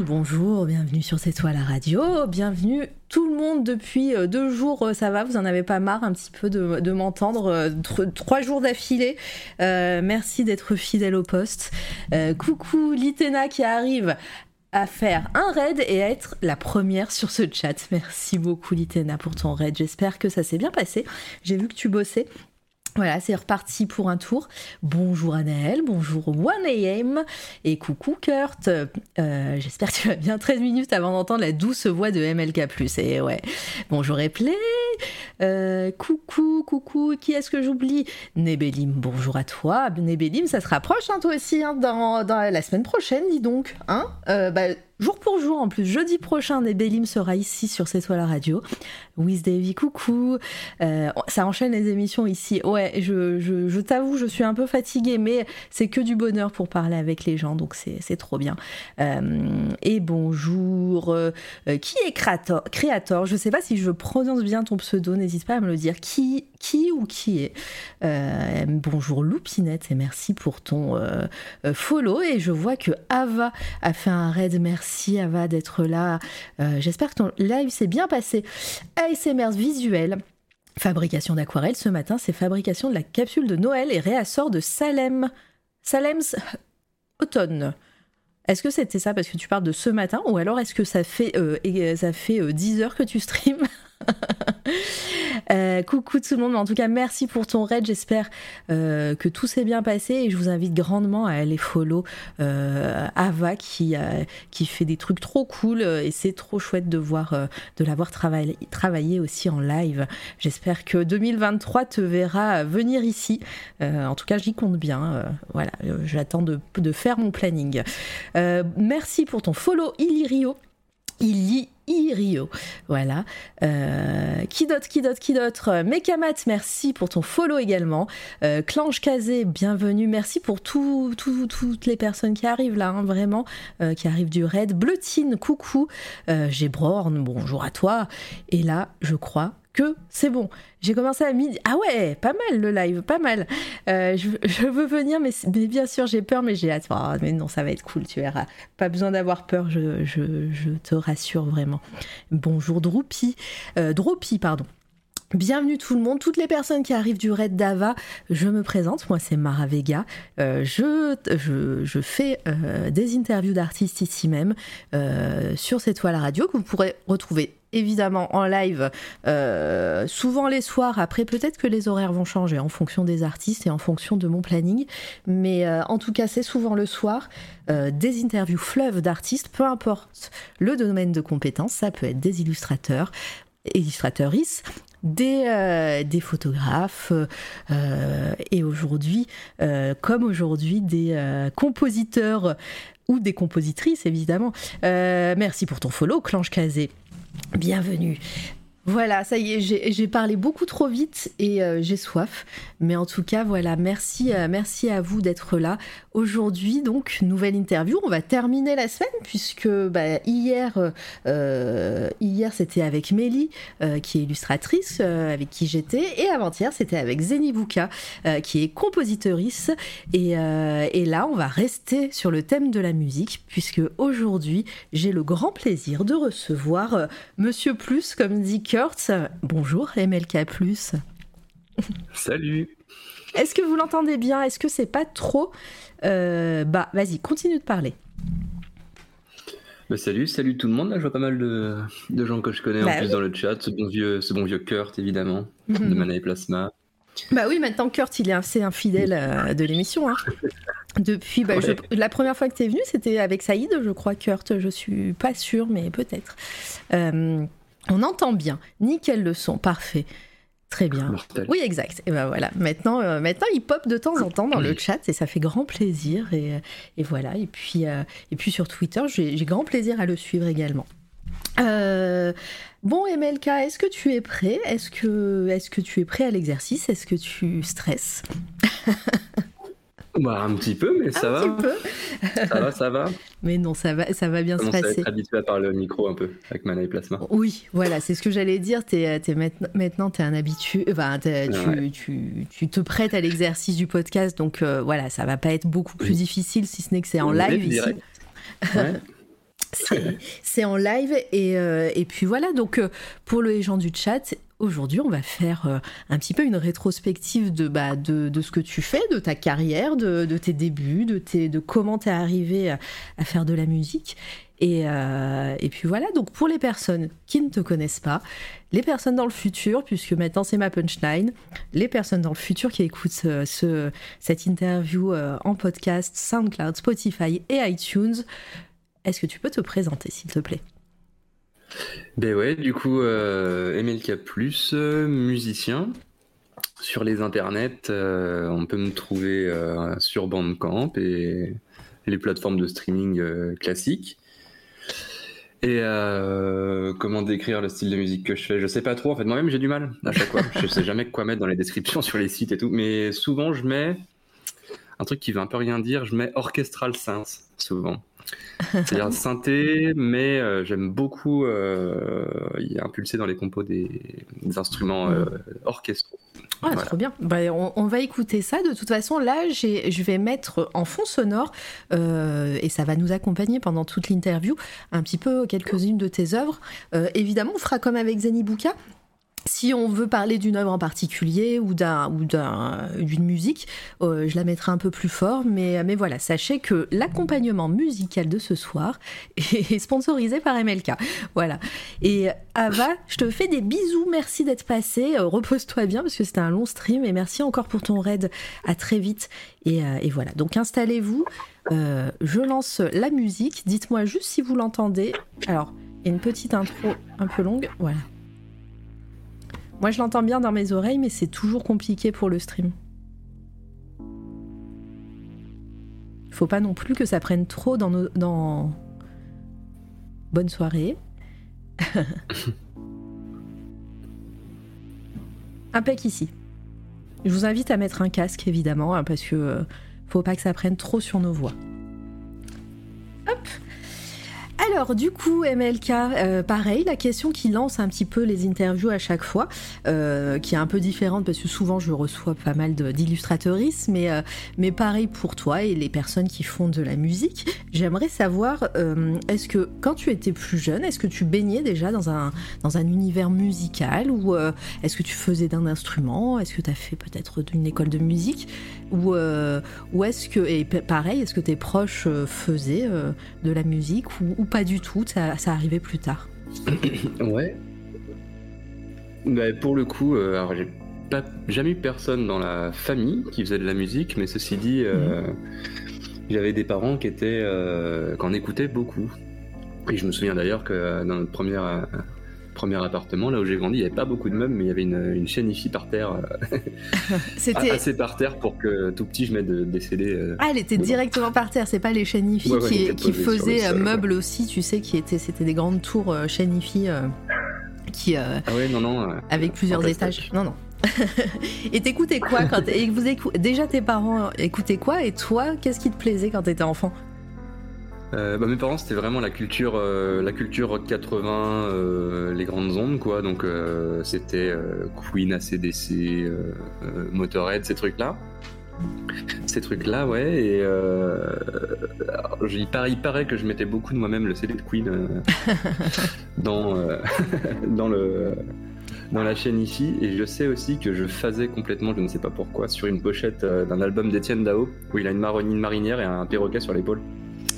bonjour, bienvenue sur C'est toi la radio, bienvenue tout le monde depuis euh, deux jours, euh, ça va, vous en avez pas marre un petit peu de, m'entendre, euh, trois jours d'affilée, merci d'être fidèle au poste. coucou Litena qui arrive à faire un raid et à être la première sur ce chat. Merci beaucoup Litena pour ton raid, j'espère que ça s'est bien passé, j'ai vu que tu bossais. Voilà, c'est reparti pour un tour. Bonjour Anaël, bonjour 1AM et coucou Kurt. Euh, j'espère que tu vas bien 13 minutes avant d'entendre la douce voix de MLK+. Et ouais, bonjour Replay, euh, coucou, coucou, qui est-ce que j'oublie? Nébelim, bonjour à toi. Nébelim, ça se rapproche hein, toi aussi hein, dans, la semaine prochaine, dis donc. Hein euh, bah, jour pour jour en plus. Jeudi prochain, Nébelim sera ici sur C'est toi la radio. Wiz Davy, coucou. Euh, ça enchaîne les émissions ici. Ouais, je, je, t'avoue, je suis un peu fatiguée, mais c'est que du bonheur pour parler avec les gens, donc c'est trop bien. Euh, et bonjour. Euh, qui est créateur, créateur? Je sais pas si je prononce bien ton pseudo, n'hésite pas à me le dire. Qui, qui ou qui est Bonjour Loupinette et merci pour ton follow. Et je vois que Ava a fait un raid. Merci Ava d'être là. J'espère que ton live s'est bien passé. ASMR visuel. Fabrication d'aquarelle, ce matin, c'est fabrication de la capsule de Noël et réassort de Salem. Salem's automne. Est-ce que c'était ça? Parce que tu parles de ce matin ou alors est-ce que ça fait, euh, ça fait 10 euh, heures que tu streams Euh, coucou tout le monde, en tout cas merci pour ton raid, j'espère euh, que tout s'est bien passé et je vous invite grandement à aller follow euh, Ava qui, fait des trucs trop cool et c'est trop chouette de voir de l'avoir travaillé, aussi en live. J'espère que 2023 te verra venir ici. en tout cas j'y compte bien. voilà, j'attends de, de, faire mon planning. merci pour ton follow Illyrio. Illy Irio. Voilà. Euh, qui d'autre, qui d'autre, qui d'autre? Mekamat, merci pour ton follow également. Euh, Clanche Kazé, bienvenue. Merci pour tout, toutes les personnes qui arrivent là, hein, vraiment, euh, qui arrivent du raid. Bleutine, coucou. Euh, Gébrorn, bonjour à toi. Et là, je crois c'est bon. J'ai commencé à midi. Ah ouais, pas mal le live, pas mal. Euh, je, veux venir, mais, bien sûr j'ai peur, mais j'ai hâte. Oh, mais non, ça va être cool, tu verras. Pas besoin d'avoir peur, je, te rassure vraiment. Bonjour Droupi. Euh, pardon. Bienvenue tout le monde, toutes les personnes qui arrivent du raid d'Ava, je me présente, moi c'est Mara Vega, euh, je, fais euh, des interviews d'artistes ici même sur cette toile radio que vous pourrez retrouver évidemment en live, euh, souvent les soirs. Après, peut-être que les horaires vont changer en fonction des artistes et en fonction de mon planning. Mais euh, en tout cas, c'est souvent le soir. Euh, des interviews fleuves d'artistes, peu importe le domaine de compétence. Ça peut être des illustrateurs, illustratrices, des, des photographes et aujourd'hui, comme aujourd'hui, des compositeurs ou des compositrices évidemment. merci pour ton follow, Clanche Casé. Bienvenue. Voilà, ça y est, j'ai parlé beaucoup trop vite et euh, j'ai soif. Mais en tout cas, voilà, merci, euh, merci à vous d'être là. Aujourd'hui, donc, nouvelle interview. On va terminer la semaine puisque bah, hier, euh, hier c'était avec Mélie, qui est illustratrice, avec qui j'étais. Et avant-hier, c'était avec Zenibuka, qui est compositrice. Et, et là, on va rester sur le thème de la musique puisque aujourd'hui, j'ai le grand plaisir de recevoir Monsieur Plus, comme dit bonjour MLK+. Salut. Est-ce que vous l'entendez bien? Est-ce que c'est pas trop euh, Bah, vas-y, continue de parler. Bah, salut, salut tout le monde. Là, je vois pas mal de, gens que je connais en bah plus dans le chat. Ce bon vieux, ce bon vieux Kurt, évidemment, de Mana et Plasma. Bah oui, maintenant Kurt, il est assez infidèle euh, de l'émission. Hein. Depuis, bah, la première fois que tu es venu, c'était avec Saïd, je crois, Kurt. Je suis pas sûre, mais peut-être. Euh, on entend bien. Nickel le son, parfait. Très bien. Oui, exact. Et ben voilà. Maintenant, euh, maintenant, il pop de temps en temps dans le chat et ça fait grand plaisir. Et, voilà. Et puis, euh, et puis sur Twitter, j'ai grand plaisir à le suivre également. Euh, bon, MLK, est-ce que tu es prêt? Est-ce que, est -ce que tu es prêt à l'exercice? Est-ce que tu stresses? Bah, un petit peu, mais ça un va. Petit peu. ça va, ça va. Mais non, ça va, ça va bien se passer. Être habitué à parler au micro un peu avec Mana et Plasma. Oui, voilà, c'est ce que j'allais dire. Es, es maintenant, tu es un habitué. Enfin, tu, tu, tu, te prêtes à l'exercice du podcast, donc euh, voilà, ça va pas être beaucoup plus difficile si ce n'est que c'est en live ici. Ouais. c'est en live et, euh, et, puis voilà donc euh, pour les gens du chat aujourd'hui on va faire euh, un petit peu une rétrospective de, bah, de, de, ce que tu fais de ta carrière de, tes débuts de, tes, de comment tu es arrivé à, faire de la musique. Et, et, puis voilà donc pour les personnes qui ne te connaissent pas les personnes dans le futur puisque maintenant c'est ma punchline les personnes dans le futur qui écoutent ce, ce, cette interview en podcast SoundCloud Spotify et iTunes est-ce que tu peux te présenter, s'il te plaît? Ben ouais, du coup, euh, MLK, euh, musicien. Sur les internets, euh, on peut me trouver euh, sur Bandcamp et les plateformes de streaming classiques. Et comment décrire le style de musique que je fais? Je sais pas trop. En fait, moi-même, j'ai du mal à chaque fois. je sais jamais quoi mettre dans les descriptions sur les sites et tout. Mais souvent, je mets un truc qui veut un peu rien dire. Je mets orchestral synth souvent. C'est-à-dire synthé, mais euh, j'aime beaucoup euh, il est impulsé dans les compos des, instruments euh, orchestraux. Ah, trop bien. Bah, on, va écouter ça. De toute façon, là, je vais mettre en fond sonore, et ça va nous accompagner pendant toute l'interview, un petit peu quelques-unes de tes œuvres. évidemment, on fera comme avec Zenibuka si on veut parler d'une œuvre en particulier ou d'un ou d'une musique, euh, je la mettrai un peu plus fort, mais mais voilà, sachez que l'accompagnement musical de ce soir est sponsorisé par MLK. Voilà. Et Ava, je te fais des bisous, merci d'être passé, euh, repose-toi bien parce que c'était un long stream et merci encore pour ton raid. À très vite et, euh, et voilà. Donc installez-vous. je lance la musique. Dites-moi juste si vous l'entendez. Alors, une petite intro un peu longue. Voilà. Moi, je l'entends bien dans mes oreilles, mais c'est toujours compliqué pour le stream. Faut pas non plus que ça prenne trop dans nos. Dans... Bonne soirée. Impec ici. Je vous invite à mettre un casque, évidemment, hein, parce que euh, faut pas que ça prenne trop sur nos voix. Hop alors, du coup, MLK, euh, pareil, la question qui lance un petit peu les interviews à chaque fois, euh, qui est un peu différente parce que souvent je reçois pas mal d'illustratrices, mais, euh, mais pareil pour toi et les personnes qui font de la musique. J'aimerais savoir, est-ce que quand tu étais plus jeune, est-ce que tu baignais déjà dans un, dans un univers musical ou est-ce que tu faisais d'un instrument? Est-ce que tu as fait peut-être une école de musique? Ou, ou est-ce que, et pareil, est-ce que tes proches faisaient de la musique ou pas du tout, ça, ça arrivait plus tard. ouais. Bah, pour le coup, euh, alors j'ai pas jamais eu personne dans la famille qui faisait de la musique, mais ceci dit, euh, mhm. j'avais des parents qui étaient, euh, en écoutaient beaucoup. Et je me souviens d'ailleurs que dans notre première premier appartement, là où j'ai grandi, il n'y avait pas beaucoup de meubles, mais il y avait une, une chaîne IFI par terre. Euh, C'était assez par terre pour que tout petit je mette des CD. Euh, ah, elle était directement par terre, c'est pas les chaînes IFI qui, faisaient euh, meubles aussi, tu sais, qui étaient, c'était des grandes tours chaînes IFI qui. ah ouais, non, non. avec plusieurs étages. Non, non. et t'écoutais quoi quand vous déjà tes parents écoutaient quoi et toi qu'est-ce qui te plaisait quand t'étais enfant? Euh, bah, mes parents c'était vraiment la culture euh, la culture rock 80 euh, les grandes ondes quoi. Donc euh, c'était Queen ACDC Motorhead ces trucs là ces trucs là ouais et il paraît, que je mettais beaucoup de moi-même le CD de Queen dans dans le dans la chaîne ici. Et je sais aussi que je faisais complètement je ne sais pas pourquoi sur une pochette d'un album d'Étienne Dao où il a une, une marinière et un perroquet sur l'épaule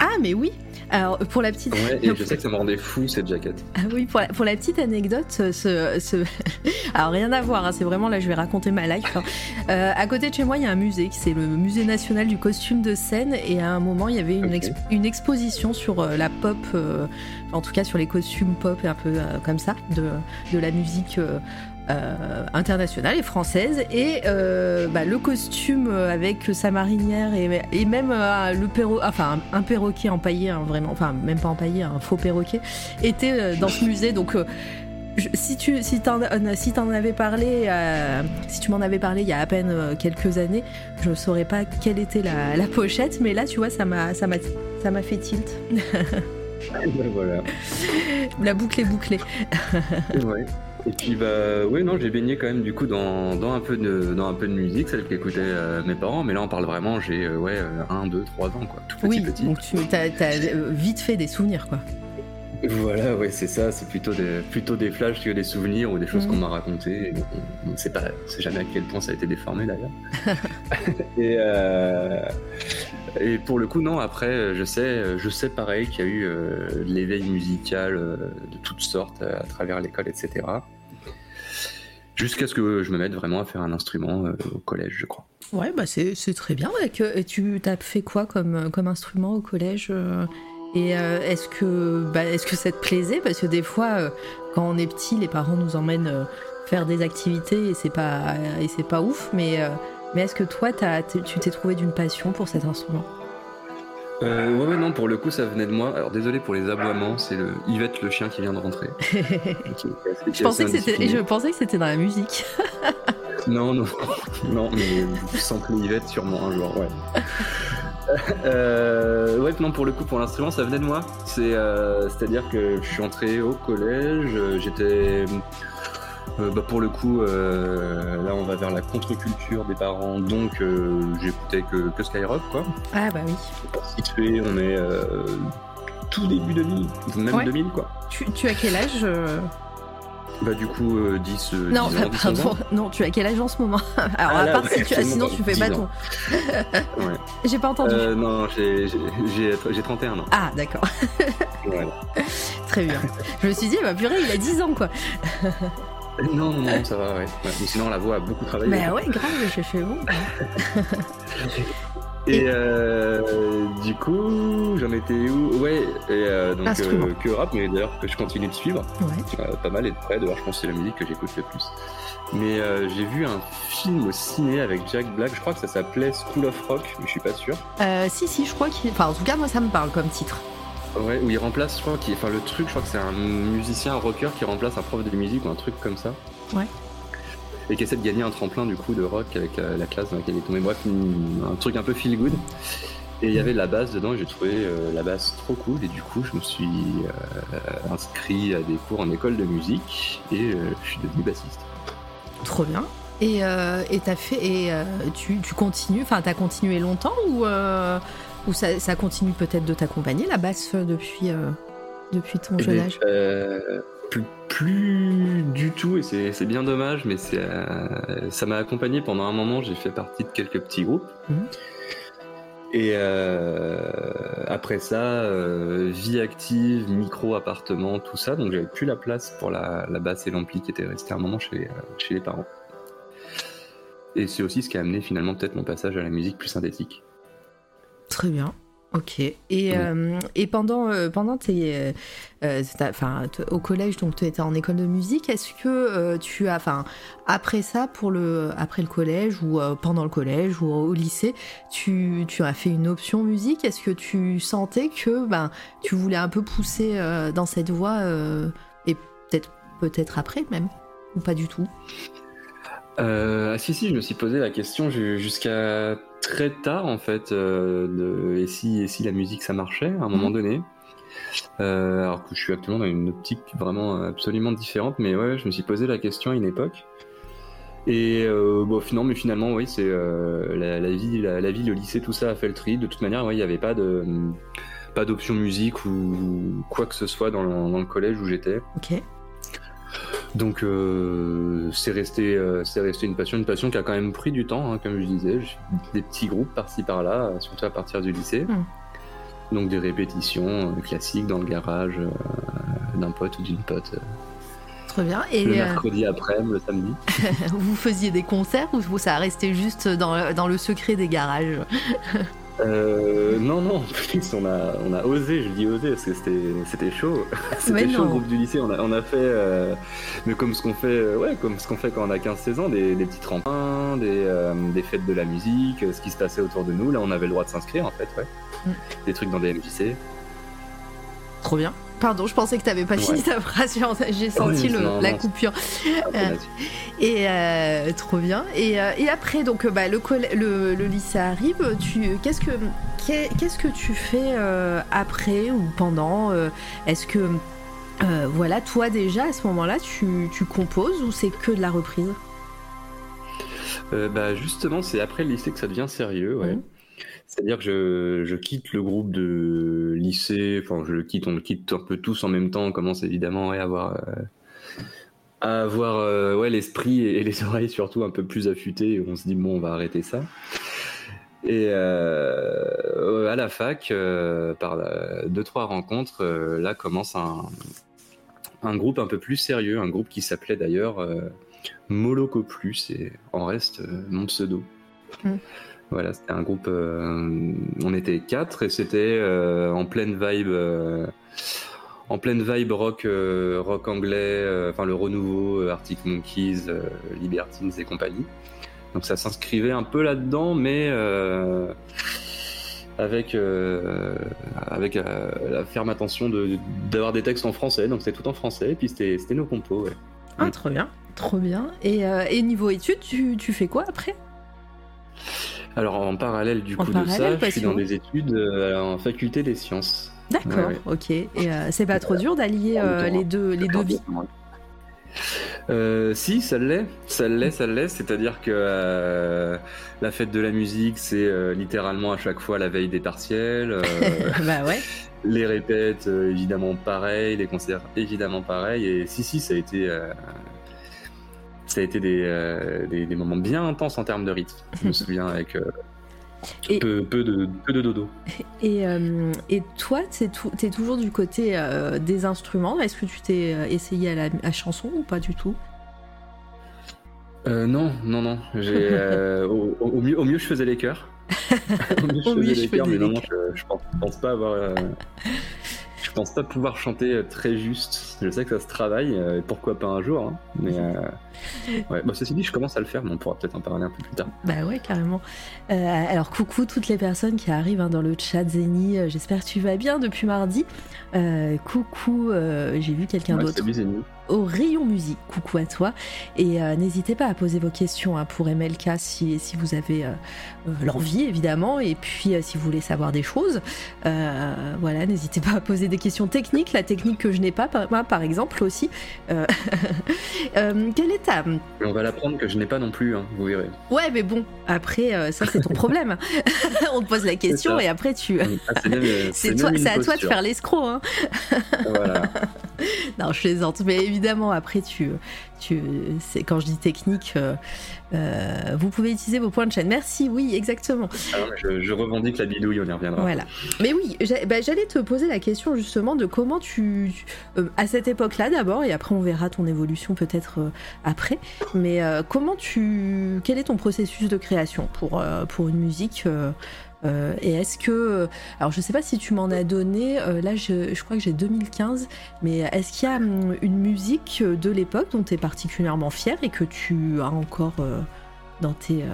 ah, mais oui Alors, pour la petite. Ouais, et je sais que ça me rendait fou cette jaquette. Ah oui, pour la, pour la petite anecdote, ce. ce... Alors, rien à voir, hein, c'est vraiment là, je vais raconter ma life. Hein. Euh, à côté de chez moi, il y a un musée, c'est le Musée national du costume de scène, et à un moment, il y avait une, une exposition sur euh, la pop, euh, en tout cas sur les costumes pop, un peu comme ça, de, de la musique euh, internationale et française et euh, bah, le costume avec sa marinière et, et même euh, le perro enfin un, perroquet empaillé hein, vraiment enfin même pas empaillé un faux perroquet était dans ce musée donc si tu si t'en, euh, si avais parlé, euh, si tu m'en avais parlé il y a à peine euh, quelques années, je ne saurais pas quelle était la, la, pochette, mais là, tu vois, ça m'a, ça m'a, ça m'a fait tilt. voilà. La boucle est bouclée. ouais. Et puis bah ouais non j'ai baigné quand même du coup dans, dans, un peu de dans un peu de musique celle qu'écoutaient mes parents mais là on parle vraiment j'ai ouais 1, 2, 3 ans quoi tout petit oui, petit. donc tu as, vite fait des souvenirs quoi. Voilà, ouais, c'est ça. C'est plutôt des, plutôt des flashs que des souvenirs ou des choses qu'on mhm. m'a racontées. On ne sait pas, c'est jamais à quel point ça a été déformé d'ailleurs. et, euh, et pour le coup, non. Après, je sais, je sais pareil qu'il y a eu euh, l'éveil musical euh, de toutes sortes à travers l'école, etc. Jusqu'à ce que je me mette vraiment à faire un instrument au collège, je crois. Ouais, bah c'est très bien. Et tu as fait quoi comme, comme instrument au collège et euh, est-ce que, bah, est-ce que ça te plaisait? Parce que des fois, euh, quand on est petit, les parents nous emmènent euh, faire des activités et c'est pas, et c'est pas ouf. Mais, mais est-ce que toi, tu t'es trouvé d'une passion pour cet instrument? Euh, ouais, non, pour le coup, ça venait de moi. Alors, désolé pour les aboiements, c'est le Yvette, le chien qui vient de rentrer. je, pensais que c'était, je pensais que c'était dans la musique. non, non, non, mais sans que Yvette, sûrement un jour, ouais. euh, ouais, non, pour le coup, pour l'instrument, ça venait de moi. C'est, euh, c'est-à-dire que je suis entré au collège, j'étais. Euh, bah, pour le coup, euh, là, on va vers la contre-culture des parents, donc j'écoutais que, que, Skyrock, quoi. Ah, bah oui. Pour situer, on est tout début 2000, même 2000, quoi. Tu, tu as quel âge bah du coup 10, euh, non, 10 ans, pardon, non, tu as quel âge en ce moment Alors ah, à part si tu as, sinon tu fais bâton. ouais. J'ai pas entendu. Euh, non, j'ai 31 ans. Ah d'accord. voilà. Très bien. Je me suis dit, bah purée, il a 10 ans quoi. Non, non, non, ça va, ouais. ouais. sinon, la voix a beaucoup travaillé. Bah ouais, grave, j'ai fait bon. Et, euh, du coup, j'en étais où? Ouais, et euh, donc euh, que rap, mais d'ailleurs que je continue de suivre. Ouais. Euh, pas mal et de près, d'ailleurs je pense que c'est la musique que j'écoute le plus. Mais euh, j'ai vu un film au ciné avec Jack Black, je crois que ça s'appelait School of Rock, mais je suis pas sûr. si, si, je crois qu'il. Enfin, en tout cas, moi ça me parle comme titre. Ouais, où il remplace, je crois, qu'il... enfin le truc, je crois que c'est un musicien, un rocker qui remplace un prof de musique ou un truc comme ça. Ouais et qui essaie de gagner un tremplin du coup de rock avec euh, la classe dans laquelle il est tombé. Bref, un truc un peu feel good. Et il y avait de la basse dedans et j'ai trouvé euh, la basse trop cool et du coup je me suis euh, inscrit à des cours en école de musique et je suis devenu bassiste. Trop bien. Et t'as fait et tu, tu, continues, enfin t'as continué longtemps ou, ou ça, ça continue peut-être de t'accompagner la basse depuis, depuis ton eh jeune ben, âge plus, du tout et c'est bien dommage, mais euh, ça m'a accompagné pendant un moment. J'ai fait partie de quelques petits groupes. Mhm. Et euh, après ça, euh, vie active, micro, appartement, tout ça. Donc j'avais plus la place pour la, basse et l'ampli qui était resté un moment chez, chez les parents. Et c'est aussi ce qui a amené finalement peut-être mon passage à la musique plus synthétique. Très bien. Ok. Et, euh, et pendant, euh, pendant tes. Euh, au collège, donc tu étais en école de musique, est-ce que tu as. Enfin, après ça, pour le, après le collège, ou pendant le collège, ou au lycée, tu, tu as fait une option musique? Est-ce que tu sentais que ben, tu voulais un peu pousser dans cette voie, et peut-être peut-être après même Ou pas du tout? Ah si si je me suis posé la question jusqu'à très tard en fait euh, de, et si et si la musique ça marchait à un moment mhm. donné. Euh, alors que je suis actuellement dans une optique vraiment absolument différente mais ouais je me suis posé la question à une époque. Et euh, bon finalement mais finalement oui c'est la, vie la, vie le lycée tout ça a fait le tri. De toute manière il n'y avait pas de pas d'option musique ou quoi que ce soit dans le, dans le collège où j'étais. Ok donc euh, c'est resté, euh, c'est resté une passion, une passion qui a quand même pris du temps, hein, comme je disais, des petits groupes par-ci par-là, surtout à partir du lycée. Hmm. Donc des répétitions euh, classiques dans le garage d'un pote ou d'une pote. Très bien. Et le mercredi après, le samedi. vous faisiez des concerts ou ça a resté juste dans, dans le secret des garages? Euh, non, non, en plus on a, on a osé, je dis osé parce que c'était chaud. c'était chaud le groupe du lycée, on a, on a fait, euh, mais comme ce qu'on fait, euh, ouais, comme ce qu'on fait quand on a 15-16 ans, des, des, petits tremplins, des, euh, des, fêtes de la musique, ce qui se passait autour de nous. Là, on avait le droit de s'inscrire en fait, ouais. Mm. Des trucs dans des MJC. Trop bien. Pardon, je pensais que tu n'avais pas fini ta phrase. J'ai senti la coupure. Euh, et euh, trop bien. Et, après, donc, bah, le, le, lycée arrive. Qu'est-ce que qu'est-ce que tu fais après ou pendant Est-ce que voilà, toi déjà à ce moment-là, tu, tu composes ou c'est que de la reprise? Bah justement, c'est après le lycée que ça devient sérieux, ouais. Mmh. C'est-à-dire que je, quitte le groupe de lycée, enfin je le quitte, on le quitte un peu tous en même temps, on commence évidemment à avoir, euh, à avoir euh, ouais, l'esprit et les oreilles surtout un peu plus affûtés, et on se dit bon on va arrêter ça. Et euh, à la fac, par deux trois rencontres, là commence un, un, groupe un peu plus sérieux, un groupe qui s'appelait d'ailleurs Moloco Plus, et en reste mon pseudo. Mmh. Voilà, c'était un groupe. Euh, on était quatre et c'était euh, en pleine vibe. Euh, en pleine vibe rock, rock anglais, enfin le renouveau, Arctic Monkeys, Libertines et compagnie. Donc ça s'inscrivait un peu là-dedans, mais avec, avec la ferme attention d'avoir des textes en français. Donc c'était tout en français, et puis c'était nos compos. Ouais. Ah, trop bien, trop bien. Et, et niveau études, tu, tu fais quoi après? Alors en parallèle du coup de ça, je suis dans des études euh, en faculté des sciences. D'accord, ok. Et euh, c'est pas trop dur d'allier euh, les deux les deux vies? Si, ça l'est, ça l'est, ça l'est. C'est-à-dire que la fête de la musique, c'est littéralement à chaque fois la veille des partiels. bah ouais. Les répètes, évidemment pareil, les concerts, évidemment pareil. Et si, si, ça a été ça a été euh, des, des, moments bien intenses en termes de rythme. Je me souviens avec euh, peu, peu, de, peu de dodo. Et, euh, et toi, tu es, toujours du côté des instruments? Est-ce que tu t'es essayé à la chanson ou pas du tout? Non, non, non. Au, au, mieux, au mieux, je faisais les chœurs. au mieux, je faisais les chœurs, mais non, je, pense, pense, pas avoir. Je pense pas pouvoir chanter euh, très juste. Je sais que ça se travaille, euh, et pourquoi pas un jour. Hein. Mais euh, ouais. Bon, ceci dit, je commence à le faire, mais on pourra peut-être en parler un peu plus tard. Bah ouais, carrément. alors, coucou toutes les personnes qui arrivent hein, dans le chat Zeni. J'espère que tu vas bien depuis mardi. coucou, j'ai vu quelqu'un d'autre. Salut Zeni au rayon musique. Coucou à toi. Et euh, n'hésitez pas à poser vos questions hein, pour MLK si, si vous avez euh, euh, l'envie, évidemment. Et puis, si vous voulez savoir des choses, voilà, n'hésitez pas à poser des questions techniques. La technique que je n'ai pas, moi, par exemple, aussi. quelle est ta. On va l'apprendre que je n'ai pas non plus, hein, vous verrez. Ouais, mais bon, après, ça, c'est ton problème. On te pose la question et après, tu. Ah, c'est à toi de faire l'escroc. Hein. voilà. non, je plaisante. Mais évidemment, après, tu, tu, c'est quand je dis technique, euh, euh, vous pouvez utiliser vos points de chaîne. Merci, oui, exactement. Ah je, revendique la bidouille, on y reviendra. Voilà. Mais oui, bah, j'allais te poser la question justement de comment tu, euh, à cette époque-là d'abord, et après on verra ton évolution peut-être après. Mais comment tu, quel est ton processus de création pour pour une musique euh, et est-ce que, alors je sais pas si tu m'en as donné, euh, là je, je, crois que j'ai 2015, mais est-ce qu'il y a hum, une musique de l'époque dont tu es particulièrement fier et que tu as encore euh, dans tes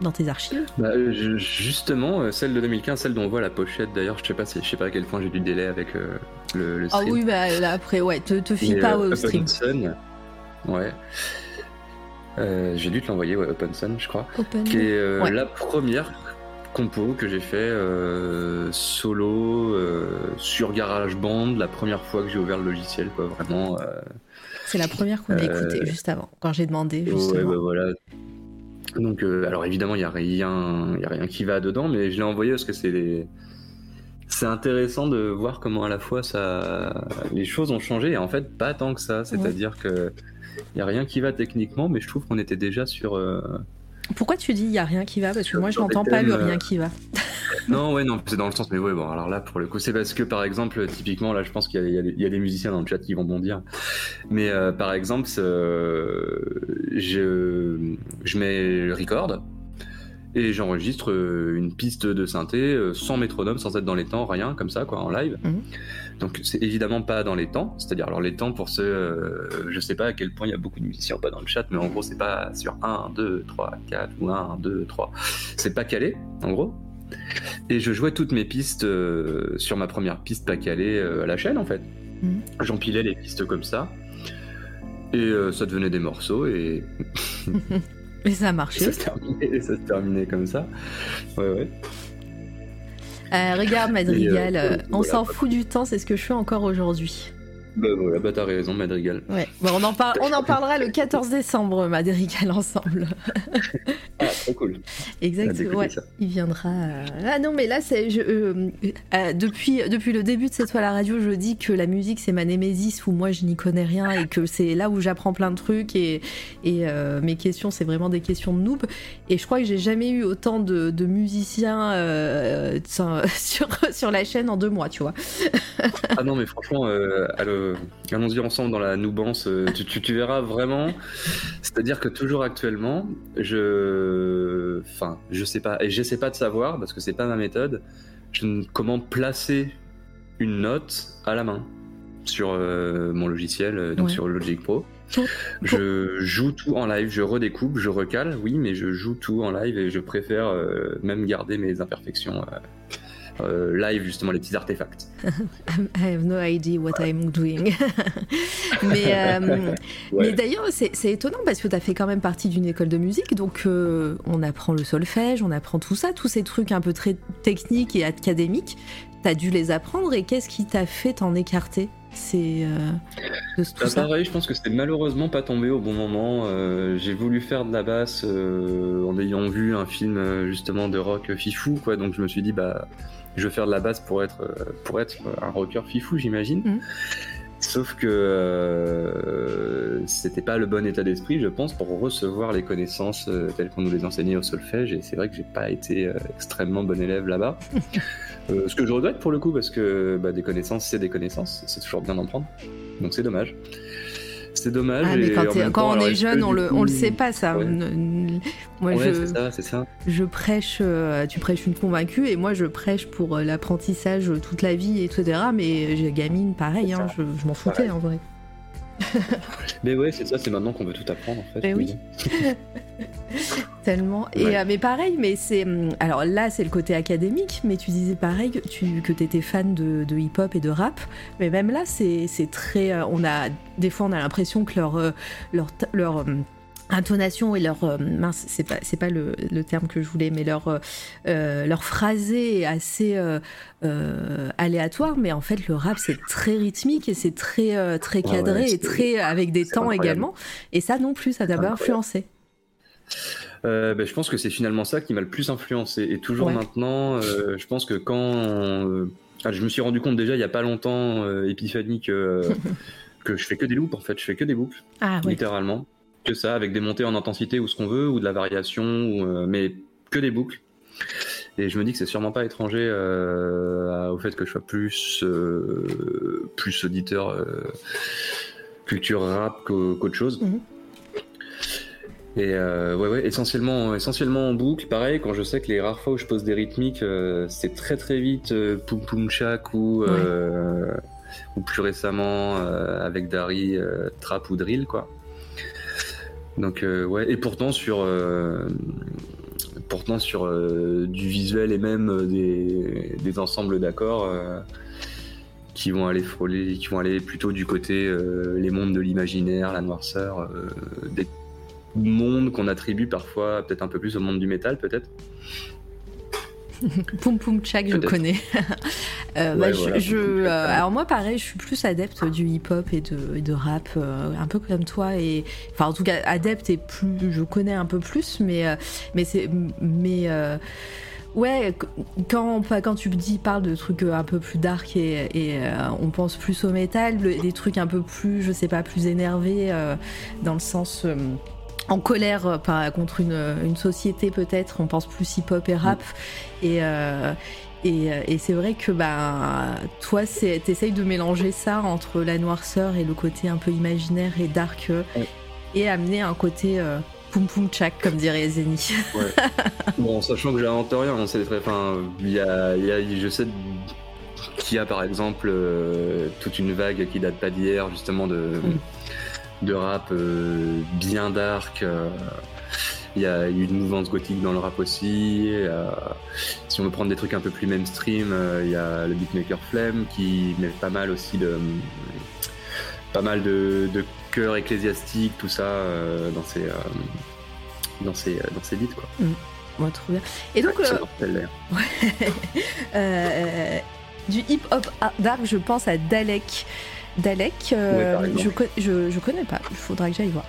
dans tes archives? Bah, Justement, celle de 2015, celle dont on voit la pochette d'ailleurs, je sais pas, je sais pas à quel point j'ai du délai avec le, le, stream. Ah oui, bah là, après, ouais, te, te fie pas au stream. Sun, ouais. j'ai dû te l'envoyer, ouais, Open Sun, je crois. Open... Qui est la première compo que j'ai fait euh, solo euh, sur GarageBand la première fois que j'ai ouvert le logiciel quoi vraiment euh, c'est la première qu'on a écoutée juste avant quand j'ai demandé justement. Ouais, bah voilà. Donc alors évidemment il y a rien il y a rien qui va dedans mais je l'ai envoyé parce que c'est c'est intéressant de voir comment à la fois ça les choses ont changé et en fait pas tant que ça. C'est-à-dire que il y a rien qui va techniquement mais je trouve qu'on était déjà sur pourquoi tu dis il y a rien qui va? Parce que moi je n'entends pas le rien qui va. non, ouais, non, c'est dans le sens, mais ouais, bon, alors là, pour le coup, c'est parce que par exemple, typiquement, là, je pense qu'il y, a des musiciens dans le chat qui vont bondir. Mais euh, par exemple, euh, je, je mets record et j'enregistre euh, une piste de synthé sans métronome, sans être dans les temps, rien, comme ça, quoi, en live. Mhm. Donc c'est évidemment pas dans les temps, c'est-à-dire alors les temps pour ceux, euh, je sais pas à quel point il y a beaucoup de musiciens pas dans le chat, mais en gros c'est pas sur 1, 2, 3, 4 ou 1, 2, 3. C'est pas calé, en gros. Et je jouais toutes mes pistes euh, sur ma première piste pas calée euh, à la chaîne en fait. Mhm. J'empilais les pistes comme ça. Et ça devenait des morceaux et. et ça a marché. Ça, se terminait, ça se terminait comme ça. Ouais, ouais. regarde Madrigal, on s'en fout du temps, c'est ce que je fais encore aujourd'hui. Bah voilà, bah t'as raison, Madrigal. Ouais. on, en on en parlera le 14 décembre, Madrigal, ensemble. ah, trop cool. Exactement, ouais. Il viendra. Euh, ah non, mais là, c'est. Euh, euh, depuis, depuis le début de cette fois à la radio, je dis que la musique, c'est ma némésis où moi, je n'y connais rien et que c'est là où j'apprends plein de trucs et, et mes questions, c'est vraiment des questions de noob. Et je crois que j'ai jamais eu autant de, de musiciens sur, sur la chaîne en deux mois, tu vois. ah non, mais franchement, alors euh, allons-y ensemble dans la noubance. Euh, tu, verras vraiment. C'est-à-dire que toujours actuellement, je, enfin, je sais pas, et j'essaie pas de savoir parce que c'est pas ma méthode. Je... Comment placer une note à la main sur euh, mon logiciel, donc sur Logic Pro. Je joue tout en live, je redécoupe, je recale, oui, mais je joue tout en live et je préfère même garder mes imperfections euh, live justement les petits artefacts. I have no idea what I'm doing. mais, euh, mais d'ailleurs, c'est étonnant parce que tu as fait quand même partie d'une école de musique, donc euh, on apprend le solfège, on apprend tout ça, tous ces trucs un peu très techniques et académiques. Tu as dû les apprendre et qu'est-ce qui t'a fait t'en écarter? C'est de tout bah, ça. Pareil, je pense que c'est malheureusement pas tombé au bon moment. j'ai voulu faire de la basse en ayant vu un film justement de rock fifou, quoi. Donc je me suis dit bah je veux faire de la basse pour être, euh, pour être un rocker fifou, j'imagine. Mm. Sauf que euh, c'était pas le bon état d'esprit, je pense, pour recevoir les connaissances euh, telles qu'on nous les enseignait au solfège. Et c'est vrai que j'ai pas été extrêmement bon élève là-bas. ce que je regrette pour le coup, parce que bah, des connaissances, c'est des connaissances. C'est toujours bien d'en prendre. Donc c'est dommage. C'est dommage. Ah, mais quand, on est jeune, on le, on le sait pas, ça. Moi, je, ça, ça. je prêche, euh, tu prêches une convaincue, et moi, je prêche pour euh, l'apprentissage toute la vie, etc. Mais j'ai gamine, pareil, hein, je, m'en foutais en vrai. mais ouais, c'est ça, c'est maintenant qu'on veut tout apprendre en fait. Mais oui. Tellement. Et, euh, mais pareil, mais c'est. Hum, alors là, c'est le côté académique, mais tu disais pareil que tu que étais fan de, hip-hop et de rap. Mais même là, c'est très. Euh, on a, des fois, on a l'impression que leur, euh, leur, leur hum, intonation et leur mince c'est pas c'est pas le, le, terme que je voulais mais leur leur phrasé est assez aléatoire mais en fait le rap c'est très rythmique et c'est très très cadré et très avec des temps également. Et ça non plus ça t'a pas influencé. Euh, ben, je pense que c'est finalement ça qui m'a le plus influencé. Et toujours maintenant, euh, je pense que quand euh, ah, je me suis rendu compte déjà il y a pas longtemps, épiphanie, que, que je fais que des loops en fait, je fais que des boucles, ah, littéralement, que ça, avec des montées en intensité ou ce qu'on veut, ou de la variation, ou, mais que des boucles. Et je me dis que c'est sûrement pas étranger au fait que je sois plus plus auditeur culture rap qu'autre chose. Mhm. Et euh, ouais, ouais, essentiellement, essentiellement en boucle. Pareil, quand je sais que les rares fois où je pose des rythmiques, euh, c'est très très vite euh, Poum Poum Chak ou, euh, ou plus récemment avec Dari Trap ou Drill, quoi. Donc ouais, et pourtant sur, pourtant sur du visuel et même des, des ensembles d'accords qui vont aller frôler, qui vont aller plutôt du côté les mondes de l'imaginaire, la noirceur, des monde qu'on attribue parfois peut-être un peu plus au monde du métal, peut-être. Poum Poum Chak, je connais. Euh, bah, je, euh, alors moi, pareil, je suis plus adepte du hip-hop et de, rap, euh, un peu comme toi. Et enfin, en tout cas, adepte et plus, je connais un peu plus, mais mais c'est mais Ouais, quand, quand tu dis, parles de trucs un peu plus dark et, on pense plus au métal, des trucs un peu plus, je sais pas, plus énervés dans le sens en colère euh, contre une, société peut-être, on pense plus hip-hop et rap. Mm. Et, euh, euh, et, c'est vrai que bah, toi, t'essayes de mélanger ça entre la noirceur et le côté un peu imaginaire et dark et amener un côté poum poum tchak, comme dirait Zeni. bon, sachant que j'invente rien, on sait très, enfin, y a, y a, je sais qu'il y a par exemple toute une vague qui date pas d'hier, justement de. Mm de rap euh, bien dark. Euh, Il y a une mouvance gothique dans le rap aussi. si on veut prendre des trucs un peu plus mainstream, il y a le beatmaker Flemme qui met pas mal aussi de pas mal de, de chœurs ecclésiastiques, tout ça dans ses dans ses dans ses beats quoi. Mm. trop bien. Et donc, du hip hop dark, je pense à Dalek. Dalek, euh, je, je, connais pas, il faudra que j'aille voir.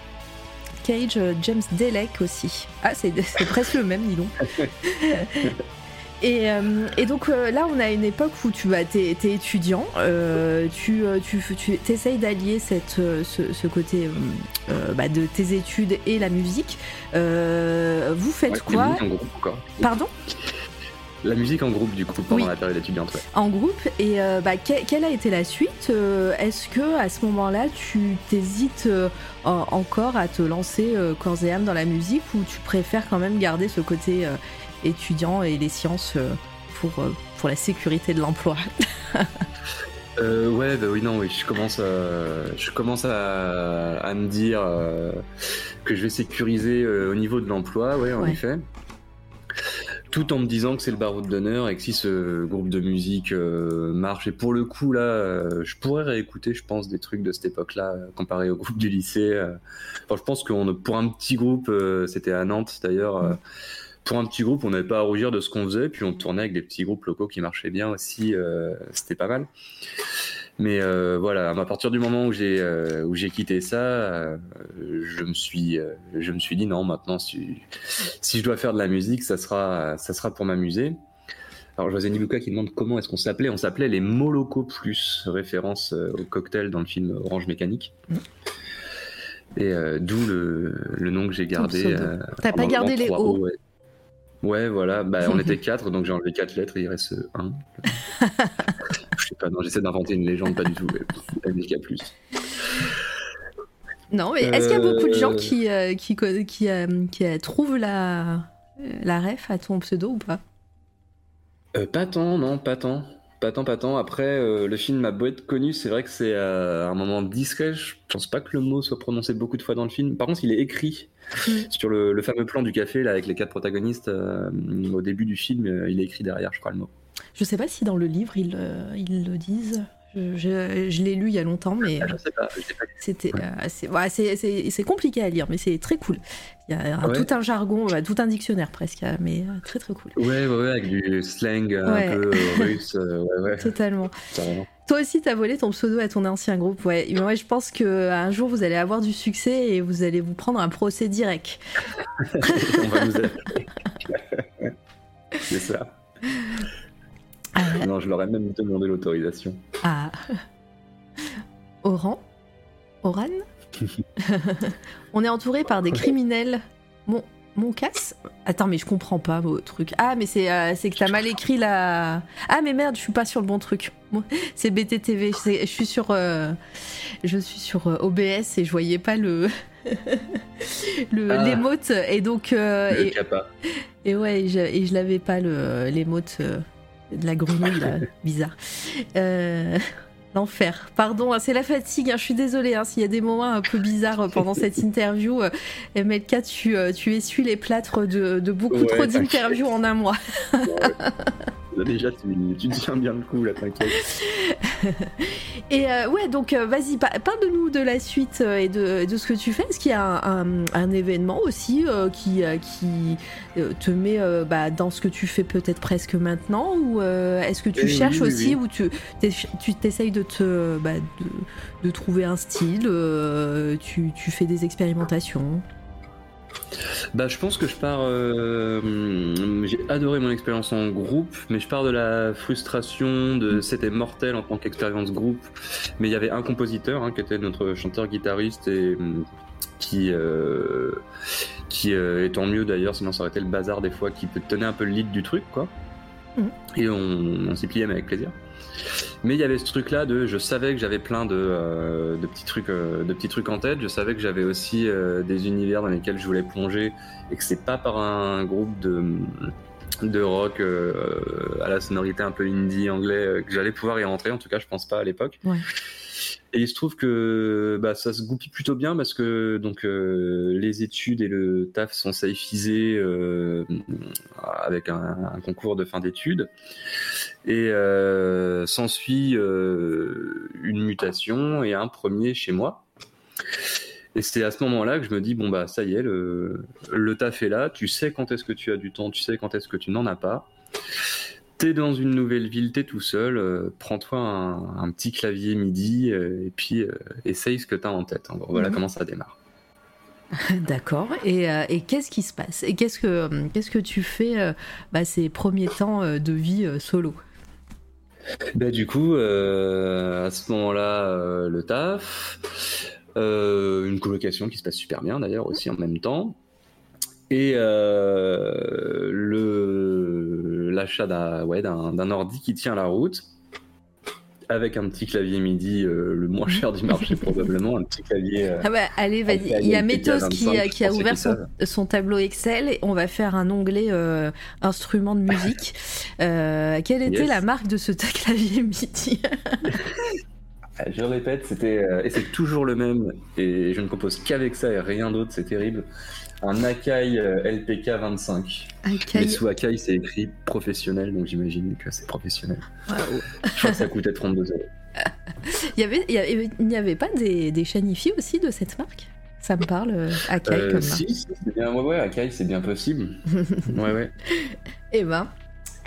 Cage, euh, James Dalek aussi. Ah, c'est presque le même, dis donc. Et, euh, et, donc là, on a une époque où tu vas, es, étudiant, tu, tu, tu essayes d'allier ce côté bah, de tes études et la musique. vous faites quoi Pardon? La musique en groupe, du coup, pendant la période étudiante. En groupe. Et euh, bah, quelle a été la suite euh, Est-ce que à ce moment-là, tu t'hésites euh, encore à te lancer corps et âme dans la musique ou tu préfères quand même garder ce côté étudiant et les sciences pour, pour la sécurité de l'emploi? Ouais, bah oui, non, oui, je commence à, je commence à, à me dire que je vais sécuriser au niveau de l'emploi, ouais, en effet tout en me disant que c'est le baroud d'honneur et que si ce groupe de musique euh, marche, et pour le coup là, euh, je pourrais réécouter, je pense, des trucs de cette époque-là euh, comparé au groupe du lycée. Enfin, je pense qu'on pour un petit groupe, c'était à Nantes d'ailleurs. Pour un petit groupe, on n'avait pas à rougir de ce qu'on faisait, puis on tournait avec des petits groupes locaux qui marchaient bien aussi, c'était pas mal. Mais euh, voilà, à partir du moment où j'ai euh, où j'ai quitté ça, euh, je me suis je me suis dit non, maintenant si, si je dois faire de la musique, ça sera ça sera pour m'amuser. Alors José Nibuka qui demande comment est-ce qu'on s'appelait. On s'appelait les Moloko Plus, référence au cocktail dans le film Orange Mécanique. Mm. Et d'où le, le, nom que j'ai gardé. T'as pas gardé les O. Ouais. voilà. Bah, on était quatre, donc j'ai enlevé quatre lettres et il reste un. j'essaie d'inventer une légende, pas du tout. a plus. Non, mais est-ce qu'il y a beaucoup de gens qui, euh, qui, qui, euh, qui, trouvent la, la ref à ton pseudo ou pas? Euh, Pas tant, non, pas tant. Pas tant, pas tant. Après, le film a beau être connu, c'est vrai que c'est un moment discret. Je pense pas que le mot soit prononcé beaucoup de fois dans le film. Par contre, il est écrit mm. sur le, le, fameux plan du café là, avec les quatre protagonistes. au début du film, il est écrit derrière, je crois, le mot. Je sais pas si dans le livre ils, euh, ils le disent. Je, l'ai lu il y a longtemps, mais c'était c'est compliqué à lire, mais c'est très cool. Il y a tout un jargon, tout un dictionnaire presque, mais euh, très très cool. Ouais, ouais, avec du slang un peu russe. Totalement. Toi aussi, tu as volé ton pseudo à ton ancien groupe. Ouais, moi, je pense qu'un jour, vous allez avoir du succès et vous allez vous prendre un procès direct. On va nous C'est ça. Ah. Non, je leur ai même demandé l'autorisation. Ah. Oran Oran On est entouré par des criminels. Mon, mon casse Attends, mais je comprends pas vos trucs. Ah, mais c'est euh, que t'as mal écrit la. Ah, mais merde, je suis pas sur le bon truc. C'est BTTV. Je suis sur, euh, je suis sur euh, OBS et je voyais pas le. ah. l'émote et donc et, et, ouais et je, et je l'avais pas le l'émote de la grenouille là, bizarre. Euh, l'enfer. Pardon, hein, c'est la fatigue. Hein, je suis désolée hein, s'il y a des moments un peu bizarres pendant cette interview. Euh, MLK, tu, euh, tu essuies les plâtres de, beaucoup trop d'interviews en un mois. déjà, tu, tu, tiens bien le coup, là, t'inquiète. et euh, ouais, donc euh, vas-y, parle-nous de la suite euh, et de, de, ce que tu fais. Est-ce qu'il y a un, un, événement aussi qui, qui te met bah, dans ce que tu fais peut-être presque maintenant Ou est-ce que tu eh cherches aussi, ou tu t'essayes de, te, bah, de, de, trouver un style tu, tu fais des expérimentations? Bah, je pense que je pars. Euh, j'ai adoré mon expérience en groupe, mais je pars de la frustration de mm. c'était mortel en tant qu'expérience groupe. Mais il y avait un compositeur hein, qui était notre chanteur-guitariste et mm, qui, euh, qui euh, est tant mieux d'ailleurs, sinon ça aurait été le bazar des fois, qui peut tenir un peu le lead du truc, quoi. Mm. Et on, on s'y pliait, mais avec plaisir. Mais il y avait ce truc-là de, je savais que j'avais plein de, euh, de, petits trucs, euh, de petits trucs en tête. Je savais que j'avais aussi euh, des univers dans lesquels je voulais plonger et que c'est pas par un groupe de, de rock à la sonorité un peu indie anglais que j'allais pouvoir y rentrer. En tout cas, je pense pas à l'époque. Et il se trouve que bah, ça se goupille plutôt bien parce que donc euh, les études et le taf sont saifisés euh, avec un, concours de fin d'études et euh, s'ensuit euh, une mutation et un premier chez moi. Et c'est à ce moment-là que je me dis bon bah ça y est, le, le taf est là, tu sais quand est-ce que tu as du temps, tu sais quand est-ce que tu n'en as pas. T'es dans une nouvelle ville, t'es tout seul, euh, prends-toi un, un, petit clavier MIDI euh, et puis euh, essaye ce que t'as en tête. Voilà mmh. comment ça démarre. D'accord. Et, et qu'est-ce qui se passe? Et qu'est-ce que qu'est-ce que tu fais bah, ces premiers temps de vie solo? Bah, du coup, à ce moment-là, le taf, une colocation qui se passe super bien d'ailleurs aussi en même temps. Et euh, le l'achat d'un ouais, d'un ordi qui tient la route avec un petit clavier MIDI euh, le moins cher du marché probablement, un petit clavier. Euh, ah bah allez, vas-y. Il y a Métos qui, qui a ouvert son, son, tableau Excel et on va faire un onglet euh, instrument de musique. quelle était yes. la marque de ce clavier MIDI? Je répète, c'était et c'est toujours le même et je ne compose qu'avec ça et rien d'autre, c'est terrible un Akai LPK 25. Akai... Mais sous Akai, c'est écrit professionnel, donc j'imagine que c'est professionnel. Wow. Je crois que ça coûtait 32 euros. il y avait, il n'y avait pas des, des Shanifi aussi de cette marque? Ça me parle, Akai euh, comme si, marque. c'est bien, ouais, ouais, Akai, c'est bien possible. ouais, ouais. Eh ben,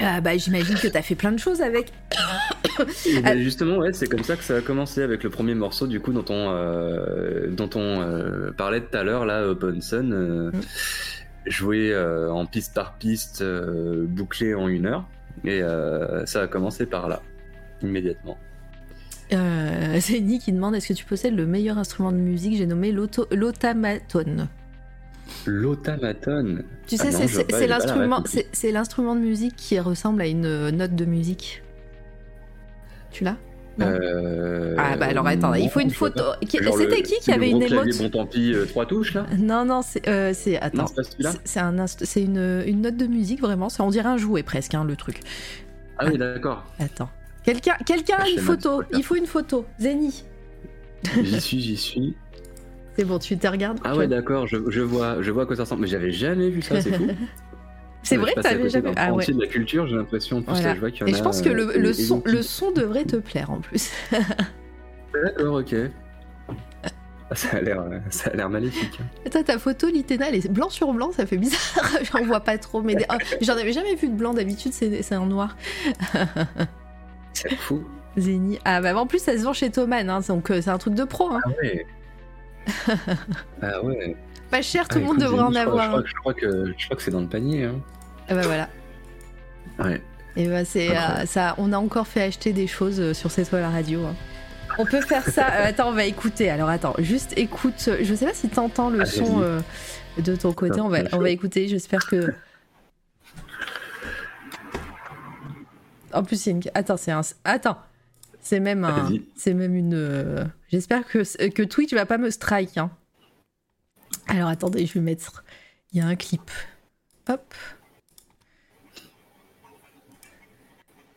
euh, bah, j'imagine que tu as fait plein de choses avec. ben justement, ouais, c'est comme ça que ça a commencé avec le premier morceau du coup dont on, euh, dont on euh, parlait tout à l'heure, là, Open Sun. Euh, mm. Joué en piste par piste, bouclé en une heure. Et ça a commencé par là, immédiatement. C'est Nick qui demande est-ce que tu possèdes le meilleur instrument de musique? J'ai nommé l'automaton. L'automaton. Tu sais, ah c'est l'instrument, c'est l'instrument de musique qui ressemble à une note de musique. Tu l'as? Euh... Ah bah alors attends, il faut une photo. C'était qui qui avait une émote Bon tant pis, euh, trois touches là? Non non, c'est euh, attends. C'est un c'est une, une note de musique vraiment, ça on dirait un jouet presque hein, le truc. Ah oui, d'accord. Attends. Quelqu'un quelqu'un a une photo, il faut une photo. Zeni. J'y suis, j'y suis. C'est bon, tu te regardes Ah ouais, d'accord, je, je, vois, je vois à quoi ça ressemble. Mais j'avais jamais vu ça, c'est fou. C'est vrai, t'avais jamais. Ah ouais. de la culture, j'ai l'impression. Voilà. Et je pense que le, le son, le son devrait te plaire en plus. D'accord, ok. Ça a l'air, ça a l'air maléfique. Attends, ta photo, Litena, elle est blanc sur blanc, ça fait bizarre. J'en vois pas trop, mais oh, j'en avais jamais vu de blanc. D'habitude, c'est, c'est un noir. c'est fou. Zéni. Ah bah en plus, ça se vend chez Thoman, hein, donc c'est un truc de pro. Hein. Ah ouais. Ah ouais. Pas cher, tout le ah, monde devrait en avoir. Je crois, je, crois que, je crois que c'est dans le panier. Hein. Ah bah voilà. Ouais. Et bah c'est euh, ça. On a encore fait acheter des choses euh, sur cette la radio. Hein. On peut faire ça. Euh, attends, on va écouter. Alors attends, juste écoute. Je sais pas si t'entends le ah, son euh, de ton côté. on va, on va écouter. J'espère que. En plus, c'est une. Attends, c'est un. Attends. C'est même un. C'est même une. Euh, j'espère que, que Twitch va pas me strike. Hein. Alors attendez, je vais mettre. Il y a un clip. Hop.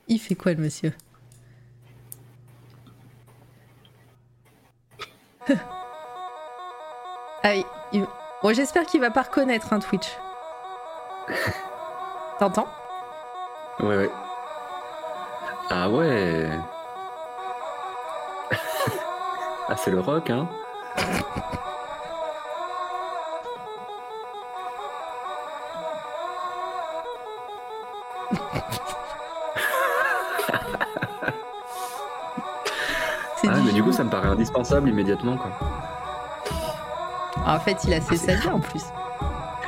Il fait quoi le monsieur? Ah oui. Il... Bon, j'espère qu'il va pas reconnaître un Twitch. T'entends? Ouais, ouais. Ah ouais. Ah, c'est le rock, hein Ah, mais du coup, ça me paraît indispensable immédiatement, quoi. Ah, en fait, il a fait ah, en plus.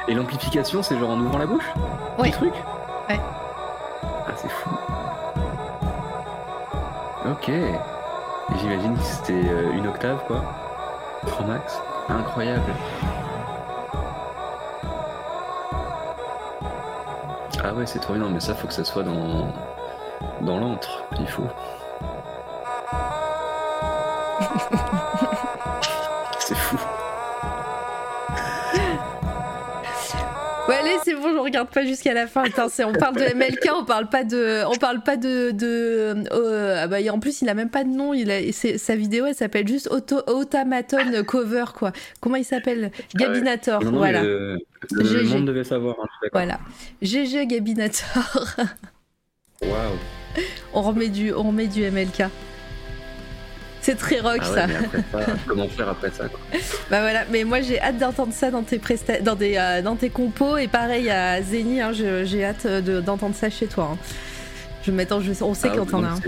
Et l'amplification, c'est genre en ouvrant la bouche? Oui. truc? Ouais. Ah, c'est fou. Ok. J'imagine que c'était euh, une octave, quoi. 3 max. Incroyable. Ah ouais, c'est trop bien, mais ça, faut que ça soit dans, dans l'antre. Il faut. regarde pas jusqu'à la fin. Attends, on parle de MLK, on parle pas de, on parle pas de, de euh, ah bah, en plus il a même pas de nom. Il a, sa vidéo, elle s'appelle juste Auto, Automaton Cover quoi. Comment il s'appelle? Ah Gabinator. voilà. Le, monde devait savoir. Hein, voilà. GG Gabinator. Waouh. On remet du, on remet du MLK. C'est très rock ah ça. comment faire après ça Bah voilà, mais moi j'ai hâte d'entendre ça dans tes dans des euh, dans tes compos et pareil à Zeni, hein, j'ai hâte d'entendre ça chez toi. Hein. Je en on sait ah, qu'on t'en a un.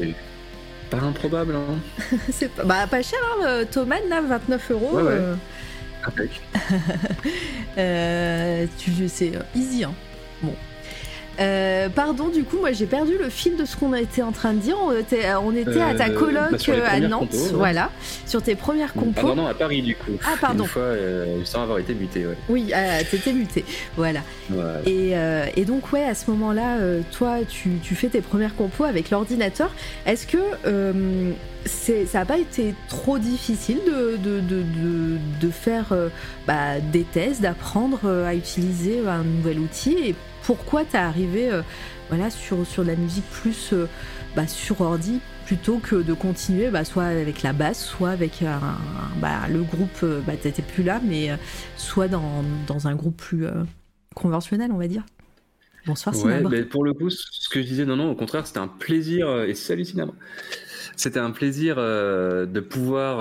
Pas improbable. Hein. c'est pas, bah, pas cher, hein, euh, Thomas là, 29 euros. Ouais, ouais. Euh. tu c'est easy. Hein. Bon. Euh, pardon, du coup, moi j'ai perdu le fil de ce qu'on était en train de dire. On était, à ta euh, colloque bah, à Nantes, voilà, sur tes premières compos. Ah non, à Paris du coup. Ah pardon. Une fois, euh, sans avoir été muté, ouais. Oui, t'étais muté, voilà. Et, donc ouais, à ce moment-là, toi, tu, fais tes premières compos avec l'ordinateur. Est-ce que ça n'a pas été trop difficile de, faire bah, des tests, d'apprendre à utiliser un nouvel outil et pourquoi t'es arrivé euh, voilà, sur, sur de la musique plus euh, bah, sur ordi plutôt que de continuer bah, soit avec la basse, soit avec bah, le groupe, euh, bah, t'étais plus là, mais soit dans, dans, un groupe plus conventionnel, on va dire. Bonsoir, ouais, mais pour le coup, ce que je disais, non, non, au contraire, c'était un plaisir, et c'est hallucinant. C'était un plaisir de pouvoir,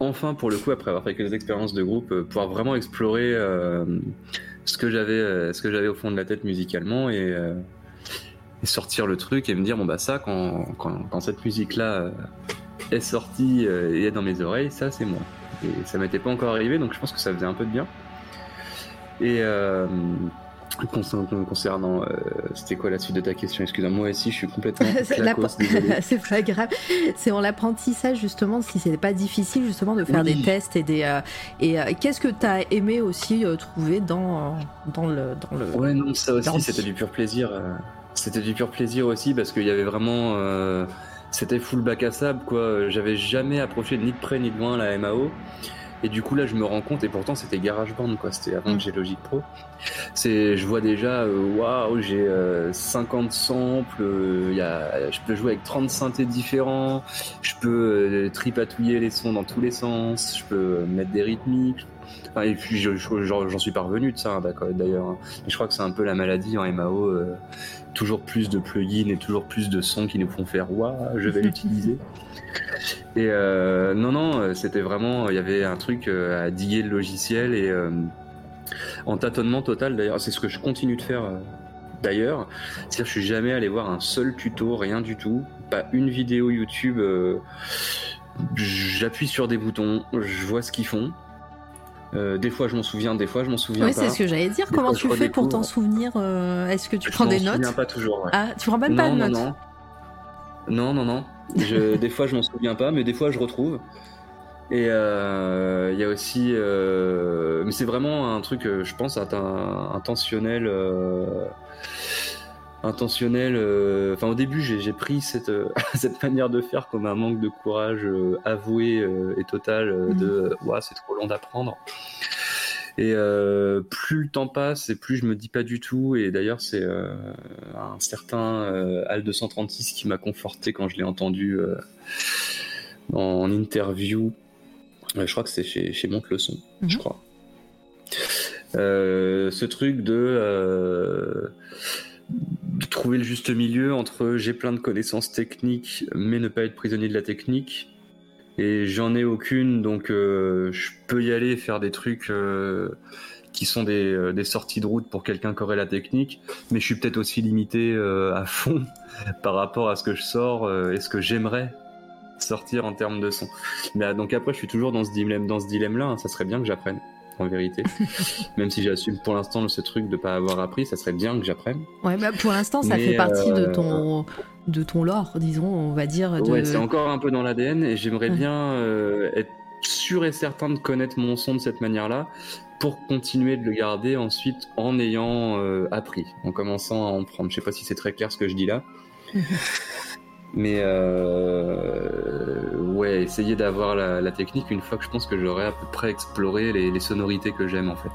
enfin, pour le coup, après avoir fait quelques expériences de groupe, pouvoir vraiment explorer ce que j'avais euh, ce que j'avais au fond de la tête musicalement euh, et, sortir le truc et me dire bon bah ça quand, quand, cette musique là euh, est sortie et est dans mes oreilles ça c'est moi. Et ça m'était pas encore arrivé donc je pense que ça faisait un peu de bien. Et Concernant, euh, c'était quoi la suite de ta question? Excuse-moi, moi aussi je suis complètement C'est pas grave. C'est en l'apprentissage justement, si c'était pas difficile justement de faire des tests et des. Euh, et euh, qu'est-ce que tu as aimé aussi trouver dans, dans, le, dans le. Ouais, non, ça aussi c'était du pur plaisir. C'était du pur plaisir aussi parce qu'il y avait vraiment. c'était full bac à sable quoi. J'avais jamais approché ni de près ni de loin la MAO. Et du coup là je me rends compte, et pourtant c'était GarageBand quoi, c'était avant que j'ai Logic Pro. C'est, je vois déjà, euh, waouh, j'ai 50 euh, samples, euh, y a, je peux jouer avec 30 synthés différents, je peux tripatouiller les sons dans tous les sens, je peux mettre des rythmiques. Et puis j'en suis parvenu de ça hein, d'ailleurs. Hein. Je crois que c'est un peu la maladie en MAO, toujours plus de plugins et toujours plus de sons qui nous font faire waouh, je vais l'utiliser. Et euh, non, non, euh, c'était vraiment, il y avait un truc euh, à diguer le logiciel et en tâtonnement total d'ailleurs. C'est ce que je continue de faire d'ailleurs. C'est-à-dire, je suis jamais allé voir un seul tuto, rien du tout, pas une vidéo YouTube. J'appuie sur des boutons, je vois ce qu'ils font. Des fois, je m'en souviens, des fois, je m'en souviens oui, pas. c'est ce que j'allais dire. Comment tu fais pour t'en souvenir Est-ce que tu prends des notes Je m'en souviens pas toujours. Ah, tu prends même pas de notes non. non, non, non. des fois, je m'en souviens pas, mais des fois, je retrouve. Et euh, il y a aussi, euh, mais c'est vraiment un truc, euh, je pense, intentionnel. Intentionnel. Enfin, au début, j'ai pris cette, cette manière de faire comme un manque de courage avoué et total de, ouais, c'est trop long d'apprendre. Et euh, plus le temps passe et plus je me dis pas du tout. Et d'ailleurs, c'est euh, un certain euh, Al 236 qui m'a conforté quand je l'ai entendu en interview. je crois que c'est chez, chez Monte le son, je mhm. crois. ce truc de, de, trouver le juste milieu entre j'ai plein de connaissances techniques, mais ne pas être prisonnier de la technique, et j'en ai aucune, donc euh, je peux y aller faire des trucs euh, qui sont des, euh, des, sorties de route pour quelqu'un qui aurait la technique, mais je suis peut-être aussi limité à fond par rapport à ce que je sors et ce que j'aimerais sortir en termes de son. Mais donc après, je suis toujours dans ce dilemme, dans ce dilemme-là. Hein. ça serait bien que j'apprenne, en vérité. Même si j'assume pour l'instant ce truc de pas avoir appris, ça serait bien que j'apprenne. Ouais, bah pour l'instant, ça fait partie de ton de ton lore, disons, on va dire. De... Ouais, c'est encore un peu dans l'ADN et j'aimerais bien euh, être sûr et certain de connaître mon son de cette manière-là pour continuer de le garder ensuite en ayant euh, appris, en commençant à en prendre. Je sais pas si c'est très clair ce que je dis là. Mais euh, ouais, essayer d'avoir la, technique une fois que je pense que j'aurai à peu près exploré les, sonorités que j'aime en fait.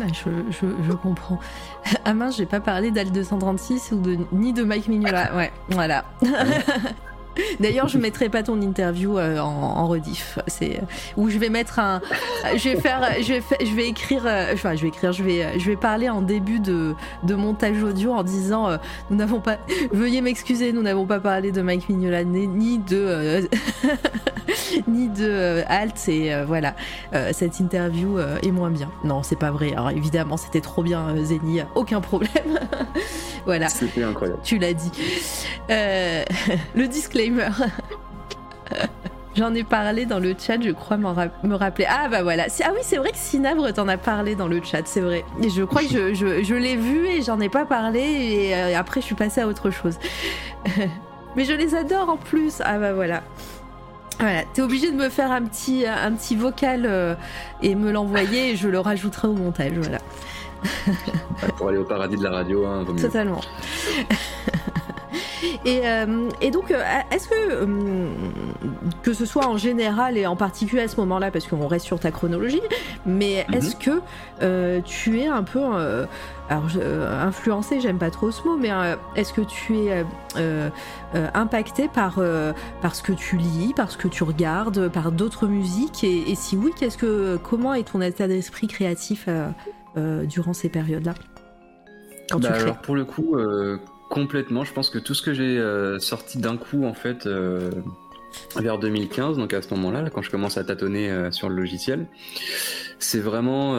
Ah, je, je, je, comprends. Ah mince, j'ai pas parlé d'Al 236 ou de, ni de Mike Mignola. Ouais, voilà. D'ailleurs, je mettrai pas ton interview euh, en, en, rediff. C'est où je vais mettre un. Je vais faire. Je vais, je vais écrire. Euh, enfin, je vais écrire. Je vais. Je vais parler en début de, de montage audio en disant euh, nous n'avons pas. Veuillez m'excuser, nous n'avons pas parlé de Mike Mignola ni de ni de Halt et voilà. cette interview est moins bien. Non, c'est pas vrai. Alors évidemment, c'était trop bien, Zeni. Aucun problème. voilà. C'était incroyable. Tu l'as dit. le disclaimer J'en ai parlé dans le chat, je crois me rappeler. Ah bah voilà. Ah oui, c'est vrai que Sinabre t'en a parlé dans le chat, c'est vrai. Et je crois que je, je, l'ai vu et j'en ai pas parlé et euh, après je suis passée à autre chose. Mais je les adore en plus. Ah bah voilà. Voilà, t'es obligé de me faire un petit, un petit vocal euh, et me l'envoyer et je le rajouterai au montage, voilà. Pour aller au paradis de la radio, hein, Totalement. Euh, et, donc, euh, est-ce que, euh, que ce soit en général et en particulier à ce moment-là, parce qu'on reste sur ta chronologie, mais mhm. est-ce que tu es un peu. alors, influencé, j'aime pas trop ce mot, mais est-ce que tu es impacté par, par ce que tu lis, par ce que tu regardes, par d'autres musiques? Et, si oui, qu'est-ce que, comment est ton état d'esprit créatif durant ces périodes-là? Bah alors pour le coup, Complètement. Je pense que tout ce que j'ai euh, sorti d'un coup, en fait, euh, vers 2015, donc à ce moment-là, quand je commence à tâtonner euh, sur le logiciel, c'est vraiment,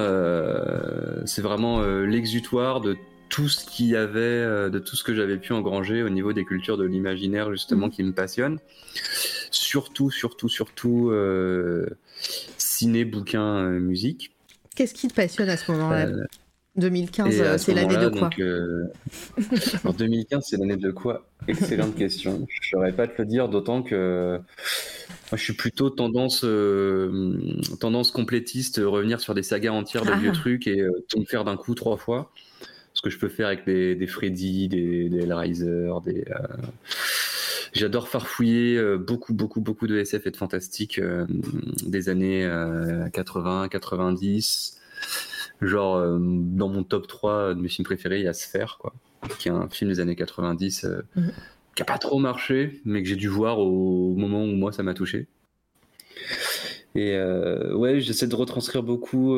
c'est vraiment l'exutoire de tout ce qu'il y avait, de tout ce que j'avais pu engranger au niveau des cultures de l'imaginaire, justement, mmh. qui me passionne. Surtout, surtout, surtout, ciné, bouquin, musique. Qu'est-ce qui te passionne à ce moment-là? 2015, c'est l'année de quoi euh... 2015, c'est l'année de quoi? Excellente question. Je ne saurais pas te le dire, d'autant que moi, je suis plutôt tendance, euh, tendance complétiste, revenir sur des sagas entières de vieux ah. trucs et euh, tout me faire d'un coup trois fois. Ce que je peux faire avec des, des Freddy, des, des Hellraiser, des. Euh, j'adore farfouiller beaucoup, beaucoup, beaucoup de SF et de fantastique des années 80, 90. Genre, euh, dans mon top 3 de mes films préférés, il y a Sphère, quoi, qui est un film des années 90 euh, mhm. qui a pas trop marché, mais que j'ai dû voir au moment où moi ça m'a touché. Et euh, ouais, j'essaie de retranscrire beaucoup,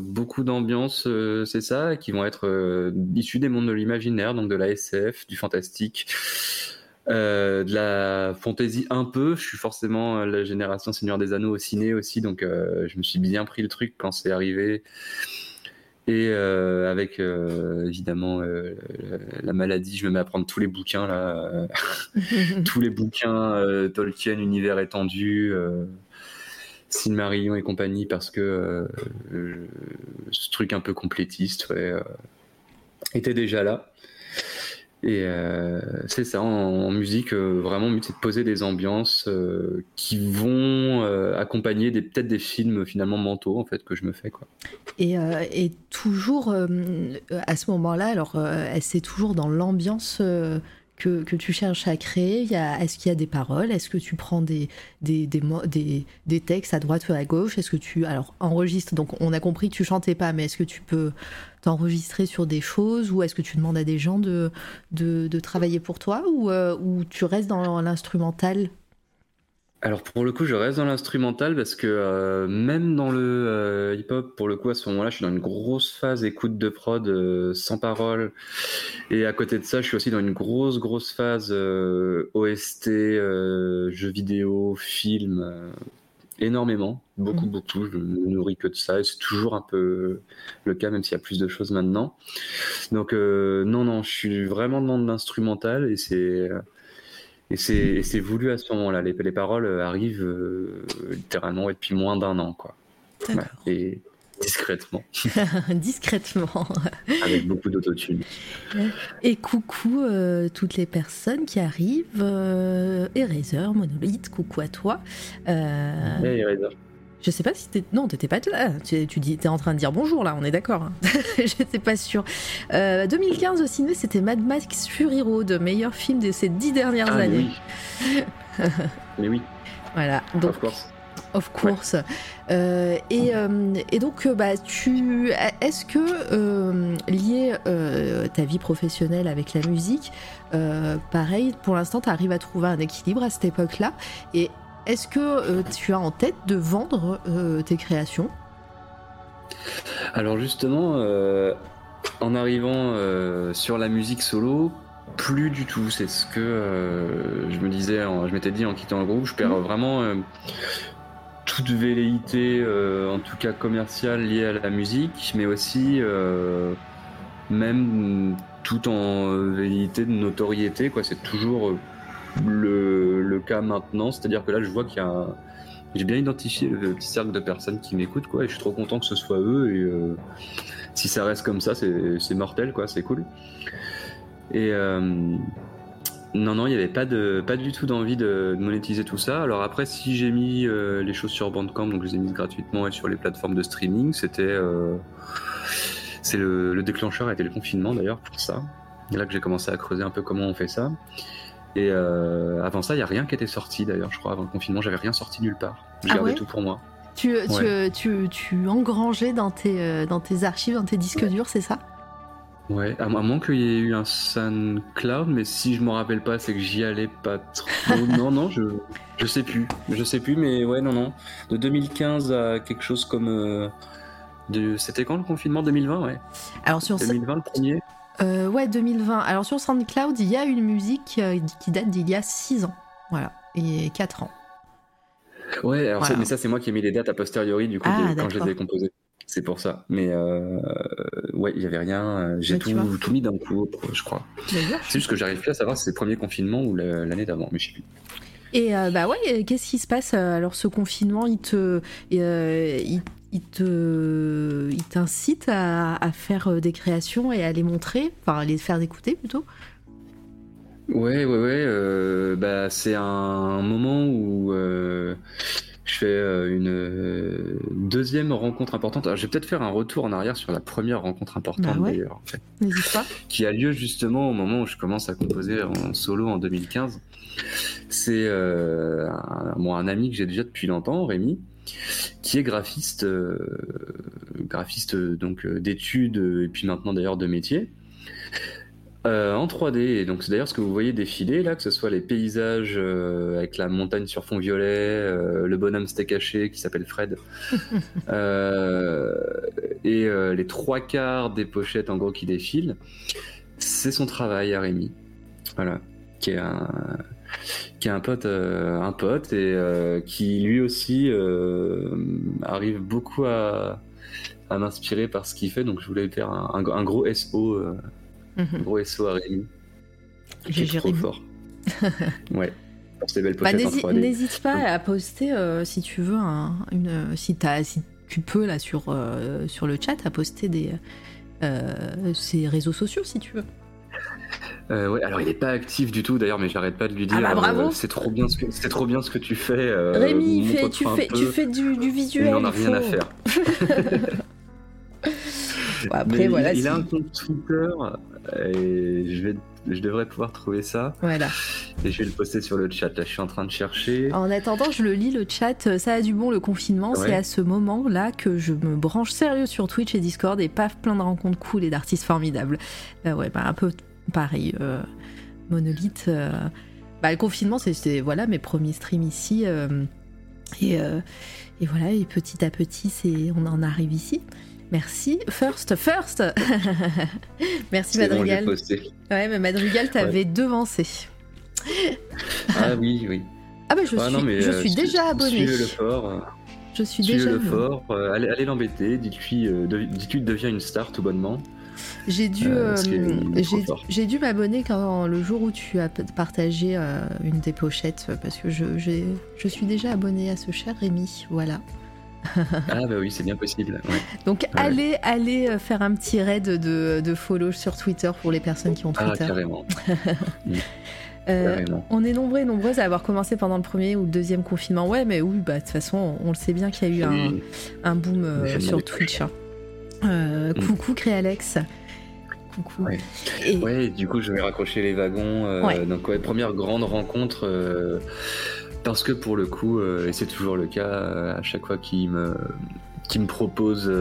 beaucoup d'ambiances, c'est ça, qui vont être issues des mondes de l'imaginaire, donc de la SF, du fantastique, euh, de la fantasy un peu. Je suis forcément la génération Seigneur des Anneaux au ciné aussi, donc euh, je me suis bien pris le truc quand c'est arrivé. Et euh, avec évidemment la maladie, je me mets à prendre tous les bouquins là, tous les bouquins Tolkien, univers étendu. Silmarillion et compagnie parce que ce truc un peu complétiste était déjà là. Et euh, c'est ça, en, musique, euh, vraiment, c'est de poser des ambiances euh, qui vont accompagner peut-être des films finalement mentaux en fait que je me fais quoi. Et, et toujours à ce moment-là, alors c'est toujours dans l'ambiance que, que, tu cherches à créer. Est-ce qu'il y a des paroles? Est-ce que tu prends des, des, des, des, textes à droite ou à gauche? Est-ce que tu alors enregistres Donc on a compris que tu chantais pas, mais est-ce que tu peux t'enregistrer sur des choses ou est-ce que tu demandes à des gens de, travailler pour toi ou, euh, ou tu restes dans l'instrumental? Alors pour le coup, je reste dans l'instrumental parce que euh, même dans le euh, hip-hop, pour le coup, à ce moment-là, je suis dans une grosse phase écoute de prod sans parole. Et à côté de ça, je suis aussi dans une grosse, grosse phase OST, jeux vidéo, film, énormément, beaucoup, mmh. beaucoup. Je me nourris que de ça et c'est toujours un peu le cas, même s'il y a plus de choses maintenant. Donc non, non, je suis vraiment dans l'instrumental et c'est et c'est voulu à ce moment-là. Les, les, paroles euh, arrivent euh, littéralement depuis moins d'un an, quoi. et discrètement. discrètement. Avec beaucoup d'autotune. Et coucou euh, toutes les personnes qui arrivent. Eraser, Monolith, coucou à toi. Hey, Eraser. Je sais pas si t'es. Non, t'étais pas là. Tu, tu dis, t'es en train de dire bonjour là, on est d'accord. Hein. J'étais pas sûre. 2015 au ciné, c'était Mad Max Fury Road, meilleur film de ces dix dernières ah, années. Oui. mais oui. Voilà. Donc, Of course. Euh, et, euh, et, donc, euh, bah, tu, est-ce que lier ta vie professionnelle avec la musique, pareil, pour l'instant, tu arrives à trouver un équilibre à cette époque-là? Et est-ce que tu as en tête de vendre tes créations? Alors justement, en arrivant sur la musique solo, plus du tout. C'est ce que je me disais, je m'étais dit en quittant le groupe, je perds mmh. vraiment toute velléité, euh, en tout cas commerciale, liée à la musique, mais aussi euh, même tout en velléité de notoriété. Quoi. C'est toujours le, le, cas maintenant. C'est-à-dire que là, je vois qu'il y a. J'ai bien identifié le petit cercle de personnes qui m'écoutent, quoi, et je suis trop content que ce soit eux. Et euh, si ça reste comme ça, c'est mortel, quoi, c'est cool. Et non, non, il n'y avait pas, de, pas du tout d'envie de, monétiser tout ça. Alors après, si j'ai mis euh, les choses sur Bandcamp, donc je les ai mises gratuitement et sur les plateformes de streaming, c'était... Euh, c'est le, déclencheur a été le confinement d'ailleurs pour ça. Et là que j'ai commencé à creuser un peu comment on fait ça. Et euh, avant ça, il n'y a rien qui était sorti d'ailleurs, je crois. Avant le confinement, j'avais rien sorti nulle part. Je ah tout pour moi. Tu, tu, tu, tu, engrangeais dans tes, dans tes archives, dans tes disques durs, c'est ça? Ouais, à, moins qu'il y ait eu un SoundCloud, mais si je m'en rappelle pas, c'est que j'y allais pas trop. non, non, je, je sais plus. Je sais plus, mais ouais, non, non. De 2015 à quelque chose comme. Euh, de... C'était quand le confinement? 2020, ouais. Alors sur 2020, le premier? Euh, Ouais, 2020. Alors sur SoundCloud, il y a une musique euh, qui date d'il y a 6 ans. Voilà, et 4 ans. Ouais, alors mais ça, c'est moi qui ai mis les dates a posteriori, du coup, ah, quand je les ai composées. C'est pour ça. Mais euh, ouais, il n'y avait rien. Euh, j'ai tout, tout, mis d'un coup, je crois. C'est juste que j'arrive plus à savoir si c'est le premier confinement ou l'année d'avant, mais je sais plus. Et euh, bah ouais, qu'est-ce qui se passe alors ce confinement Il te, il, te, il t'incite à, à, faire des créations et à les montrer, enfin à les faire écouter plutôt? Ouais, ouais, ouais. bah c'est un moment où je fais euh, une euh, deuxième rencontre importante. Alors, je vais peut-être faire un retour en arrière sur la première rencontre importante bah d'ailleurs, qui a lieu justement au moment où je commence à composer en solo en 2015. C'est euh, un, un ami que j'ai déjà depuis longtemps, Rémi, qui est graphiste, graphiste donc d'études et puis maintenant d'ailleurs de métier. Euh, en 3D, et donc c'est d'ailleurs ce que vous voyez défiler là, que ce soit les paysages euh, avec la montagne sur fond violet, euh, le bonhomme steak caché qui s'appelle Fred, et les trois quarts des pochettes en gros qui défilent, c'est son travail à Rémi, voilà, qui est un, qui est un pote, un pote et qui lui aussi arrive beaucoup à, m'inspirer par ce qu'il fait, donc je voulais faire un, un gros SO Mhm. Gros SO à Rémi. J'ai trop fort. ouais. Pour ces belles bah, N'hésite pas à poster euh, si tu veux une si, as, si tu peux là sur euh, sur le chat à poster des euh, ses réseaux sociaux si tu veux. Euh, ouais, alors il est pas actif du tout d'ailleurs, mais j'arrête pas de lui dire. Ah bah, bravo. c'est trop bien ce que c'est trop bien ce que tu fais. Rémi, fait, tu fais tu fais du, du visuel. Il n'en a rien à faire. après voilà. Il, a un compte Twitter et je, vais, je devrais pouvoir trouver ça. Voilà. Et je vais le poster sur le chat. Là, je suis en train de chercher. En attendant, je le lis le chat. Ça a du bon le confinement. C'est à ce moment-là que je me branche sérieux sur Twitch et Discord et paf, plein de rencontres cool et d'artistes formidables. Euh, ouais, bah, un peu pareil. Euh, monolithe. Euh, bah, le confinement, c'est voilà mes premiers streams ici. et, et voilà, et petit à petit, on en arrive ici. Merci. First, first Merci Madrigal. ouais, mais Madrigal t'avait devancé. ah oui, oui. Ah bah je suis, je euh, suis déjà abonné. le fort. Je suis déjà le fort. Euh, allez, allez l'embêter. Dites-lui, euh, de une star tout bonnement. J'ai dû, j'ai dû m'abonner quand le jour où tu as partagé une des pochettes parce que je, je suis déjà abonné à ce cher Rémi. Voilà ah bah oui, c'est bien possible. Donc allez, allez euh, faire un petit raid de, de, follow sur Twitter pour les personnes qui ont ah, Twitter. Ah, carrément. Euh, on est nombreux et nombreuses à avoir commencé pendant le premier ou le deuxième confinement. Ouais, mais oui, bah de toute façon, on le sait bien qu'il y a eu un, boom euh, sur Twitch. Hein. Mm. Coucou Créalex. Coucou. Ouais. Et... ouais. du coup, je vais raccrocher les wagons. Donc, ouais, première grande rencontre Parce que pour le coup, et c'est toujours le cas, à chaque fois qu'il me, me propose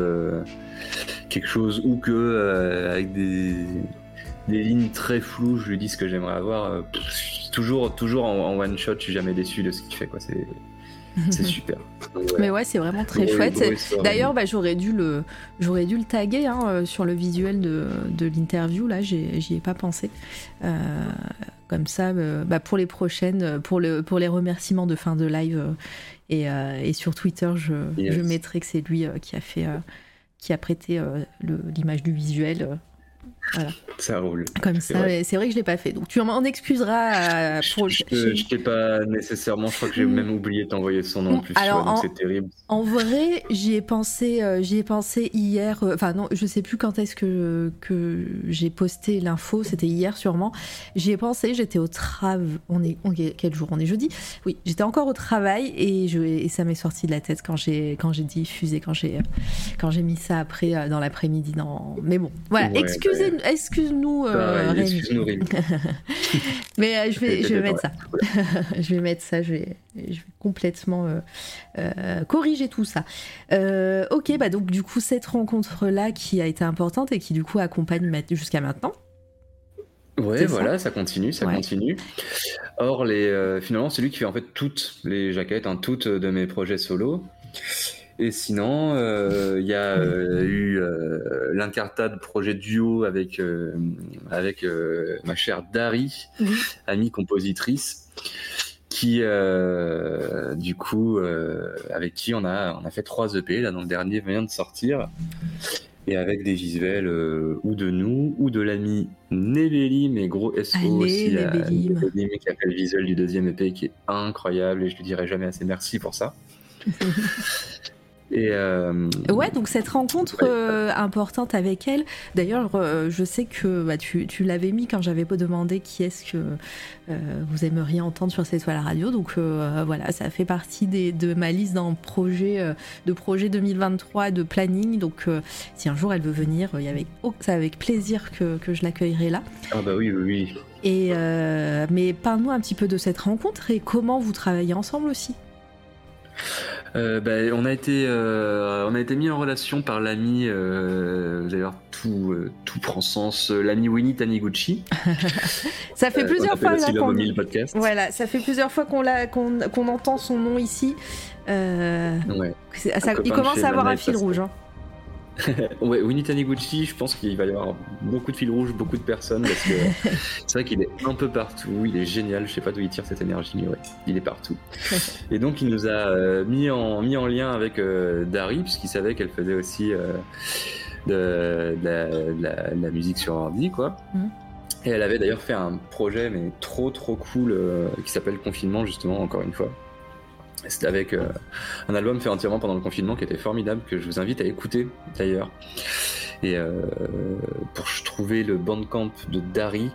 quelque chose ou que avec des, des lignes très floues, je lui dis ce que j'aimerais avoir, toujours, toujours en, en, one shot, je suis jamais déçu de ce qu'il fait. Quoi. C'est, c'est super. Mais ouais, c'est vraiment très chouette. D'ailleurs, bah, j'aurais dû le, j'aurais dû le taguer hein, euh, sur le visuel de, de l'interview. Là, j'y ai pas pensé. Euh, comme ça, euh, bah, pour les prochaines, pour le, pour les remerciements de fin de live et, et, sur Twitter, je, je mettrai que c'est lui qui a fait, qui a prêté l'image du visuel voilà. Ça roule. Comme ça, c'est vrai que je l'ai pas fait. Donc tu m'en excuseras. Euh, pour... Je, je, t'ai pas nécessairement. Je crois que j'ai même oublié de t'envoyer son nom en plus. Alors, c'est terrible. En vrai, j'y ai pensé. Euh, j'y ai pensé hier. Euh, enfin non, je sais plus quand est-ce que que j'ai posté l'info. C'était hier sûrement. J'y ai pensé. J'étais au travail. On est, quel jour On est jeudi? Oui, j'étais encore au travail et je et ça m'est sorti de la tête quand j'ai quand j'ai diffusé quand j'ai quand j'ai mis ça après dans l'après-midi. Dans... Mais bon, voilà. excusez excuse-nous, euh, Rémi. Mais euh, je vais, je vais mettre ça. je vais mettre ça. Je vais, je vais complètement euh, corriger tout ça. ok, bah donc du coup cette rencontre là qui a été importante et qui du coup accompagne jusqu'à maintenant. Ouais, voilà, ça, continue, ça continue. Or, les, finalement, c'est lui qui fait en fait toutes les jaquettes, hein, toutes de mes projets solo. Et sinon, euh, il y a euh, eu euh, l'incartade projet duo avec, avec ma chère Dari, amie compositrice, qui, du coup, avec qui on a, on a fait trois EP. Là, dans le dernier vient de sortir. Et avec des visuels ou de nous, ou de l'ami Nebeli, mais gros SO aussi, à qui a fait le visuel du deuxième EP qui est incroyable et je lui dirai jamais assez merci pour ça. Et euh, Ouais, donc cette rencontre euh, importante avec elle, d'ailleurs, euh, je sais que bah, tu, tu l'avais mis quand j'avais pas demandé qui est-ce que vous aimeriez entendre sur cette toile radio. Donc voilà, ça fait partie des, de ma liste dans projet, de projet 2023 de planning. Donc si un jour elle veut venir, il y avec, oh, c'est avec plaisir que, que je l'accueillerai là. Ah bah oui, oui, oui. Et, mais parle-nous un petit peu de cette rencontre et comment vous travaillez ensemble aussi. Euh, bah, on a été euh, on a été mis en relation par l'ami euh, d'ailleurs tout tout prend sens l'ami Winnie Taniguchi. ça fait plusieurs fois qu'on voilà ça fait plusieurs fois qu'on qu'on entend son nom ici. Ouais. il commence à avoir un fil rouge. Hein. ouais, Winnie Taniguchi, je pense qu'il va y avoir beaucoup de fils rouges, beaucoup de personnes, parce que c'est vrai qu'il est un peu partout, il est génial, je sais pas d'où il tire cette énergie, mais ouais, il est partout. Et donc il nous a euh, mis, en, mis en lien avec euh, Dari, puisqu'il savait qu'elle faisait aussi euh, de, la, musique sur ordi, quoi. Mm. Et elle avait d'ailleurs fait un projet, mais trop trop cool, qui s'appelle Confinement, justement, encore une fois. C'était avec euh, un album fait entièrement pendant le confinement qui était formidable, que je vous invite à écouter d'ailleurs. Et euh, pour trouver le bandcamp de Dari,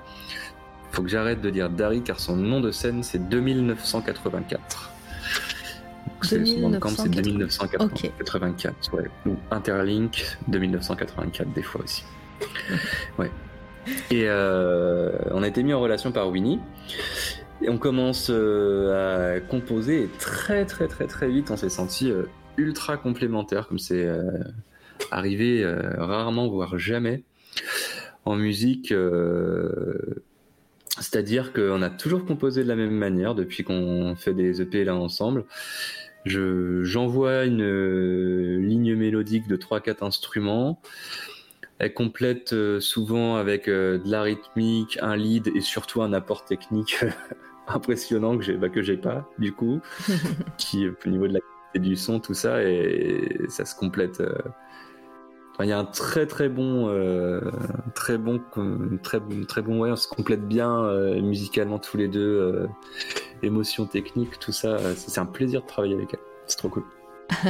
faut que j'arrête de dire Dari car son nom de scène c'est 2984. Son bandcamp c'est 2984, ouais. ou Interlink 2984 des fois aussi. ouais. Et euh, on a été mis en relation par Winnie. Et on commence euh, à composer et très très très très vite on s'est senti euh, ultra complémentaires comme c'est euh, arrivé rarement voire jamais en musique. C'est-à-dire qu'on a toujours composé de la même manière depuis qu'on fait des EP ensemble. j'envoie une ligne mélodique de 3-4 instruments. Elle complète souvent avec de la rythmique, un lead et surtout un apport technique impressionnant que j'ai bah, que j'ai pas du coup qui au niveau de la qualité du son tout ça et ça se complète euh. il y a un très très bon euh, très bon très très bon ouais on se complète bien euh, musicalement tous les deux émotion technique tout ça c'est un plaisir de travailler avec elle. C'est trop cool.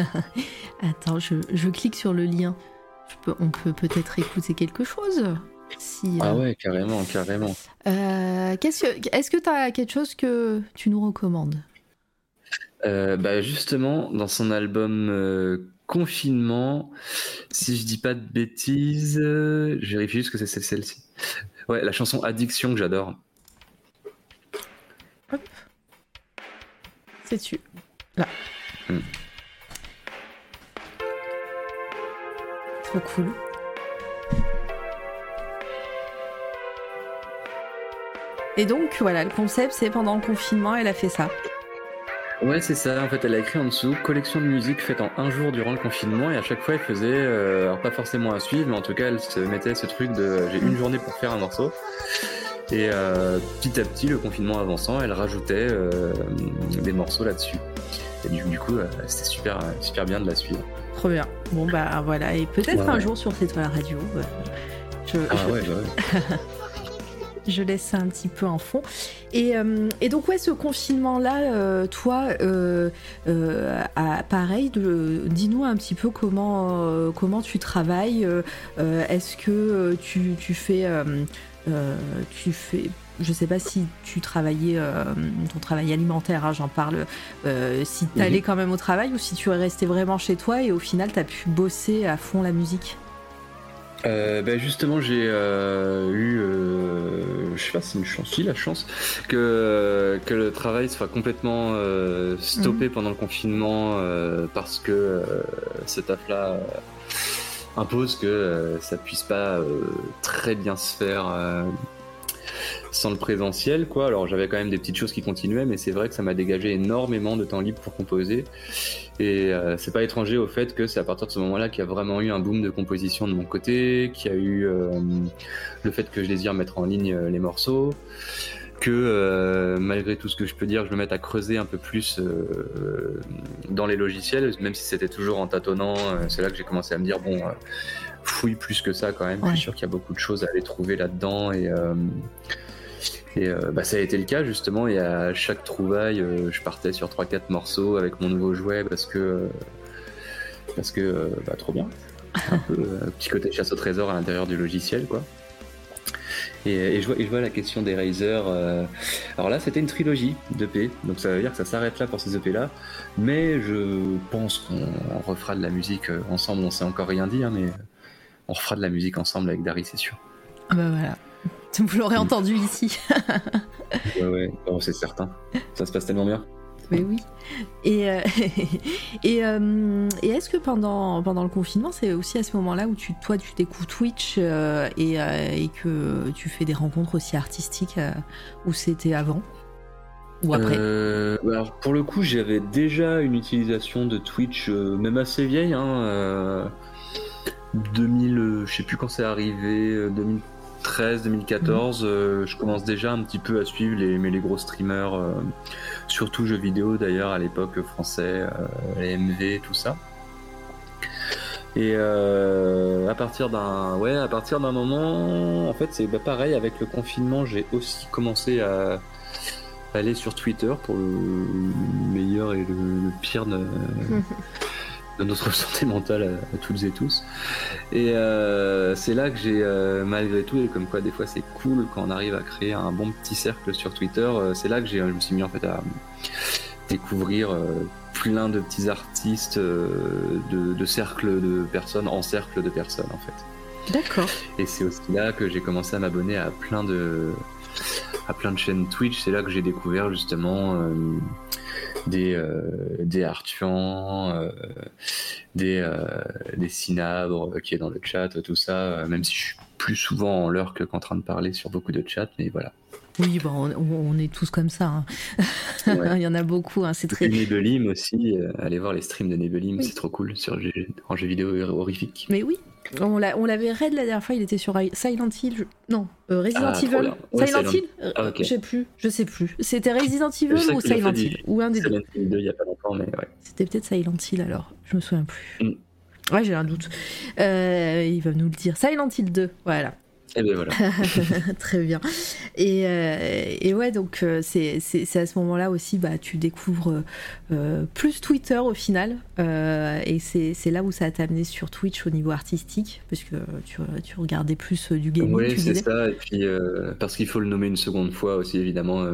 Attends je, je clique sur le lien. On peut peut-être écouter quelque chose ah euh, ouais, carrément, carrément. Euh, est-ce que tu as quelque chose que tu nous recommandes? Euh, bah Justement, dans son album Confinement, si je dis pas de bêtises, je vérifie juste que c'est celle-ci. Ouais, la chanson Addiction que j'adore. c'est dessus. Là. Mm. Trop cool. Et donc voilà, le concept c'est pendant le confinement, elle a fait ça. Ouais, c'est ça. En fait, elle a écrit en dessous collection de musique faite en un jour durant le confinement et à chaque fois elle faisait, euh, alors pas forcément à suivre, mais en tout cas elle se mettait ce truc de j'ai une journée pour faire un morceau. Et euh, petit à petit, le confinement avançant, elle rajoutait euh, des morceaux là-dessus. Et du, du coup, c'était super, super bien de la suivre. Trop bien. Bon bah voilà, et peut-être Ouais, un ouais. jour sur cette radio. je, Ah je- ouais, bah ouais. je laisse ça un petit peu en fond. Et, euh, et donc ouais, ce confinement-là, euh, toi, euh, à- pareil, dis-nous un petit peu comment, comment tu travailles. Est-ce que tu, tu fais... tu fais je sais pas si tu travaillais euh, ton travail alimentaire, hein, j'en parle, euh, si tu allais Mhm. quand même au travail ou si tu es resté vraiment chez toi et au final tu as pu bosser à fond la musique. Euh, bah, justement, j'ai euh, eu, euh, je sais pas, c'est une chance, si la chance que que le travail soit complètement euh, stoppé pendant le confinement euh, parce que euh, ce taf-là impose que ça puisse pas euh, très bien se faire. Sans le présentiel, quoi. Alors j'avais quand même des petites choses qui continuaient, mais c'est vrai que ça m'a dégagé énormément de temps libre pour composer. Et euh, c'est pas étranger au fait que c'est à partir de ce moment-là qu'il y a vraiment eu un boom de composition de mon côté, qu'il y a eu euh, le fait que je désire mettre en ligne euh, les morceaux, que malgré tout ce que je peux dire, je me mette à creuser un peu plus dans les logiciels, même si c'était toujours en tâtonnant. c'est là que j'ai commencé à me dire bon, fouille plus que ça quand même. Je suis sûr qu'il y a beaucoup de choses à aller trouver là-dedans et euh, et euh, bah, ça a été le cas justement. Et à chaque trouvaille, euh, je partais sur 3-4 morceaux avec mon nouveau jouet parce que euh, parce que bah, trop bien. Un peu petit côté chasse au trésor à l'intérieur du logiciel quoi. Et, et je vois, et je vois la question des Razer. euh, alors là, c'était une trilogie d'EP, donc ça veut dire que ça s'arrête là pour ces EP là. Mais je pense qu'on refera de la musique ensemble. On s'est encore rien dit, hein, mais on refera de la musique ensemble avec Dari, c'est sûr. Ah bah voilà. Vous l'aurez Mm. entendu ici. Ouais, ouais, oh, c'est certain. Ça se passe tellement bien. Mais oui. Et, euh, et, euh, et est-ce que pendant, pendant le confinement, c'est aussi à ce moment-là où tu, toi, tu découvres Twitch euh, et, et que tu fais des rencontres aussi artistiques ou c'était avant Ou après? Alors pour le coup, j'avais déjà une utilisation de Twitch, même assez vieille. Hein, 2000, euh, je sais plus quand c'est arrivé, euh, 2013, 2014. euh, je commence déjà un petit peu à suivre les, mais les gros streamers, euh, surtout jeux vidéo d'ailleurs à l'époque français, euh, les MV, tout ça. Et euh, à partir d'un ouais, à partir d'un moment, en fait, c'est bah, pareil avec le confinement, j'ai aussi commencé à aller sur Twitter pour le meilleur et le, le pire de, de notre santé mentale à, à toutes et tous. Et euh, c'est là que j'ai euh, malgré tout, et comme quoi des fois c'est cool quand on arrive à créer un bon petit cercle sur Twitter, euh, c'est là que j'ai, je me suis mis en fait à découvrir plein de petits artistes de, de cercles de personnes en cercle de personnes en fait. D'accord. Et c'est aussi là que j'ai commencé à m'abonner à plein de à plein de chaînes Twitch. C'est là que j'ai découvert justement des euh, des Artuan, euh, des euh, des Cinabre qui est dans le chat, tout ça. euh, Même si je suis plus souvent en lurk qu'en train de parler sur beaucoup de chats, mais voilà. Oui, bon, on, on est tous comme ça. hein. Ouais. Il y en a beaucoup. hein, C'est très. Et Nebelim aussi, euh, allez voir les streams de Nebelim, Oui. c'est trop cool sur en jeu vidéo horrifique. Mais oui. On l'a- on l'avait raid la dernière fois, il était sur Silent Hill. je- Non, euh, Resident Ah, trop Evil. Ouais, Silent Silent- Hill Euh, Ah. Je sais plus, je sais plus. C'était Resident Evil ou Silent du- Hill Ou un des deux. Silent Hill 2 il y a pas longtemps, mais ouais. C'était peut-être Silent Hill alors, je me souviens plus. Mm. Ouais, j'ai un doute. Euh, il va nous le dire. Silent Hill 2, voilà. Et ben voilà. Très bien. Et, euh, et ouais, donc euh, c'est à ce moment-là aussi, bah, tu découvres euh, plus Twitter au final. Euh, et c'est là où ça t'a amené sur Twitch au niveau artistique, parce que tu, tu regardais plus du gaming, Oui, c'est ça. Et puis, parce qu'il faut le nommer une seconde fois aussi, évidemment,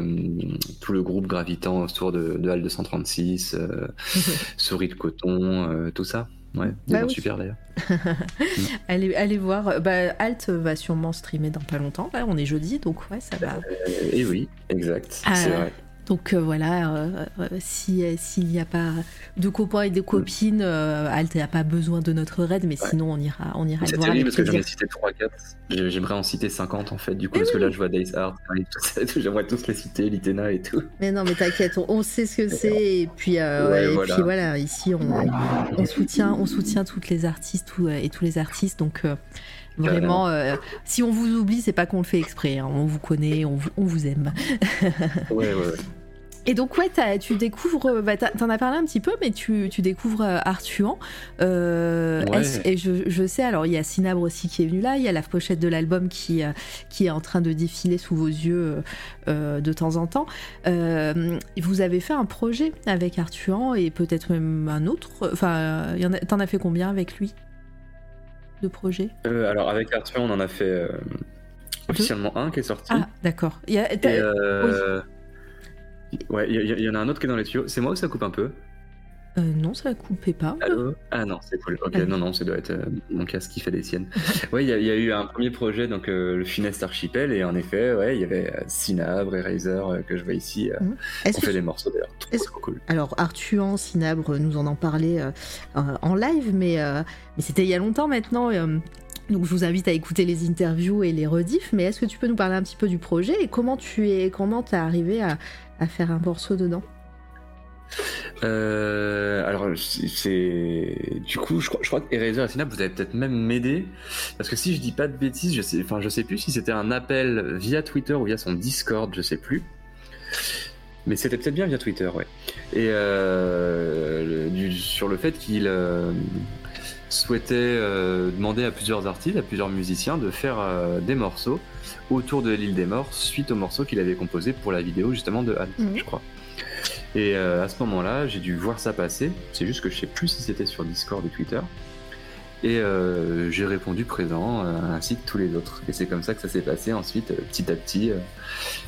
tout le groupe gravitant autour de, de HAL 236, euh, Souris de coton, tout ça. Ouais, Bah oui. super d'ailleurs. allez, allez voir. Bah, Alt va sûrement streamer dans pas longtemps. Là, on est jeudi, donc ouais, ça va. Euh, et oui, exact. Ah, c'est vrai. Donc euh, voilà, euh, euh, si s'il n'y a pas de copains et de copines, Alt n'a pas besoin de notre raid, mais Ouais. sinon on ira, on ira le C'est voir avec parce que j'en ai cité 3-4. J'ai- J'aimerais en citer 50 en fait, du coup, Mais parce que là je vois Days Art, j'aimerais tous les citer, Litena et tout. Mais non, mais t'inquiète, on, on sait ce que c'est et puis euh, Ouais, et voilà. puis voilà, ici on, on soutient, on soutient toutes les artistes tout, et tous les artistes, donc euh, vraiment, euh, si on vous oublie, c'est pas qu'on le fait exprès, hein, on vous connaît, on vous, on vous aime. Ouais, ouais, ouais. Et donc ouais, tu découvres, bah, t'as- t'en as parlé un petit peu, mais tu, tu découvres euh, Artuan. Euh, Ouais. et je, je sais, alors il y a Sinabre aussi qui est venu là, il y a la pochette de l'album qui, euh, qui est en train de défiler sous vos yeux euh, euh, de temps en temps. Euh, vous avez fait un projet avec Artuan et peut-être même un autre. Enfin, t'en as fait combien avec lui de projets? Euh, alors avec Arthur, on en a fait euh, officiellement un qui est sorti. Ah, d'accord. Il y a- euh, Ouais, il y, en a un autre qui est dans les tuyaux. C'est moi ou ça coupe un peu euh, non, ça coupait pas. Allô Ah non, c'est cool. Ok, non, non, ça doit être euh, mon casque qui fait des siennes. ouais, il y, a- il y a eu un premier projet, donc euh, le Finest Archipel, et en effet, ouais, il y avait euh, Sinabre et Razer euh, que je vois ici. euh, Est-ce on fait les morceaux d'ailleurs. Trop, cool. Alors Artuan, Sinabre nous en euh, euh, en live, mais, euh, mais c'était il y a longtemps maintenant. euh, donc je vous invite à écouter les interviews et les rediffs. Mais est-ce que tu peux nous parler un petit peu du projet et comment tu es, comment t'es arrivé à, à faire un morceau dedans Euh, alors, c'est-. Du coup, je crois, je crois que Eraser et Synapse, vous allez peut-être même m'aider. Parce que si je dis pas de bêtises, je sais, enfin, je sais plus si c'était un appel via Twitter ou via son Discord, je sais plus. Mais c'était peut-être bien via Twitter, ouais. Et euh, sur le fait qu'il euh, souhaitait demander à plusieurs artistes, à plusieurs musiciens de faire des morceaux autour de l'île des morts suite aux morceaux qu'il avait composés pour la vidéo justement de Anne, Mhm. je crois. Et euh, à ce moment-là, j'ai dû voir ça passer. C'est juste que je sais plus si c'était sur Discord ou Twitter. Et euh, j'ai répondu présent, euh, ainsi que tous les autres. Et c'est comme ça que ça s'est passé ensuite, petit à petit,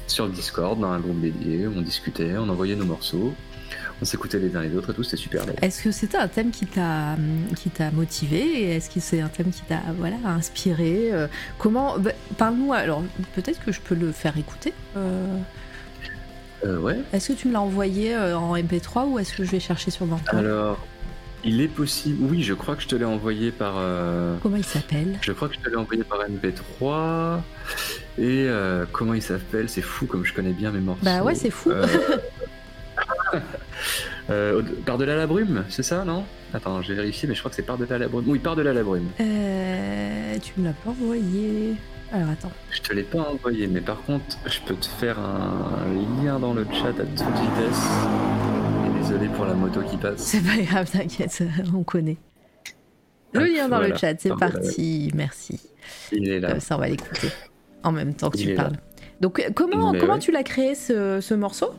sur Discord, dans un groupe dédié. On discutait, on envoyait nos morceaux, on s'écoutait les uns les autres et tout, c'était super. Est-ce que c'était un thème qui t'a qui t'a motivé Est-ce que c'est un thème qui t'a voilà inspiré euh, Comment bah, Parle-nous. Alors peut-être que je peux le faire écouter. euh, Euh, ouais. est-ce que tu me l'as envoyé en MP3 ou est-ce que je vais chercher sur Bandcamp? Alors, il est possible. Oui, je crois que je te l'ai envoyé par. euh, Comment il s'appelle? Je crois que je te l'ai envoyé par MP3. Et euh, comment il s'appelle? C'est fou comme je connais bien mes morceaux. Bah ouais, c'est fou. Euh, euh, Par-delà la brume, c'est ça, non? Attends, j'ai vérifié, mais je crois que c'est par-delà la brume. Oui, par-delà la brume. Euh, tu me l'as pas envoyé. Alors attends. Je te l'ai pas envoyé, mais par contre, je peux te faire un lien dans le chat à toute vitesse. Et désolé pour la moto qui passe. C'est pas grave, t'inquiète, on connaît. Le lien dans le chat, c'est parti. Merci. Il est là. Comme ça, on va l'écouter en même temps que Il tu là. parles. Donc, euh, comment, Mais comment ouais. tu l'as créé ce, ce morceau?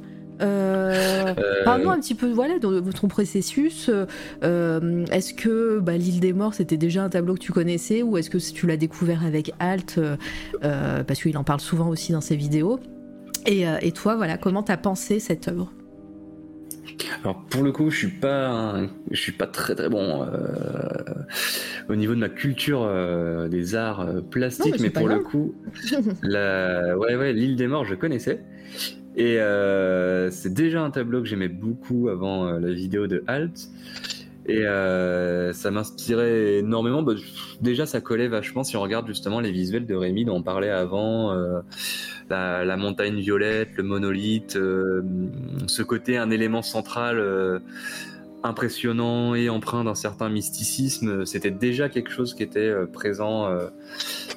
Euh, Euh, Parle-nous un petit peu voilà, de ton processus. Euh, est-ce que bah, l'île des morts, c'était déjà un tableau que tu connaissais ou est-ce que tu l'as découvert avec Alt euh, Parce qu'il en parle souvent aussi dans ses vidéos. Et, et toi, voilà, comment t'as pensé cette œuvre? Alors pour le coup, je suis pas, un- je suis pas très très bon euh, au niveau de ma culture euh, des arts euh, plastiques, Non, mais pour le coup, la, ouais ouais, l'île des morts, je connaissais. Et euh, c'est déjà un tableau que j'aimais beaucoup avant euh, la vidéo de Halt. Et euh, ça m'inspirait énormément. Bah, déjà, ça collait vachement si on regarde justement les visuels de Rémi dont on parlait avant. la, montagne violette, le monolithe, ce côté un élément central impressionnant et empreint d'un certain mysticisme, c'était déjà quelque chose qui était euh, présent euh,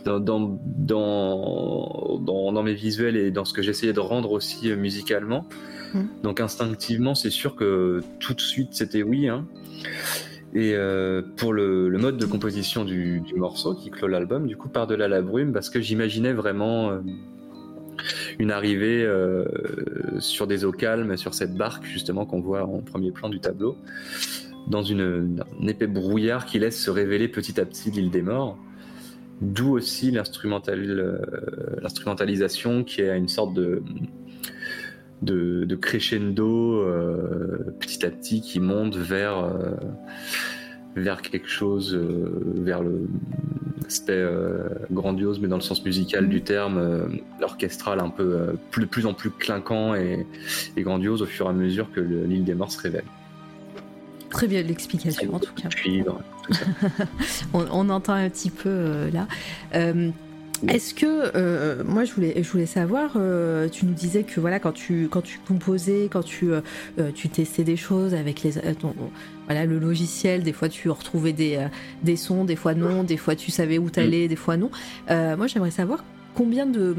dans, dans, dans, dans, dans mes visuels et dans ce que j'essayais de rendre aussi euh, musicalement. Mhm. Donc instinctivement, c'est sûr que tout de suite, c'était oui. hein. Et euh, pour le, le mode de composition du, du morceau qui clôt l'album, du coup, par-delà la brume, parce que j'imaginais vraiment euh, une arrivée euh, sur des eaux calmes, sur cette barque justement qu'on voit en premier plan du tableau, dans une, un épais brouillard qui laisse se révéler petit à petit l'île des morts. D'où aussi euh, l'instrumentalisation qui est une sorte de, crescendo euh, petit à petit qui monte vers, vers quelque chose, euh, vers le, aspect grandiose, mais dans le sens musical du terme, orchestral un peu de plus en plus clinquant et, grandiose au fur et à mesure que l'île des morts se révèle. Très bien l'explication en tout cas. on, entend un petit peu là. Est-ce que euh, moi je voulais je voulais savoir euh, tu nous disais que voilà quand tu quand tu composais quand tu euh, tu testais des choses avec les voilà le logiciel des fois tu retrouvais des des sons des fois non. Des fois tu savais où t'allais des fois non. Moi j'aimerais savoir combien de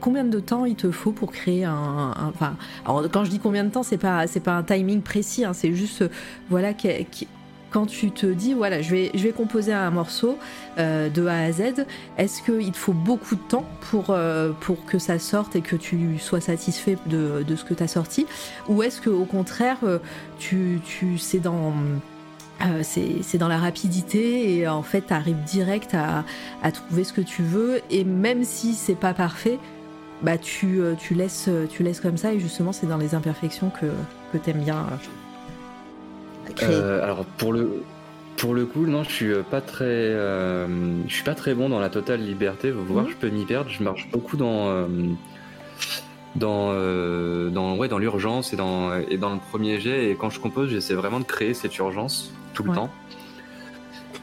combien de temps il te faut pour créer un, enfin alors quand je dis combien de temps c'est pas c'est pas un timing précis hein, c'est juste voilà qui, quand tu te dis voilà je vais, composer un morceau euh, de A à Z, est-ce qu'il te faut beaucoup de temps pour, euh, pour que ça sorte et que tu sois satisfait de, ce que tu as sorti? Ou est-ce qu'au contraire euh, tu, tu c'est dans la rapidité et en fait tu arrives direct à, à, trouver ce que tu veux et même si c'est pas parfait bah tu, tu, laisses, tu laisses comme ça et justement c'est dans les imperfections que, que tu aimes bien euh, alors pour le pour le coup, non, je suis pas très, euh, je suis pas très bon dans la totale liberté. Vous voir, mhm. je peux m'y perdre. Je marche beaucoup dans euh, dans dans ouais dans l'urgence et dans et dans le premier jet. Et quand je compose, j'essaie vraiment de créer cette urgence tout le temps.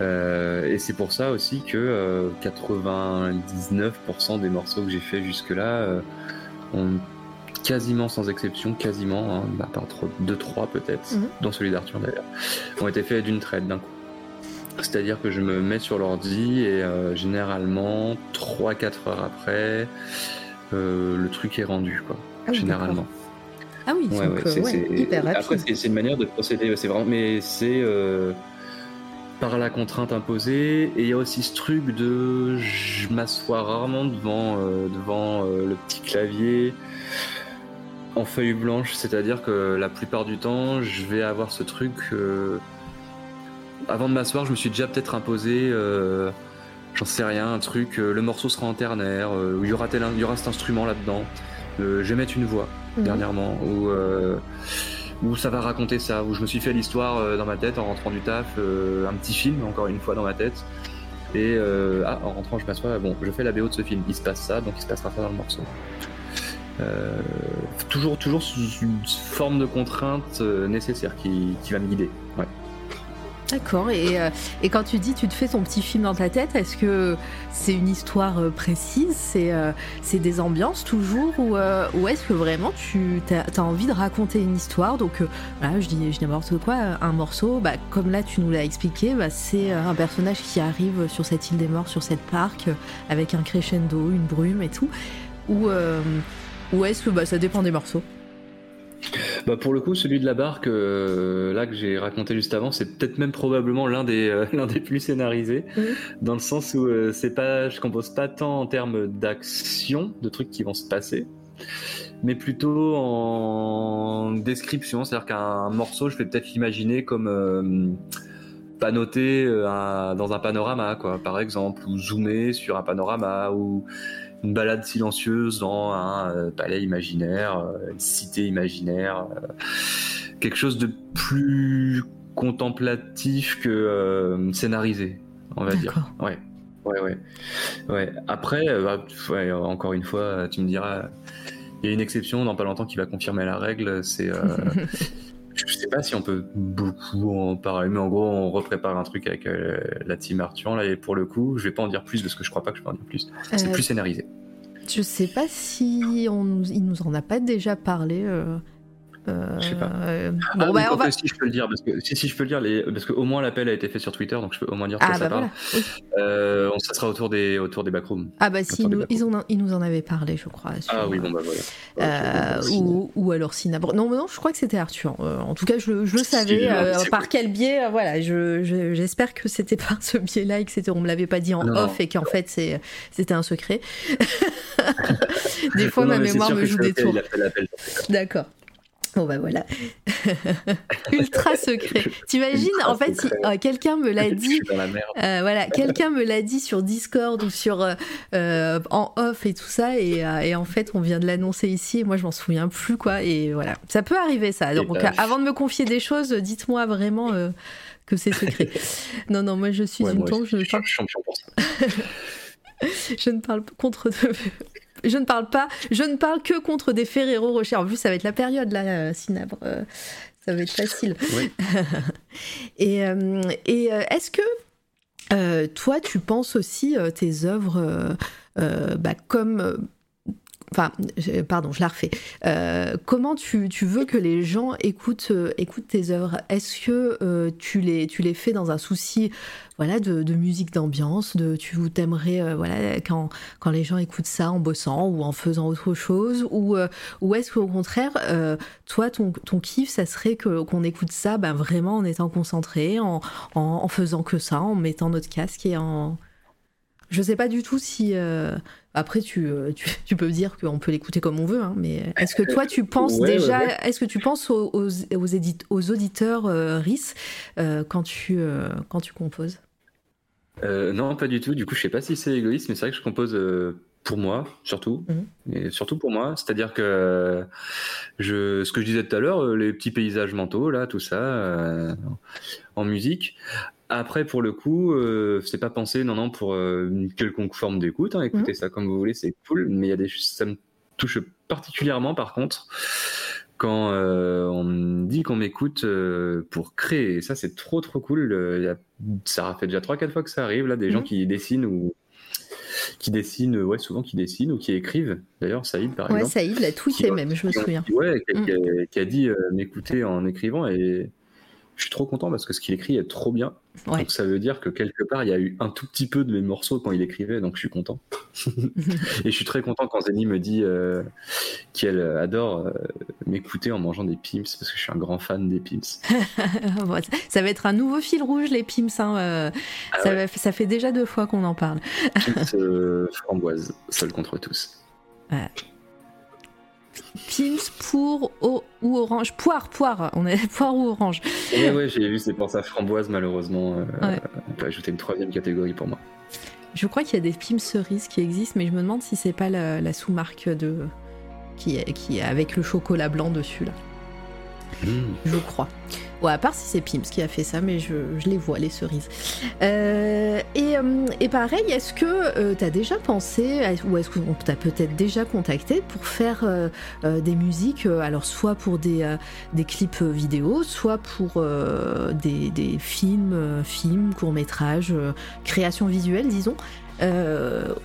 et c'est pour ça aussi que 99% des morceaux que j'ai fait jusque là ont quasiment sans exception, quasiment, hein, à part 2-3 peut-être, mhm. dont celui d'Arthur d'ailleurs, ont été faits d'une traite d'un coup. C'est-à-dire que je me mets sur l'ordi et euh, généralement 3-4 heures après, euh, le truc est rendu, quoi. Ah généralement. Ah oui, ouais, ouais, c'est, hyper Après, c'est, une manière de procéder, c'est vraiment, mais c'est euh, par la contrainte imposée. Et il y a aussi ce truc de, je m'assois rarement devant, devant le petit clavier en feuille blanche, c'est-à-dire que la plupart du temps, je vais avoir ce truc. Euh, avant de m'asseoir, je me suis déjà peut-être imposé, euh, j'en sais rien, un truc, euh, le morceau sera en ternaire, où il y aura, tel, il y aura cet instrument là-dedans, je vais mettre une voix mhm. dernièrement, où, ça va raconter ça, où je me suis fait l'histoire dans ma tête en rentrant du taf, un petit film, encore une fois, dans ma tête. Et ah, en rentrant, je m'assois, bon, je fais la BO de ce film, il se passe ça, donc il se passera ça dans le morceau. Euh, toujours, toujours sous une forme de contrainte euh, nécessaire qui, va me guider. D'accord. Et, euh, et, quand tu dis tu te fais ton petit film dans ta tête, est-ce que c'est une histoire précise? C'est des ambiances toujours? Ou, est-ce que vraiment tu as, envie de raconter une histoire? Donc voilà, je dis, je n'importe quoi, un morceau, bah, comme là tu nous l'as expliqué, bah, c'est un personnage qui arrive sur cette île des morts, sur cette parc, avec un crescendo, une brume et tout. Ou ou est-ce que bah, ça dépend des morceaux bah pour le coup, celui de la barque, euh, là que j'ai raconté juste avant, c'est peut-être même probablement l'un des euh, l'un des plus scénarisés, mhm. dans le sens où euh, c'est pas, je compose pas tant en termes d'action, de trucs qui vont se passer, mais plutôt en description, c'est-à-dire qu'un morceau, je vais peut-être l'imaginer comme panoté dans un panorama, quoi, par exemple, ou zoomer sur un panorama, ou une balade silencieuse dans un euh, palais imaginaire, euh, une cité imaginaire, euh, quelque chose de plus contemplatif que scénarisé, on va dire. Ouais. Ouais, ouais. ouais. Après, bah, encore une fois, tu me diras, il y a une exception dans pas longtemps qui va confirmer la règle, c'est je sais pas si on peut beaucoup en parler, mais en gros, on reprépare un truc avec euh, la team Arthur. Là, et pour le coup, je vais pas en dire plus parce que je crois pas que je peux en dire plus. C'est euh, plus scénarisé. Je sais pas si on, il nous en a pas déjà parlé. Euh, je sais pas. Euh, bon, ah, bah, on va... Si je peux le dire, parce que si, si je peux le dire, les... parce qu'au moins l'appel a été fait sur Twitter, donc je peux au moins dire ah, ça bah parle. Euh, ça sera autour des autour des backrooms. Ah bah si, nous, ils, ont, ils, nous en avaient parlé, je crois. ah oui, bon bah voilà. Euh, ou, ou, alors Sinabro. Non, mais non, je crois que c'était Arthur. en tout cas, je, je le savais. par quel biais Voilà, j'espère que c'était par ce biais-là et que on me l'avait pas dit en off et qu'en fait c'était un secret. des fois, ma mémoire me joue des tours. D'accord. Bon bah voilà, ultra secret. T'imagines en fait si euh, quelqu'un me l'a dit, euh, voilà, quelqu'un me l'a dit sur Discord ou sur euh, en off et tout ça et, en fait on vient de l'annoncer ici et moi je m'en souviens plus quoi et voilà, ça peut arriver ça. Donc bah, avant de me confier des choses, dites-moi vraiment que c'est secret. non, non, moi je suis une tombe. Je, ne parle contre. Je ne parle pas, je ne parle que contre des Ferrero Rocher. En plus, ça va être la période là, Cinabre. Euh, ça va être facile. Oui. et, euh, et euh, est-ce que toi, tu penses aussi tes œuvres bah, comme Enfin, pardon, je la refais. Euh, comment tu, veux que les gens écoutent, euh, écoutent tes œuvres? Est-ce que euh, tu, les, tu les fais dans un souci voilà, de, musique d'ambiance de, Tu t'aimerais voilà, quand, quand les gens écoutent ça en bossant ou en faisant autre chose? Ou, ou est-ce qu'au contraire, toi, ton, ton kiff, ça serait qu'on écoute ça ben, vraiment en étant concentré, en, en, faisant que ça, en mettant notre casque et en... Je sais pas du tout si après, euh, tu, tu, peux dire qu'on peut l'écouter comme on veut, hein, mais est-ce que toi, tu penses déjà, est-ce que tu penses aux, aux, aux, auditeurs euh, RIS euh, quand, tu, quand tu composes? Non, pas du tout. Du coup, je sais pas si c'est égoïste, mais c'est vrai que je compose pour moi, surtout, mmh. et surtout pour moi. C'est-à-dire que je, ce que je disais tout à l'heure, les petits paysages mentaux, là, tout ça, en musique. Après, pour le coup, euh, c'est pas pensé, non, non, pour euh, une quelconque forme d'écoute. Hein, écoutez mhm. ça comme vous voulez, c'est cool. Mais il y a des, ça me touche particulièrement, par contre, quand euh, on me dit qu'on m'écoute pour créer. Et ça, c'est trop, trop cool. Y a, ça fait déjà 3-4 fois que ça arrive, là, des gens mhm. qui dessinent ou qui dessinent, ouais, souvent qui dessinent ou qui écrivent. D'ailleurs, Saïd, par exemple. Ouais, Saïd l'a tweeté même, je me souviens. Ouais, qui, a, qui a dit m'écouter en écrivant et je suis trop content parce que ce qu'il écrit est trop bien. Donc ça veut dire que quelque part, il y a eu un tout petit peu de mes morceaux quand il écrivait, donc je suis content. et je suis très content quand Zeni me dit euh, qu'elle adore euh, m'écouter en mangeant des pims, parce que je suis un grand fan des pims. ça va être un nouveau fil rouge, les pims. Hein, euh, ah ça, fait déjà deux fois qu'on en parle. pims framboise, seul contre tous. Ouais. Pins pour ou orange. Poire, poire. On est poire ou orange. Ouais, ouais, j'ai vu, c'est pour ça framboise, malheureusement. Euh, on peut ajouter une troisième catégorie pour moi. Je crois qu'il y a des Pims cerises qui existent, mais je me demande si c'est pas la, sous-marque de. Qui est, qui est avec le chocolat blanc dessus, là. Je crois. Ouais, à part si c'est Pims qui a fait ça, mais je, les vois, les cerises. Euh, euh, et, pareil, est-ce que euh, tu as déjà pensé, ou est-ce qu'on t'a peut-être déjà contacté pour faire des musiques, alors soit pour des, des clips vidéo, soit pour des, des, films, films, courts-métrages, création visuelle, disons,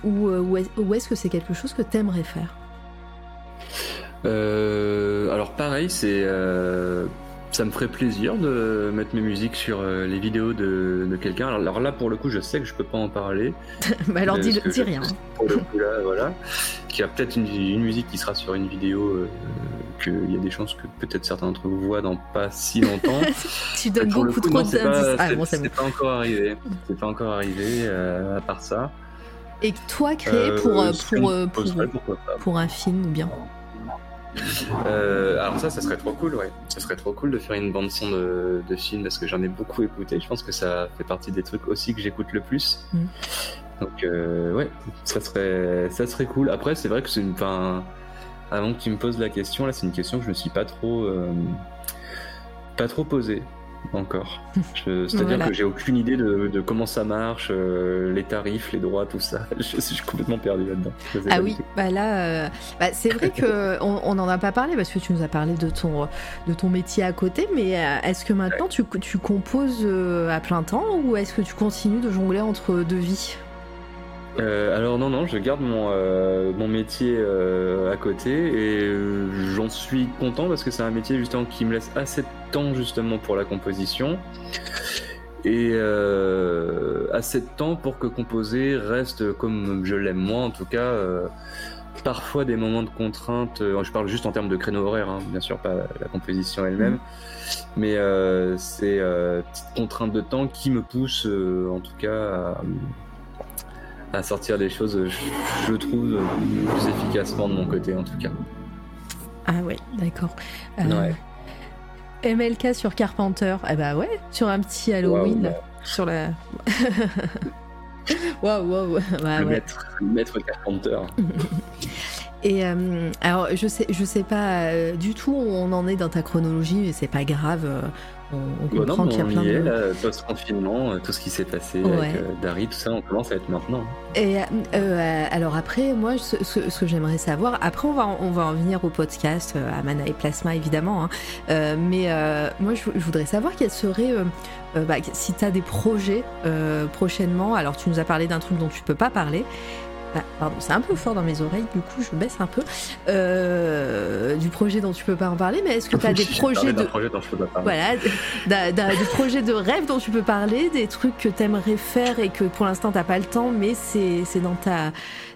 ou, ou est-ce que c'est quelque chose que tu aimerais faire? Alors pareil, c'est ça me ferait plaisir de mettre mes musiques sur euh, les vidéos de, quelqu'un. Alors, là, pour le coup, je sais que je peux pas en parler. bah alors dis, dis rien. Pour le coup, là, voilà. Qu'il y a peut-être une, musique qui sera sur une vidéo, euh, qu'il y a des chances que peut-être certains d'entre vous voient dans pas si longtemps. tu donnes beaucoup trop d'indices. Ah, bon, c'est pas encore arrivé. C'est pas encore arrivé, euh, à part ça. Et toi, créer pour, pour, pour, pour, un film ou bien? Euh, alors ça, ça serait trop cool, ouais. Ça serait trop cool de faire une bande son de, film parce que j'en ai beaucoup écouté. Je pense que ça fait partie des trucs aussi que j'écoute le plus. Mm. Donc euh, ouais, ça serait, ça serait coul. Après, c'est vrai que c'est une, enfin, avant que tu me poses la question, là, c'est une question que je me suis pas trop, euh, pas trop posée encore. C'est-à-dire que j'ai aucune idée de, comment ça marche, euh, les tarifs, les droits, tout ça. Je, suis complètement perdu là-dedans. Ah oui, bah là, euh, bah c'est vrai qu'on on n'en a pas parlé parce que tu nous as parlé de ton, de ton métier à côté, mais euh, est-ce que maintenant tu, tu composes à plein temps ou est-ce que tu continues de jongler entre deux vies? Euh, alors non, non, je garde mon, euh, mon métier euh, à côté et j'en suis content parce que c'est un métier justement qui me laisse assez de temps justement pour la composition et assez de temps pour que composer reste comme je l'aime moi en tout cas. parfois des moments de contrainte, je parle juste en termes de créneau horaire, hein, bien sûr pas la composition elle-même, mmh. mais c'est petite contrainte de temps qui me pousse en tout cas à à sortir des choses, je, le trouve, plus efficacement de mon côté en tout cas. Ah ouais, d'accord. Euh, MLK sur Carpenter, eh bah ouais, sur un petit Halloween, sur la. Waouh, waouh, le, maître, Carpenter. Et euh, alors, je sais, je sais pas euh, du tout où on en est dans ta chronologie, mais c'est pas grave on, Bah comprend qu'il y a on plein y est, de. là, post-confinement, euh, tout ce qui s'est passé Ouais. avec euh, Dari, tout ça, on commence à être maintenant. Et euh, alors après, moi, ce, ce- ce que j'aimerais savoir, après on va, en- on va en venir au podcast, à Mana et Plasma évidemment, hein. Mais moi je, je voudrais savoir quels seraient, euh, euh, bah, si tu as des projets prochainement, alors tu nous as parlé d'un truc dont tu peux pas parler. Ah, pardon, c'est un peu fort dans mes oreilles, du coup je baisse un peu. Euh, du projet dont tu peux pas en parler, mais est-ce que tu as des projets de, projet dont je peux pas parler. voilà, des projets de rêve dont tu peux parler, des trucs que t'aimerais faire et que pour l'instant t'as pas le temps, mais c'est c'est dans ta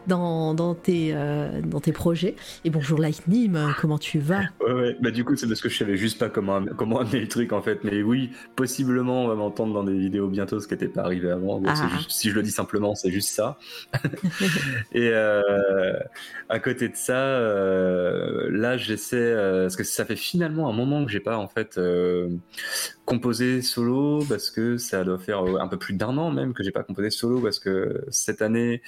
dans, dans tes euh, dans tes projets. Et bonjour Lightning, comment tu vas? Ouais, ouais. Bah, du coup, c'est parce que je savais juste pas comment, comment amener le truc en fait. Mais oui, possiblement, on va m'entendre dans des vidéos bientôt, ce qui n'était pas arrivé avant. Ah. juste- si je le dis simplement, c'est juste ça. Et euh, à côté de ça, euh, là, j'essaie, parce que ça fait finalement un moment que j'ai pas en fait composé solo, parce que ça doit faire euh, un peu plus d'un an même que j'ai pas composé solo, parce que cette année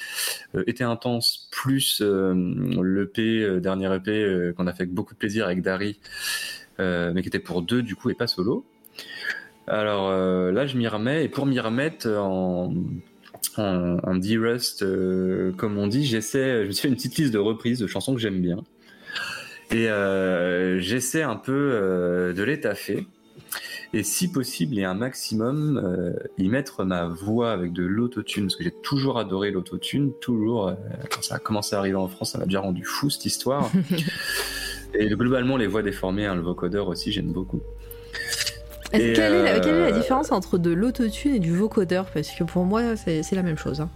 euh, était intense, plus euh, l'EP, dernier EP qu'on a fait avec beaucoup de plaisir avec Dari, mais qui était pour deux du coup et pas solo. Alors là, je m'y remets, et pour m'y remettre en, en, D-Rust, comme on dit, j'essaie, je me suis fait une petite liste de reprises de chansons que j'aime bien. Et j'essaie un peu de les taffer. Et si possible, et un maximum, euh, y mettre ma voix avec de l'autotune, parce que j'ai toujours adoré l'autotune, toujours. euh, quand ça a commencé à arriver en France, ça m'a déjà rendu fou cette histoire. et globalement, les voix déformées, hein, le vocodeur aussi, j'aime beaucoup. Quelle, est la, quelle est la euh, différence entre de l'autotune et du vocodeur? Parce que pour moi c'est la même chose. hein.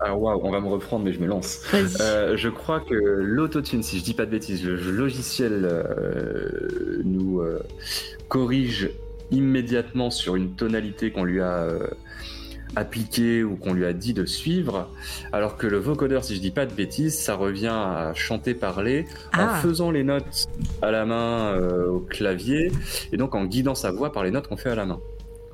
Alors waouh, on va me reprendre, mais je me lance. Euh, je crois que l'autotune, si je dis pas de bêtises, le logiciel euh, nous euh, corrige immédiatement sur une tonalité qu'on lui a euh, appliquée ou qu'on lui a dit de suivre, alors que le vocodeur, si je dis pas de bêtises, ça revient à chanter, parler en Ah. faisant les notes à la main euh, au clavier et donc en guidant sa voix par les notes qu'on fait à la main.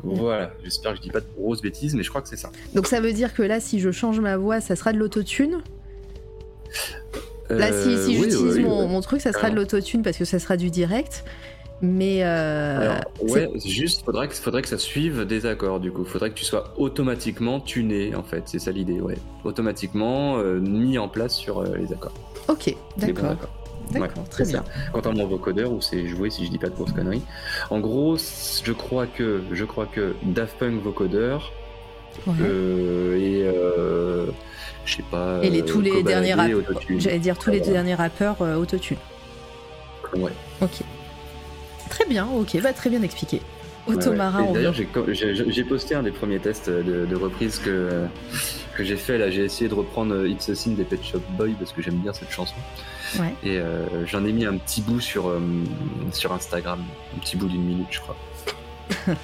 Voilà, j'espère que je dis pas de grosses bêtises, mais je crois que c'est ça. Donc ça veut dire que là, si je change ma voix, ça sera de l'autotune? Là, si, Euh, si oui, j'utilise oui, mon, oui. mon truc, ça sera de l'autotune parce que ça sera du direct. Mais euh, Alors, ouais, juste, faudrait que, faudrait que ça suive des accords, du coup. Faudrait que tu sois automatiquement tuné, en fait. C'est ça l'idée, ouais. Automatiquement euh, mis en place sur euh, les accords. ok, d'accord, d'accord, Ouais, très bien. ça. Contrairement au vocodeur où c'est joué, si je dis pas de grosses conneries. En gros, je crois que, je crois que Daft Punk vocodeur, Ouais. et, je sais pas. Et les, tous les derniers rappeurs, j'allais dire tous les derniers rappeurs autotune. Ouais. Ok. Très bien, ok, va très bien expliqué. Automara, Ouais, ouais. D'ailleurs, j'ai- posté un des premiers tests de, de reprise que, que j'ai fait. Là, j'ai essayé de reprendre euh, It's a Sin des Pet Shop Boy parce que j'aime bien cette chanson. Ouais. Et euh, j'en ai mis un petit bout sur, euh, sur Instagram, un petit bout d'une minute, je crois.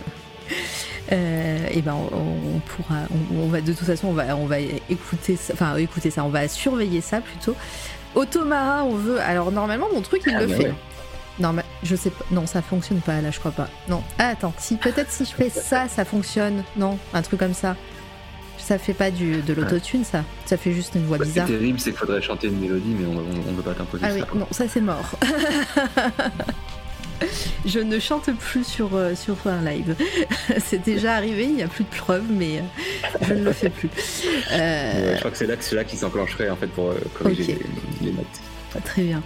Euh, et ben on, on pourra, on, on va de toute façon on va, on va écouter, ça, enfin écouter ça, on va surveiller ça plutôt. Automara, on veut. Alors normalement mon truc il Ah, le bah fait. ouais. Non mais je sais pas, non ça fonctionne pas là je crois pas. Non, ah, attends, si peut-être si je fais ça, ça fonctionne. Non, un truc comme ça. Ça fait pas du, de l'autotune ça. Ça fait juste une voix Bah, Ce qui bizarre. est terrible, c'est qu'il faudrait chanter une mélodie, mais on, on, on veut pas t'imposer Ah ça. oui, quoi. non, ça c'est mort. Je ne chante plus sur, euh, sur un live. C'est déjà arrivé, il n'y a plus de preuves, mais euh, je ne le fais plus. Euh, Ouais, je crois que c'est là, que c'est là qui s'enclencherait en fait pour euh, corriger les, les notes. Très bien.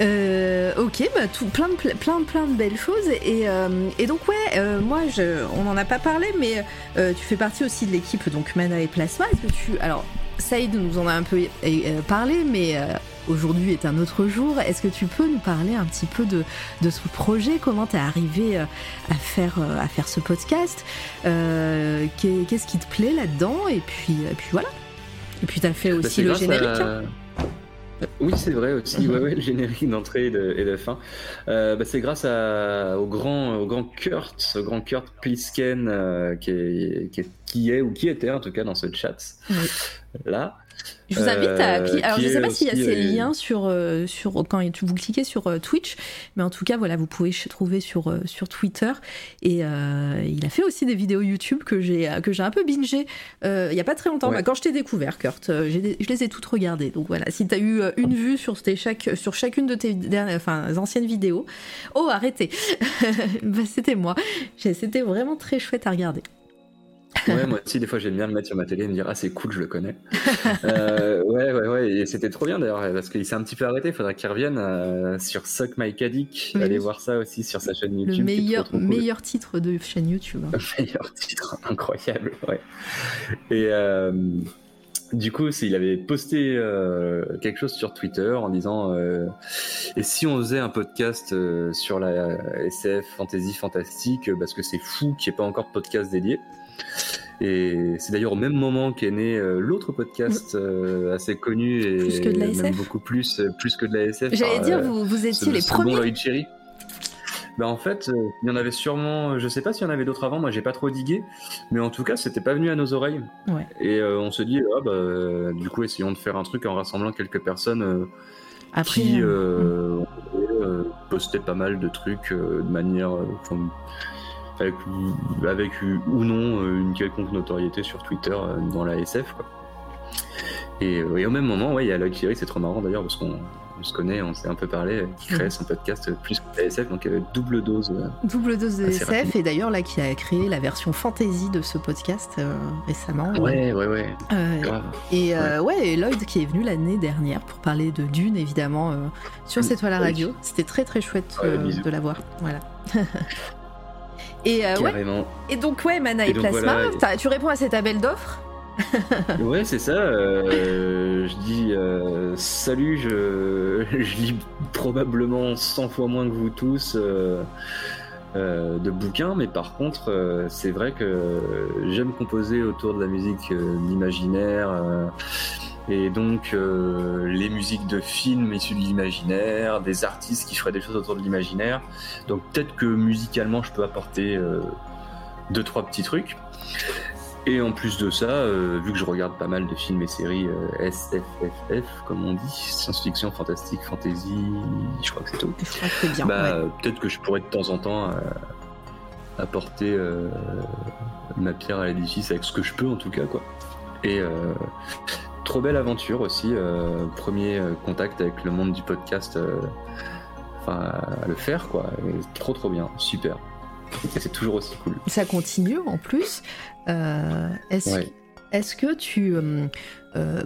Euh, ok, bah, tout, plein, de, plein, plein de belles choses. Et, euh, et donc, ouais, euh, moi, je, on n'en a pas parlé, mais euh, tu fais partie aussi de l'équipe donc Mana et Plasma. Est-ce que tu. Alors, Saïd nous en a un peu euh, parlé, mais euh, aujourd'hui est un autre jour. Est-ce que tu peux nous parler un petit peu de, de ce projet? Comment t'es arrivé euh, à faire, euh, à faire ce podcast? Euh, qu'est- Qu'est-ce qui te plaît là-dedans? Et puis, et puis voilà. Et puis, t'as fait Bah, aussi le générique. à- hein. Oui, c'est vrai aussi. Ouais, ouais, le générique d'entrée et de, et de fin. Euh, bah, c'est grâce à, au grand, au grand Kurt, au grand Kurt Plisken, euh, qui, est, qui, est, qui est ou qui était en tout cas dans ce chat là. Je vous invite à Euh. Alors, je ne sais pas s'il y a ces euh, liens sur, euh, sur quand vous cliquez sur Twitch, mais en tout cas, voilà, vous pouvez trouver sur, sur Twitter. Et euh, il a fait aussi des vidéos YouTube que j'ai un peu bingé euh, il y a pas très longtemps. Ouais. Bah, quand je t'ai découvert, Kurt, je les ai toutes regardées. Donc voilà, si tu as eu une vue sur, tes chaque, sur chacune de tes dernières, enfin, anciennes vidéos, oh, arrêtez Bah, C'était moi. C'était vraiment très chouette à regarder. Ouais, moi aussi, des fois, j'aime bien le mettre sur ma télé et me dire Ah, c'est cool, je le connais. Euh, ouais, ouais, ouais. Et c'était trop bien d'ailleurs, parce qu'il s'est un petit peu arrêté. Il faudra qu'il revienne euh, sur Suck My Caddick. Oui. Allez voir ça aussi sur sa chaîne YouTube. Le meilleur, trop, trop cool. meilleur titre de chaîne YouTube. hein. Le meilleur titre, incroyable, ouais. Et euh, du coup, il avait posté euh, quelque chose sur Twitter en disant euh, Et si on faisait un podcast euh, sur la SF, fantasy, fantastique, parce que c'est fou qu'il n'y ait pas encore de podcast dédié. Et c'est d'ailleurs au même moment qu'est né euh, l'autre podcast euh, assez connu et Plus que de la même beaucoup plus, euh, plus que de la SF. J'allais par, dire, euh, vous, vous étiez les ce bon premiers. Lloyd Cherry. Bah en fait, euh, il y en avait sûrement, je sais pas s'il y en avait d'autres avant, moi j'ai pas trop digué, mais en tout cas c'était pas venu à nos oreilles. Ouais. Et euh, on se dit, ah bah, euh, du coup essayons de faire un truc en rassemblant quelques personnes euh, Après, qui euh, euh, euh, postaient pas mal de trucs euh, de manière, euh, enfin, avec, avec ou non euh, une quelconque notoriété sur Twitter euh, dans la SF. Quoi. Et, euh, et au même moment, ouais, il y a Lloyd Cherry, c'est trop marrant d'ailleurs parce qu'on on se connaît, on s'est un peu parlé, qui crée son podcast plus que la SF, donc double dose. Double dose de SF, rapide. et d'ailleurs là qui a créé la version fantasy de ce podcast euh, récemment. Ouais, ouais, ouais, Euh, grave. et euh, ouais. et Lloyd qui est venu l'année dernière pour parler de Dune évidemment sur C'est toi la Oui. radio. C'était très très chouette Ouais, de la voir. Voilà. et euh, ouais. Et donc ouais, Mana Et Plasma, voilà. tu réponds à cet appel d'offres Ouais, c'est ça. euh, je dis euh, salut, je, je lis probablement 100 fois moins que vous tous de bouquins, mais par contre, c'est vrai que j'aime composer autour de la musique d'imaginaire. Et donc euh, les musiques de films issus de l'imaginaire, des artistes qui feraient des choses autour de l'imaginaire. Donc peut-être que musicalement je peux apporter euh, deux trois petits trucs. Et en plus de ça, euh, vu que je regarde pas mal de films et séries euh, SFFF, comme on dit, science-fiction, fantastique, fantasy, je crois que c'est tout. Je crois que c'est bien. bah, ouais. peut-être que je pourrais de temps en temps apporter ma pierre à l'édifice avec ce que je peux en tout cas, quoi. Et euh, trop belle aventure aussi, euh, premier euh, contact avec le monde du podcast, enfin à le faire, quoi. Et trop trop bien, super. Et c'est toujours aussi cool. Ça continue en plus. Est-ce Ouais. est-ce que tu, euh,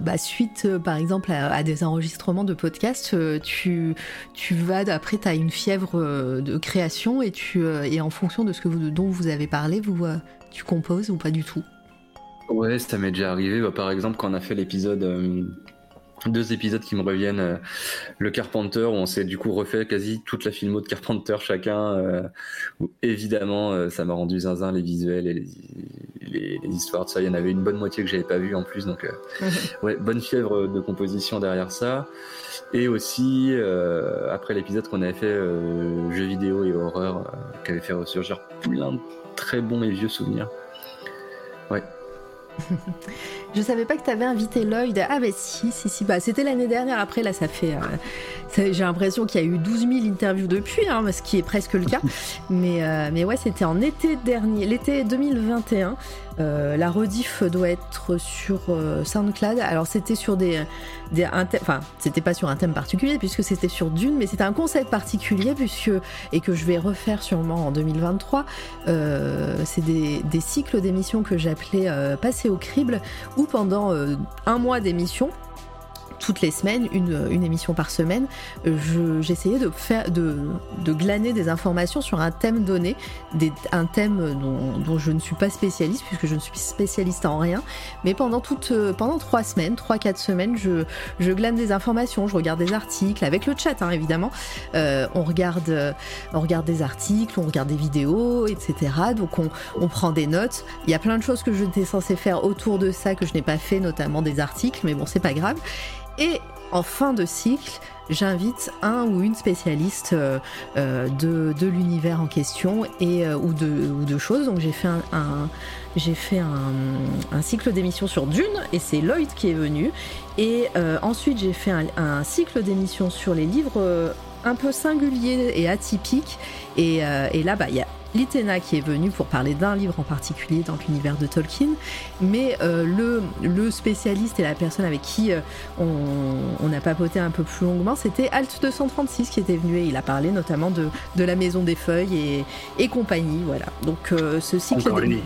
bah, suite par exemple à, à des enregistrements de podcasts, tu, tu vas, après tu as une fièvre de création et, tu, et en fonction de ce que vous, dont vous avez parlé, vous, tu composes ou pas du tout? Ouais, ça m'est déjà arrivé. Bah, par exemple, quand on a fait l'épisode, euh, deux épisodes qui me reviennent, euh, le Carpenter, où on s'est du coup refait quasi toute la filmo de Carpenter chacun. euh, où évidemment, ça m'a rendu zinzin les visuels et les, les- les histoires de ça. Il y en avait une bonne moitié que j'avais pas vu en plus, donc ouais, bonne fièvre de composition derrière ça. Et aussi, après l'épisode qu'on avait fait jeux vidéo et horreur, qui avait fait ressurgir plein de très bons et vieux souvenirs. Je savais pas que tu avais invité Lloyd. Ah bah si, si, si. Bah, c'était l'année dernière. Après, là, ça fait... euh, J'ai l'impression qu'il y a eu 12 000 interviews depuis, hein, ce qui est presque le cas. mais, euh, mais ouais, c'était en été dernier, l'été 2021. Euh, la rediff doit être sur euh, SoundCloud. Alors c'était sur des, des enfin c'était pas sur un thème particulier puisque c'était sur Dune, mais c'était un concept particulier puisque et que je vais refaire sûrement en 2023. Euh, c'est des, cycles d'émissions que j'appelais euh, passer au crible où pendant un mois d'émission toutes les semaines, une, une émission par semaine, euh, je- j'essayais de de, de glaner des informations sur un thème donné, des- un thème dont, dont je ne suis pas spécialiste puisque je ne suis spécialiste en rien. Mais pendant toute, euh, pendant trois semaines, trois quatre semaines, je, je glane des informations, je regarde des articles avec le chat hein, évidemment. Euh, on regarde, on regarde des articles, on regarde des vidéos, etc. Donc on, on prend des notes. Il y a plein de choses que je n'étais censée faire autour de ça que je n'ai pas fait, notamment des articles, mais bon c'est pas grave. Et en fin de cycle, j'invite un ou une spécialiste de, de l'univers en question et ou de, choses. Donc j'ai fait un, cycle d'émissions sur Dune et c'est Lloyd qui est venu. Et ensuite j'ai fait un, cycle d'émissions sur les livres un peu singuliers et atypiques. Et, et là, bah, il y a Litena qui est venu pour parler d'un livre en particulier dans l'univers de Tolkien, mais euh, le, le, spécialiste et la personne avec qui euh, on, a papoté un peu plus longuement, c'était Alt 236 qui était venu et il a parlé notamment de, de la Maison des Feuilles et, et compagnie. Voilà. Donc euh, ce cycle. Encore lui.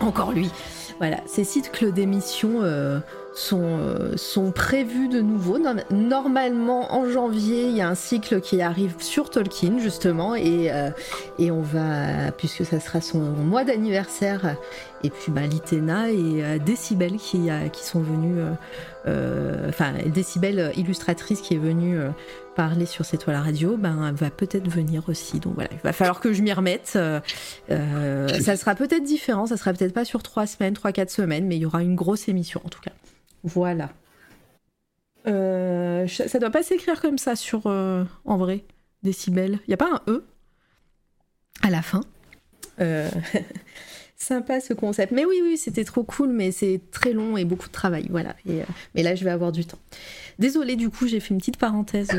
Encore lui. Voilà, ces cycles d'émissions sont, euh, sont prévus de nouveau. Normalement, en janvier, il y a un cycle qui arrive sur Tolkien, justement, et, euh, et on va, puisque ça sera son mois d'anniversaire, et puis bah, Litena et euh, Décibel qui, qui sont venus, enfin, Décibel illustratrice qui est venue parler sur cette toile radio, ben, va peut-être venir aussi. Donc voilà, il va falloir que je m'y remette. ça sera peut-être différent, ça sera peut-être pas sur trois semaines, trois, quatre semaines, mais il y aura une grosse émission en tout cas. Voilà. Euh, ça doit pas s'écrire comme ça sur euh, en vrai décibel. Il y a pas un e à la fin? Euh, sympa ce concept. Mais oui, oui, c'était trop cool, mais c'est très long et beaucoup de travail. Voilà. Et, mais là, je vais avoir du temps. Désolée, du coup, j'ai fait une petite parenthèse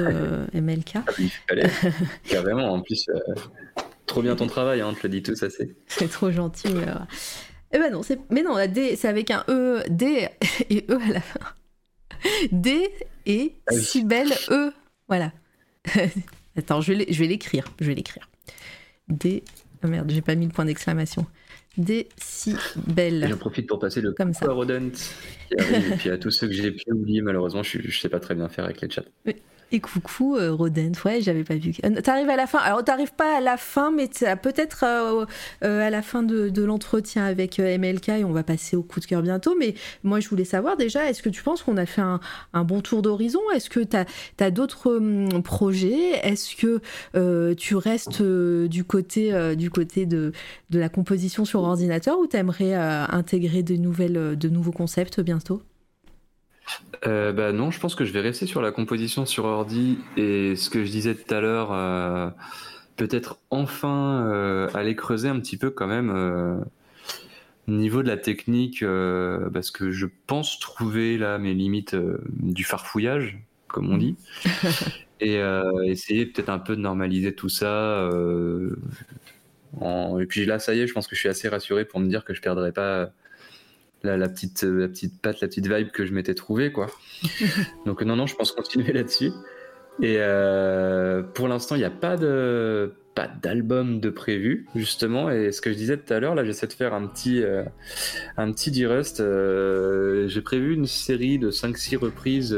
MLK. Carrément, en plus, trop bien ton travail, hein, te le dis tout, ça c'est. C'est trop gentil. Mais, eh ben non, c'est... mais non, c'est avec un E, D et E à la fin. D et ah si belle E. Voilà. Attends, je vais, l'écrire. Je vais l'écrire. D. Oh merde, j'ai pas mis le point d'exclamation. Décibel. J'en profite pour passer le Comme ça. à Rodent et puis à tous ceux que j'ai pu oublier, malheureusement, je, je sais pas très bien faire avec les chats. Oui. Et coucou euh, Rodent, ouais, j'avais pas vu. Euh, t'arrives à la fin. Alors t'arrives pas à la fin, mais peut-être euh, à la fin de, l'entretien avec MLK et on va passer au coup de cœur bientôt. Mais moi, je voulais savoir déjà, est-ce que tu penses qu'on a fait un, bon tour d'horizon? Est-ce que t'as as, d'autres hum, projets? Est-ce que tu restes du côté du côté de, la composition sur ordinateur ou t'aimerais intégrer de nouveaux concepts bientôt? Euh, bah non, je pense que je vais rester sur la composition sur ordi et ce que je disais tout à l'heure, euh, peut-être enfin euh, aller creuser un petit peu quand même euh, niveau de la technique, parce que je pense trouver là mes limites du farfouillage, comme on dit, et essayer peut-être un peu de normaliser tout ça. En... Et puis là, ça y est, je pense que je suis assez rassuré pour me dire que je perdrai pas la, petite, euh, la petite patte, la petite vibe que je m'étais trouvé, quoi. Donc non, non, je pense continuer là-dessus. Et euh, pour l'instant, il n'y a pas de pas d'album de prévu justement et ce que je disais tout à l'heure là j'essaie de faire un petit euh, un petit D-Rust j'ai prévu une série de 5-6 reprises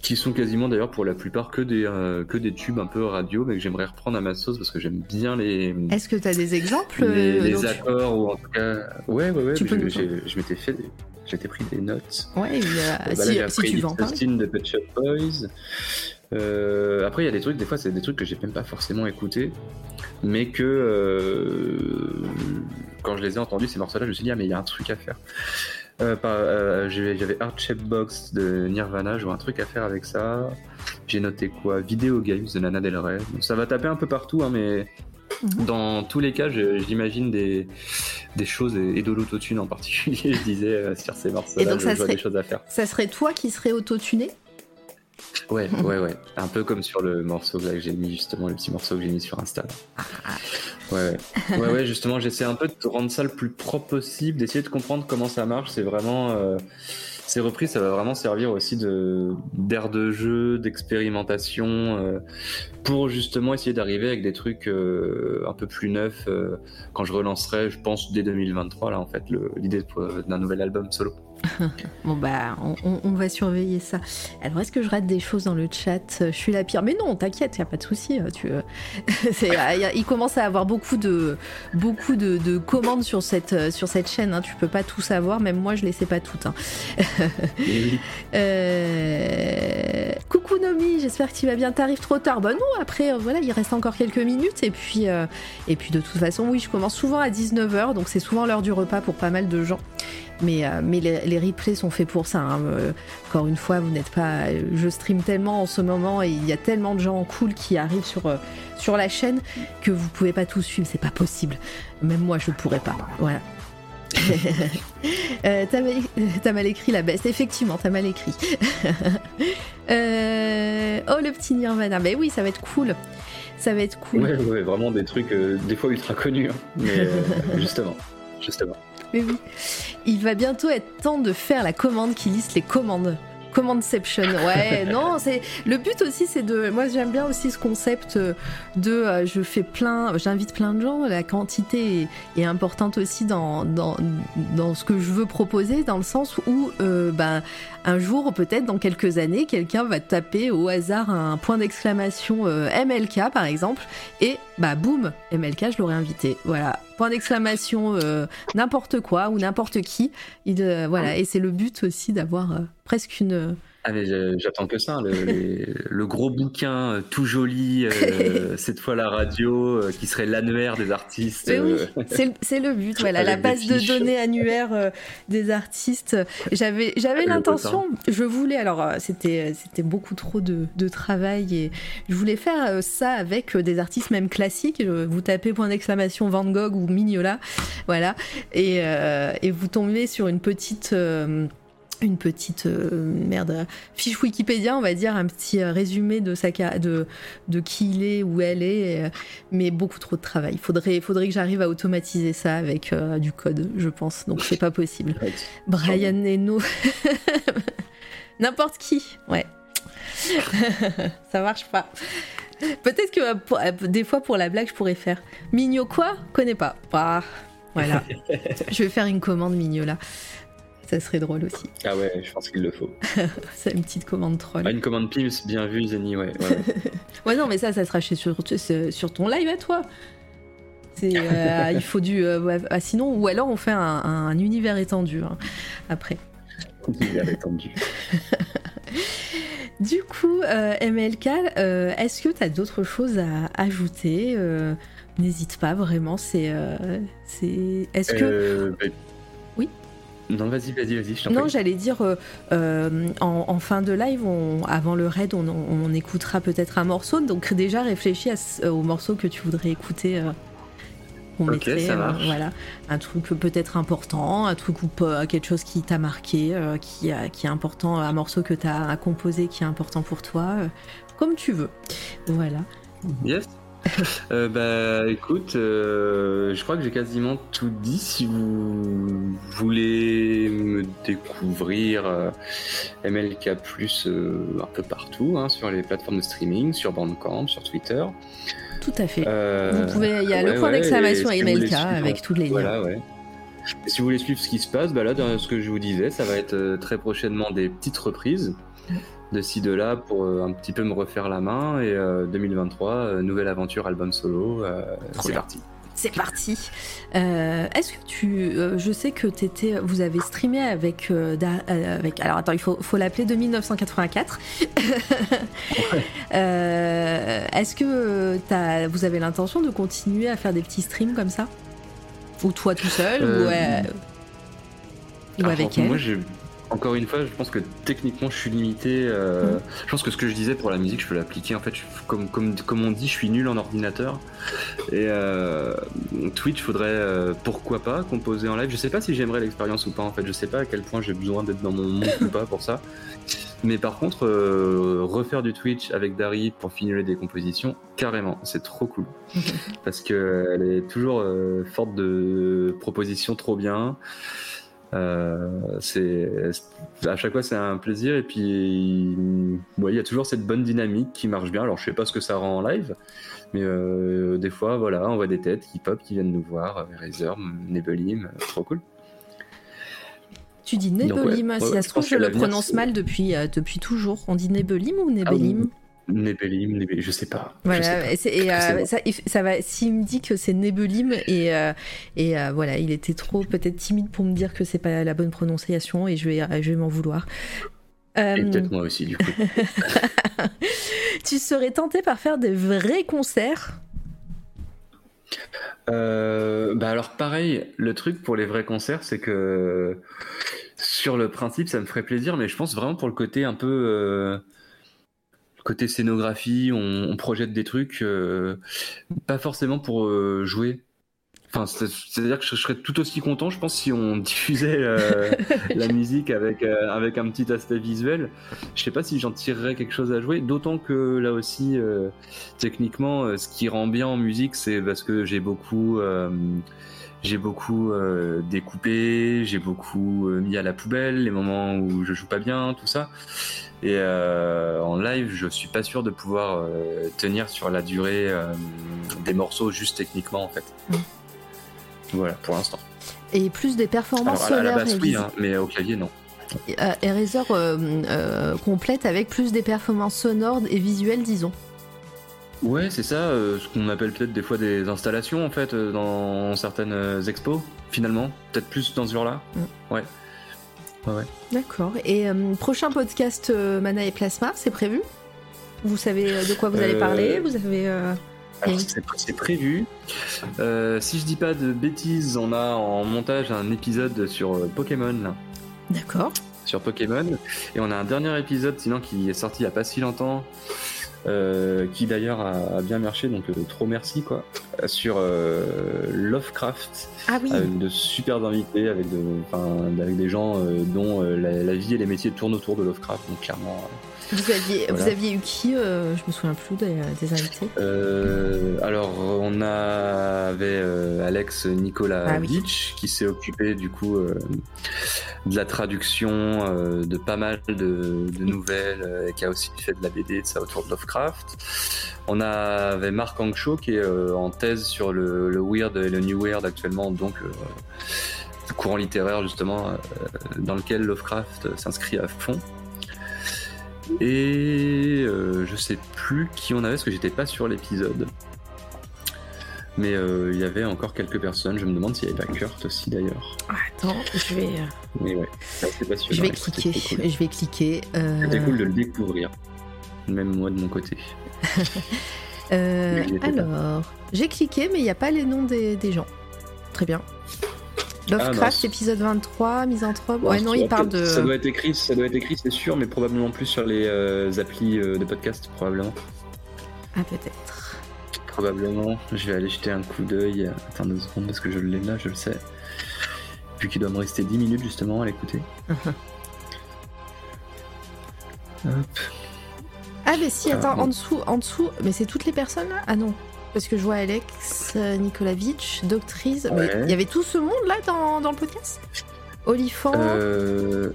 qui sont quasiment d'ailleurs pour la plupart que des, euh, que des tubes un peu radio, mais que j'aimerais reprendre à ma sauce parce que j'aime bien les. Est-ce que tu as des exemples Les, euh, accords, ou en tout cas. Ouais, ouais, ouais. Je m'étais fait des... J'étais pris des notes. Ouais, bah si, si tu veux en de Pet Shop Boys. Euh, après, il y a des trucs, des fois, c'est des trucs que j'ai même pas forcément écouté, mais que euh, quand je les ai entendus, ces morceaux-là, je me suis dit, ah, mais il y a un truc à faire. Euh, euh, j'avais Art Shape Box de Nirvana, j'ai un truc à faire avec ça. J'ai noté quoi? Video Games de Nana Del Rey. ça va taper un peu partout, hein, mais mhm. dans tous les cas, j'imagine des, des choses et, de l'autotune en particulier, je disais, euh, sur ces morceaux-là. Et donc, ça serait, des choses à faire. Ça serait toi qui serais autotuné? Ouais, ouais, ouais. Un peu comme sur le morceau que j'ai mis, justement, le petit morceau que j'ai mis sur Insta. Ouais, ouais. ouais, ouais justement, j'essaie un peu de rendre ça le plus propre possible, d'essayer de comprendre comment ça marche. C'est vraiment. Euh, ces reprises, ça va vraiment servir aussi de d'air de jeu, d'expérimentation, euh, pour justement essayer d'arriver avec des trucs euh, un peu plus neufs quand je relancerai, je pense, dès 2023, là, en fait, l'idée d'un nouvel album solo. bon bah on, va surveiller ça. Alors est-ce que je rate des choses dans le chat? Je suis la pire. Mais non, t'inquiète, y a pas de souci. Euh, tu, euh, il commence à avoir beaucoup de beaucoup de, commandes sur cette euh, sur cette chaîne. Hein. Tu peux pas tout savoir. Même moi, je les sais pas toutes. Hein. coucou Nomi, j'espère que tu vas bien. T'arrives trop tard. Bah non. Après, voilà, il reste encore quelques minutes. Et puis et puis de toute façon, oui, je commence souvent à 19h, donc c'est souvent l'heure du repas pour pas mal de gens. Mais, euh, les, replays sont faits pour ça. Hein. Euh, encore une fois, vous n'êtes pas. Je stream tellement en ce moment et il y a tellement de gens cool qui arrivent sur, euh, sur la chaîne que vous pouvez pas tout suivre. C'est pas possible. Même moi, je pourrais pas. Voilà. t'as, mal, écrit la baisse, effectivement, t'as mal écrit. oh, le petit Nirvana, mais oui, ça va être cool. Ça va être cool. Ouais, vraiment des trucs, des fois ultra connus, hein. mais justement, justement. Mais oui. Il va bientôt être temps de faire la commande qui liste les commandes. Commandception, ouais, non, c'est le but aussi, c'est de. Moi, j'aime bien aussi ce concept de. Euh, je fais plein, j'invite plein de gens. La quantité est, importante aussi dans, dans, dans, ce que je veux proposer, dans le sens où, euh, ben, un jour, peut-être dans quelques années, quelqu'un va taper au hasard un point d'exclamation euh, MLK par exemple, et bah boum, MLK, je l'aurais invité. Voilà, point d'exclamation n'importe quoi ou n'importe qui. Il, voilà, et c'est le but aussi d'avoir presque une ah, j'attends que ça, le, gros bouquin euh, tout joli, euh, cette fois la radio, euh, qui serait l'annuaire des artistes. Oui, c'est le but, voilà, la base de données annuaire des artistes. J'avais l'intention, je voulais, alors c'était beaucoup trop de, de, travail et je voulais faire ça avec des artistes même classiques. Vous tapez point d'exclamation Van Gogh ou Mignola, voilà, et, et vous tombez sur une petite une petite euh, merde fiche Wikipédia, on va dire, un petit euh, résumé de, sa, de, de qui il est, où elle est, euh, mais beaucoup trop de travail. Il faudrait, faudrait que j'arrive à automatiser ça avec du code, je pense, donc c'est pas possible. Brian Eno, n'importe qui, ouais. ça marche pas. Peut-être que des fois pour la blague je pourrais faire Migno quoi? Connais pas. Bah, voilà. je vais faire une commande Migno là. Ça serait drôle aussi. Ah ouais, je pense qu'il le faut. c'est une petite commande troll. Ah, une commande Pims, bien vu, Zeni, ouais. Ouais, non, mais ça, ça sera chez, sur, sur ton live à toi. Euh, il faut du. Euh, ah, sinon, ou alors on fait un, univers étendu hein, après. Univers étendu. du coup, euh, MLK, est-ce que tu as d'autres choses à ajouter N'hésite pas, vraiment. C'est. c'est... Est-ce que. Bah, non, vas-y, vas-y, vas-y. non, j'allais dire, euh, euh, en, fin de live, avant le raid, on, écoutera peut-être un morceau. Donc déjà, réfléchis au morceau que tu voudrais écouter. Euh, on ça marche. voilà, un truc peut-être important, un truc ou pas, quelque chose qui t'a marqué, qui, qui, est important, un morceau que tu as composé qui est important pour toi, comme tu veux. Voilà. Yes. Euh, bah écoute, euh, je crois que j'ai quasiment tout dit. Si vous voulez me découvrir euh, MLK un peu partout, hein, sur les plateformes de streaming, sur Bandcamp, sur Twitter. Tout à fait. vous pouvez, il y a le point d'exclamation MLK avec tous les liens. Voilà, ouais. si vous voulez suivre ce qui se passe, bah là, dans ce que je vous disais, ça va être très prochainement des petites reprises de ci, de là pour euh, un petit peu me refaire la main. Et 2023, euh, euh, nouvelle aventure, album solo. c'est parti. C'est parti. Est-ce que tu, je sais que étais, vous avez streamé avec, avec, alors attends, il faut, faut l'appeler 2984. Est-ce que as, vous avez l'intention de continuer à faire des petits streams comme ça, ou toi tout seul, ou, ou avec elle? Moi, j'ai encore une fois, je pense que techniquement, je suis limité. Euh, mhm. Je pense que ce que je disais pour la musique, je peux l'appliquer. En fait, comme, comme, comme on dit, je suis nul en ordinateur. Et euh, Twitch, faudrait euh, pourquoi pas composer en live. Je sais pas si j'aimerais l'expérience ou pas. En fait, je sais pas à quel point j'ai besoin d'être dans mon monde ou pas pour ça. Mais par contre, refaire du Twitch avec Dari pour finir des compositions, carrément, c'est trop cool. Parce qu'elle est toujours forte de propositions trop bien. Euh, c'est à chaque fois c'est un plaisir et puis il y a toujours cette bonne dynamique qui marche bien. Alors je sais pas ce que ça rend en live, mais euh, des fois voilà on voit des têtes qui pop qui viennent nous voir, euh, Razer, Nebelim, trop cool. Tu dis Nebelim, si ça se trouve je le prononce mal depuis depuis toujours. On dit Nebelim ou Nebelim? Nébelim, je sais pas. Voilà, et euh, ça, va. S'il me dit que c'est Nébelim et euh, et euh, voilà, il était trop peut-être timide pour me dire que c'est pas la bonne prononciation et je vais je vais m'en vouloir. Et peut-être moi aussi du coup. tu serais tenté par faire des vrais concerts? Bah alors pareil, le truc pour les vrais concerts, c'est que sur le principe, ça me ferait plaisir, mais je pense vraiment pour le côté un peu côté scénographie, on, projette des trucs, euh, pas forcément pour jouer. Enfin, c'est-à-dire que je serais tout aussi content, je pense, si on diffusait euh, la musique avec, euh, avec un petit aspect visuel. Je sais pas si j'en tirerais quelque chose à jouer, d'autant que là aussi, euh, techniquement, ce qui rend bien en musique, c'est parce que j'ai beaucoup, j'ai beaucoup découpé, j'ai beaucoup mis à la poubelle les moments où je joue pas bien, tout ça. Et en live, je suis pas sûr de pouvoir tenir sur la durée des morceaux juste techniquement, en fait. Mm. Voilà, pour l'instant. Et plus des performances Alors, à la, basse, oui, hein, mais au clavier, non. Euh, Eraser euh, euh, complète avec plus des performances sonores et visuelles, disons. Ouais, c'est ça, euh, ce qu'on appelle peut-être des fois des installations en fait dans certaines expos, finalement, peut-être plus dans ce genre-là. Mm. Ouais. Ouais. ouais. D'accord. Et prochain podcast Mana et Plasma, c'est prévu? Vous savez de quoi vous allez parler? Vous avez c'est prévu. Euh, si je dis pas de bêtises, on a en montage un épisode sur euh, Pokémon. D'accord. Sur Pokémon. Et on a un dernier épisode, sinon, qui est sorti il n'y a pas si longtemps. Euh, qui d'ailleurs a, bien marché, donc trop merci quoi, sur Lovecraft, ah oui. avec de super invités, avec, de, avec des gens dont la, la, vie et les métiers tournent autour de Lovecraft, donc clairement vous aviez, vous aviez eu qui euh, Je me souviens plus des, des invités? Euh, alors, on avait euh, Alex Nicolas ah qui s'est occupé du coup de la traduction de pas mal de, nouvelles et qui a aussi fait de la BD de ça autour de Lovecraft. On avait Marc Angcho qui est en thèse sur le, le, weird et le new weird actuellement, donc le courant littéraire justement dans lequel Lovecraft s'inscrit à fond. Et euh, je sais plus qui on avait parce que j'étais pas sur l'épisode. Mais euh, il y avait encore quelques personnes. Je me demande s'il y avait pas Kurt aussi d'ailleurs. Attends, je vais. Euh, Mais ouais, Je vais cliquer. Je vais cliquer. C'était cool de le découvrir. Même moi de mon côté. alors, j'ai cliqué, mais il n'y a pas les noms des gens. Très bien. Lovecraft, ah, épisode 23, misanthrope. Ouais, non, il parle de. Ça doit être écrit, ça doit être écrit, c'est sûr, mais probablement plus sur les euh, applis euh, de podcast, probablement. Ah, peut-être. Probablement. Je vais aller jeter un coup d'œil. Attends deux secondes parce que je l'ai là, je le sais. Vu qu'il doit me rester 10 minutes justement à l'écouter. Hop. Ah, mais si, attends, ah, en dessous, en dessous, mais c'est toutes les personnes là? Ah non. Parce que je vois Alex Nikolavitch, Doctrice. il y avait tout ce monde là dans, le podcast? Olifant euh...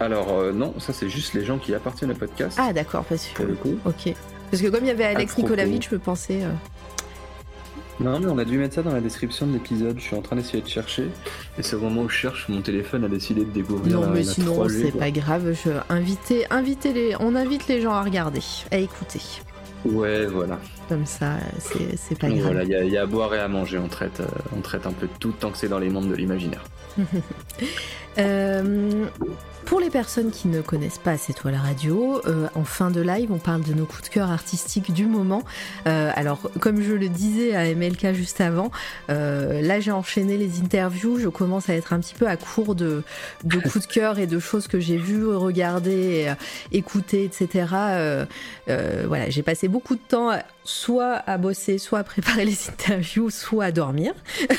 Alors, euh, non, ça c'est juste les gens qui appartiennent au podcast. Ah, d'accord, parce que. Ok. Parce que comme il y avait Alex Nikolavitch, je me pensais. Euh, non, mais on a dû mettre ça dans la description de l'épisode. Je suis en train d'essayer de chercher. Et c'est au moment où je cherche, mon téléphone a décidé de découvrir. Non, mais sinon, c'est pas grave. Je... Inviter les... On invite les gens à regarder, à écouter. Ouais, voilà. Comme ça, c'est pas grave. Voilà, il y, a à boire et à manger. On traite, euh, on traite un peu tout tant que c'est dans les mondes de l'imaginaire. euh, pour les personnes qui ne connaissent pas C'est toi la radio, euh, en fin de live, on parle de nos coups de cœur artistiques du moment. Euh, alors, comme je le disais à MLK juste avant, là j'ai enchaîné les interviews, je commence à être un petit peu à court de, de coups de cœur et de choses que j'ai vues, regardées, écoutées, etc. voilà, j'ai passé beaucoup de temps soit à bosser, soit à préparer les interviews, soit à dormir.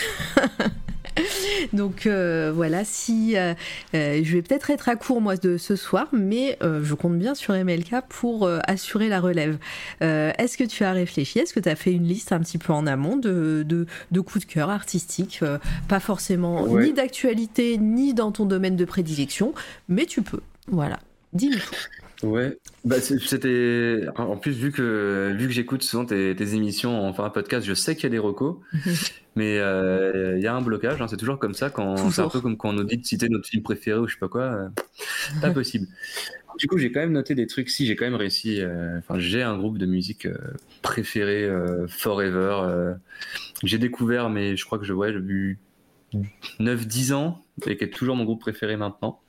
Donc euh, voilà, si euh, euh, je vais peut-être être à court moi de ce soir, mais je compte bien sur MLK pour assurer la relève. Est-ce que tu as réfléchi? Est-ce que tu as fait une liste un petit peu en amont de, de, coups de cœur artistiques Pas forcément ni d'actualité, ni dans ton domaine de prédilection, mais tu peux. Voilà, dis-nous tout. Ouais, bah c'était en plus vu que vu que j'écoute souvent tes, émissions enfin un podcast, je sais qu'il y a des recos, mais euh, il y a un blocage. Hein, c'est toujours comme ça quand c'est un peu comme quand on nous dit de citer notre film préféré ou je sais pas quoi, euh, pas possible. Du coup, j'ai quand même noté des trucs. Si j'ai quand même réussi, euh, j'ai un groupe de musique préféré forever. j'ai découvert, mais je crois que je vois, j'ai vu 9-10 ans et qui est toujours mon groupe préféré maintenant.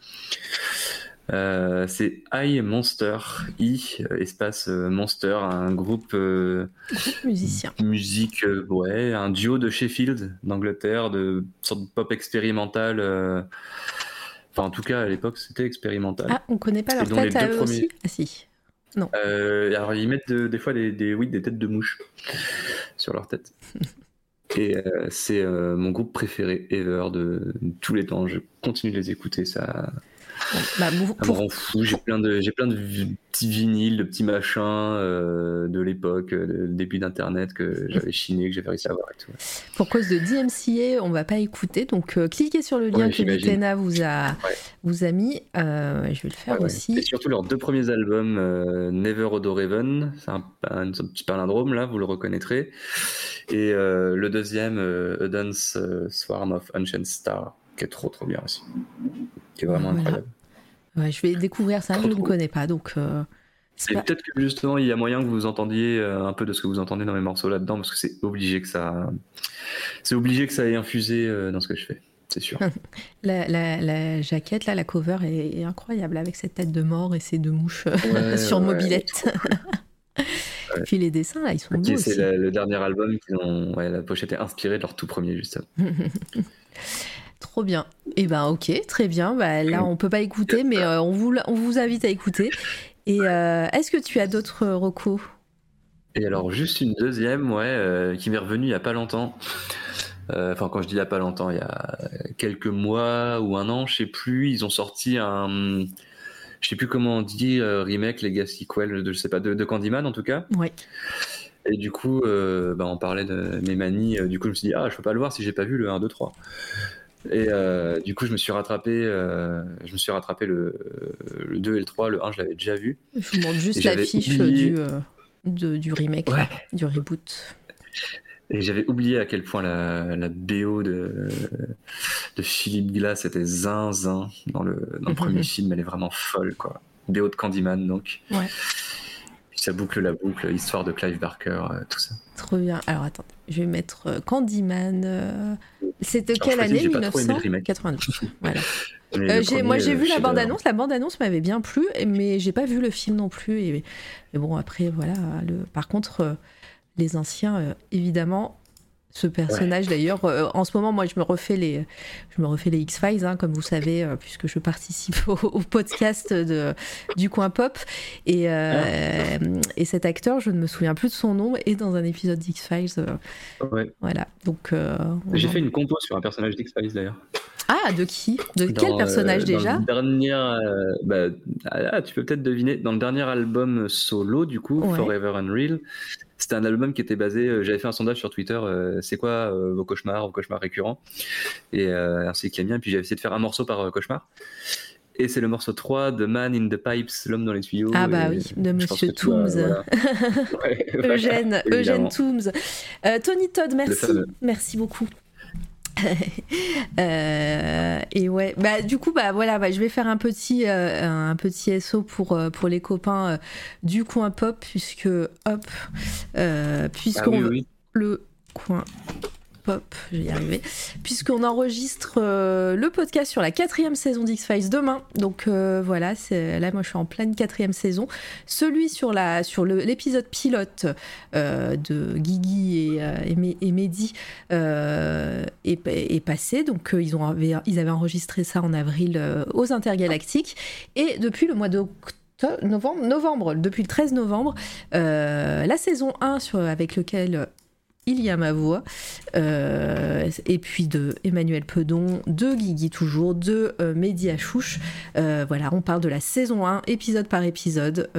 Euh, c'est I Monster, I espace Monster, un groupe musicien. Musique, ouais, un duo de Sheffield, d'Angleterre, de sorte de pop expérimental. Enfin, en tout cas, à l'époque, c'était expérimental. Ah, on connaît pas leur tête à eux aussi? Ah si. Non. alors, ils mettent des fois des, oui, des têtes de mouches sur leur tête. Et euh, c'est euh, mon groupe préféré ever de, tous les temps. Je continue de les écouter. Ça, bah, me rend fou. J'ai plein de, j'ai plein de petits vinyles, de petits machins euh, de l'époque, le début d'Internet que j'avais chiné, que j'avais réussi à voir et tout. Pour cause de DMCA, on va pas écouter. Donc cliquez sur le lien que Nitena vous a, vous a mis. je vais le faire aussi. Et surtout leurs deux premiers albums, Never Odo Raven, c'est un, un, petit palindrome là, vous le reconnaîtrez. Et euh, le deuxième, euh, A Dance euh, Swarm of Ancient Star, qui est trop trop bien aussi. Qui est vraiment incroyable. Ouais, je vais découvrir ça, je ne connais pas. Donc, et peut-être que justement, il y a moyen que vous entendiez un peu de ce que vous entendez dans mes morceaux là-dedans, parce que c'est obligé que ça, c'est obligé que ça ait infusé dans ce que je fais, c'est sûr. la, la, jaquette là, la cover est, incroyable avec cette tête de mort et ces deux mouches sur mobilette. Puis les dessins, là, ils sont beaux. C'est le, dernier album qui ont. la pochette est inspirée de leur tout premier, justement. Trop bien. Et eh ben ok, très bien. Bah, là, on peut pas écouter, mais euh, on, vous, on vous invite à écouter. Et euh, est-ce que tu as d'autres recos? Et alors, juste une deuxième, ouais, euh, qui m'est revenue il y a pas longtemps. Enfin, quand je dis il y a pas longtemps, il y a quelques mois ou un an, je sais plus, ils ont sorti un je sais plus comment on dit, remake, Legacy sequel, je sais pas, de, Candyman en tout cas. Oui. Et du coup, euh, bah, on parlait de mes manies. Euh, du coup, je me suis dit, ah, je peux pas le voir si j'ai pas vu le 1, 2, 3. Et du coup, je me suis rattrapé, je me suis rattrapé le, 2 et le 3. Le 1, je l'avais déjà vu. Je vous montre juste l'affiche du, du remake, du reboot. Et j'avais oublié à quel point la, la BO de, de Philippe Glass était zinzin dans le, dans le premier film. Elle est vraiment folle, quoi. BO de Candyman, donc. Ouais. Ça boucle la boucle, histoire de Clive Barker, euh, tout ça. Trop bien. Alors attends, je vais mettre euh, Candyman. Euh, C'était quelle année 1992. voilà. moi j'ai vu la bande-annonce, la bande-annonce m'avait bien plu, mais j'ai pas vu le film non plus. Et, mais bon, après, voilà. Le... Par contre, les anciens, évidemment. Ce personnage, d'ailleurs, euh, en ce moment, moi, je me refais les, je me refais les X-Files, hein, comme vous savez, euh, puisque je participe au, podcast de, du coin pop. Et, ah. et cet acteur, je ne me souviens plus de son nom, est dans un épisode d'X-Files. Voilà. Donc. J'ai fait une compo sur un personnage d'X-Files, d'ailleurs. Ah, de qui? De quel personnage déjà? dernier, bah, ah, Tu peux peut-être deviner. Dans le dernier album solo, du coup, Forever Unreal, c'était un album qui était basé. Euh, j'avais fait un sondage sur Twitter. Euh, c'est quoi euh, vos cauchemars, vos cauchemars récurrents? Et ainsi que les miens. Puis j'avais essayé de faire un morceau par cauchemar. Et c'est le morceau 3 de Man in the Pipes, l'homme dans les tuyaux. Ah bah oui, de Monsieur Tooms. Eugène, Eugène Tooms. Tony Todd, merci. Merci beaucoup. Euh, et ouais, bah du coup bah voilà, bah, je vais faire un petit euh, un petit SO pour euh, pour les copains du coin pop puisque hop puisqu'on ah le coin pop, je vais puisqu'on enregistre euh, le podcast sur la quatrième saison d'X-Files demain. Donc euh, voilà, là moi je suis en pleine quatrième saison. Celui sur, l'épisode pilote euh, de Guigui et, et, Mehdi est, passé. Donc ils, ils avaient enregistré ça en avril aux Intergalactiques. Et depuis le mois d'octobre, novembre, depuis le 13 novembre, la saison 1 sur, avec lequel il y a ma voix, euh, et puis de Emmanuel Pedon, de Guigui toujours, de euh, Mehdi Achouche. Euh, voilà, on parle de la saison 1, épisode par épisode,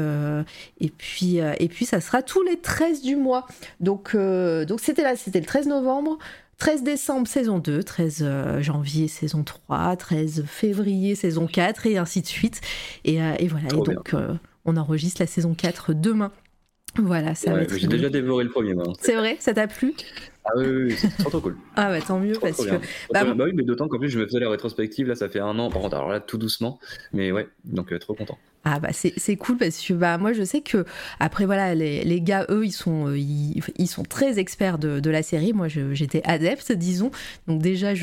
et, puis, et puis ça sera tous les 13 du mois. Donc donc c'était là, c'était le 13 novembre. 13 décembre, saison 2, 13 janvier, saison 3, 13 février, saison 4, et ainsi de suite. Et, et voilà, et donc on enregistre la saison 4 demain. Voilà, ça J'ai déjà dévoré le premier. C'est vrai, ça t'a plu? Ah oui, oui, c'est trop trop cool. Ah bah tant mieux parce que. Bah, bah, oui, mais d'autant qu'en plus je me faisais la rétrospective, là ça fait un an, par contre, alors là tout doucement, mais ouais, donc trop content. Ah bah c'est cool parce que bah moi je sais que après voilà les, gars eux ils sont euh, ils, sont très experts de, la série. Moi j'étais adepte disons. Donc déjà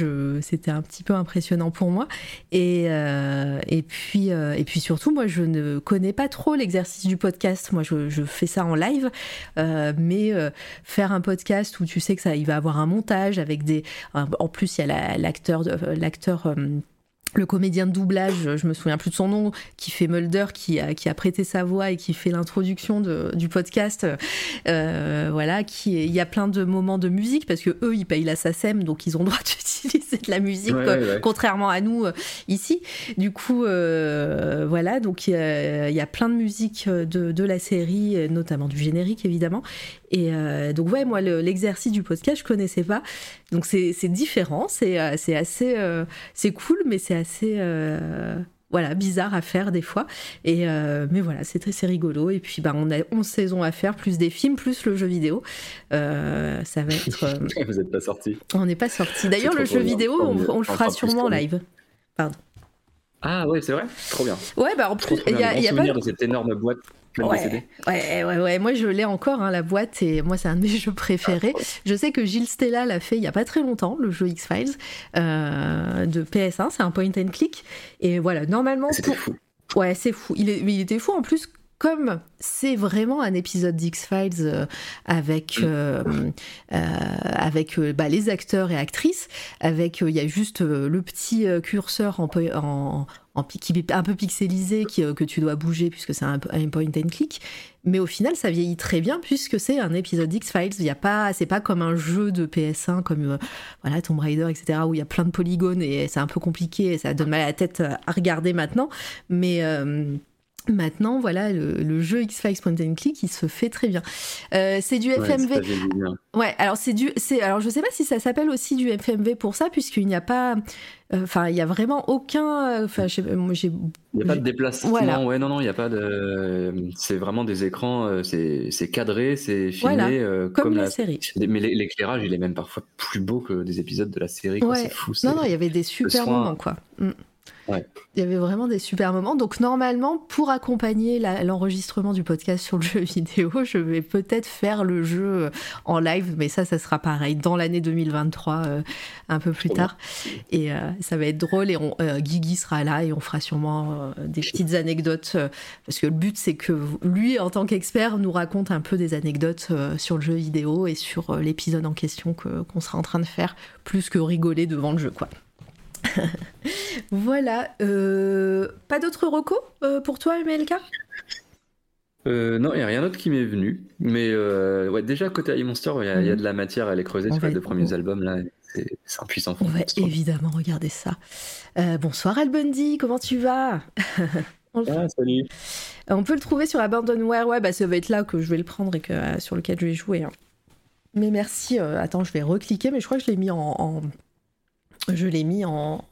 c'était un petit peu impressionnant pour moi. Et euh, puis euh, et puis surtout moi je ne connais pas trop l'exercice du podcast. Moi je, je, fais ça en live. Mais faire un podcast où tu sais que ça il va avoir un montage avec des en plus il y a l'acteur l'acteur le comédien de doublage, je me souviens plus de son nom, qui fait Mulder, qui a, qui a prêté sa voix et qui fait l'introduction du podcast. Euh, voilà, qui il y a plein de moments de musique parce que eux ils payent la SACEM donc ils ont le droit d'utiliser de la musique contrairement à nous euh, ici. Du coup, euh, voilà, donc il y, a plein de musique de, de, la série, notamment du générique évidemment. Et donc ouais, moi l'exercice du podcast je connaissais pas, donc c'est différent, c'est assez c'est cool, mais c'est assez euh, voilà, bizarre à faire des fois. Et, euh, mais voilà, c'est très rigolo. Et puis, bah, on a 11 saisons à faire, plus des films, plus le jeu vidéo. Euh, ça va être. Vous n'êtes pas sorti. On n'est pas sorti. D'ailleurs, le jeu vidéo, on, le fera sûrement en live. Pardon. Ah ouais, c'est vrai? Trop bien. Ouais, bah en plus, il y a, y a pas... de cette énorme boîte ouais, ouais, ouais, ouais, moi je l'ai encore, hein, la boîte, et moi c'est un de mes jeux préférés. Je sais que Gilles Stella l'a fait il y a pas très longtemps, le jeu X-Files euh, de PS1, c'est un point and click. Et voilà, normalement. C'était fou. Ouais, c'est fou. Il, est, il était fou en plus comme c'est vraiment un épisode d'X-Files euh, avec, euh, avec bah, les acteurs et actrices, avec il y a juste le petit curseur en, en, qui est un peu pixelisé qui, euh, que tu dois bouger puisque c'est un, un, point and click. Mais au final, ça vieillit très bien puisque c'est un épisode X-Files. Il a pas, c'est pas comme un jeu de PS1 comme euh, voilà Tomb Raider, etc. où il y a plein de polygones et c'est un peu compliqué et ça donne mal à la tête à regarder maintenant. Mais euh, Maintenant, voilà, le, jeu X-Files Point and Click, il se fait très bien. Euh, c'est du FMV. Ouais, alors c'est du, c'est, alors je sais pas si ça s'appelle aussi du FMV pour ça, puisqu'il n'y a pas, euh, enfin, il y a vraiment aucun, enfin, moi j'ai. Il n'y a pas de déplacement. Voilà. Ouais, non, non, il n'y a pas de. C'est vraiment des écrans, euh, c'est cadré, c'est filmé comme, la, série. Mais l'éclairage, il est même parfois plus beau que des épisodes de la série. Ouais. C'est fou. Non, non, il y avait des super moments, quoi. Mm. Il y avait vraiment des super moments. Donc normalement, pour accompagner l'enregistrement du podcast sur le jeu vidéo, je vais peut-être faire le jeu euh, en live, mais ça, ça sera pareil dans l'année 2023, euh, un peu plus tard. Et euh, ça va être drôle. Et on, Guigui sera là et on fera sûrement des petites anecdotes, parce que le but c'est que lui, en tant qu'expert, nous raconte un peu des anecdotes sur le jeu vidéo et sur l'épisode en question qu'on sera en train de faire, plus que rigoler devant le jeu, quoi. voilà. Euh, pas d'autres recos euh, pour toi, MLK euh, non, il n'y a rien d'autre qui m'est venu. Mais ouais, déjà, côté I Monster, il y, a de la matière à aller creuser sur les deux premiers albums. là. C'est un puissant On va évidemment regarder ça. bonsoir Albundy, comment tu vas? On ah, salut. On peut le trouver sur Abandonware. Ouais, bah, ça va être là que je vais le prendre et que, sur lequel je vais jouer. Hein. Mais merci. attends, je vais recliquer, mais je crois que je l'ai mis en je l'ai mis en,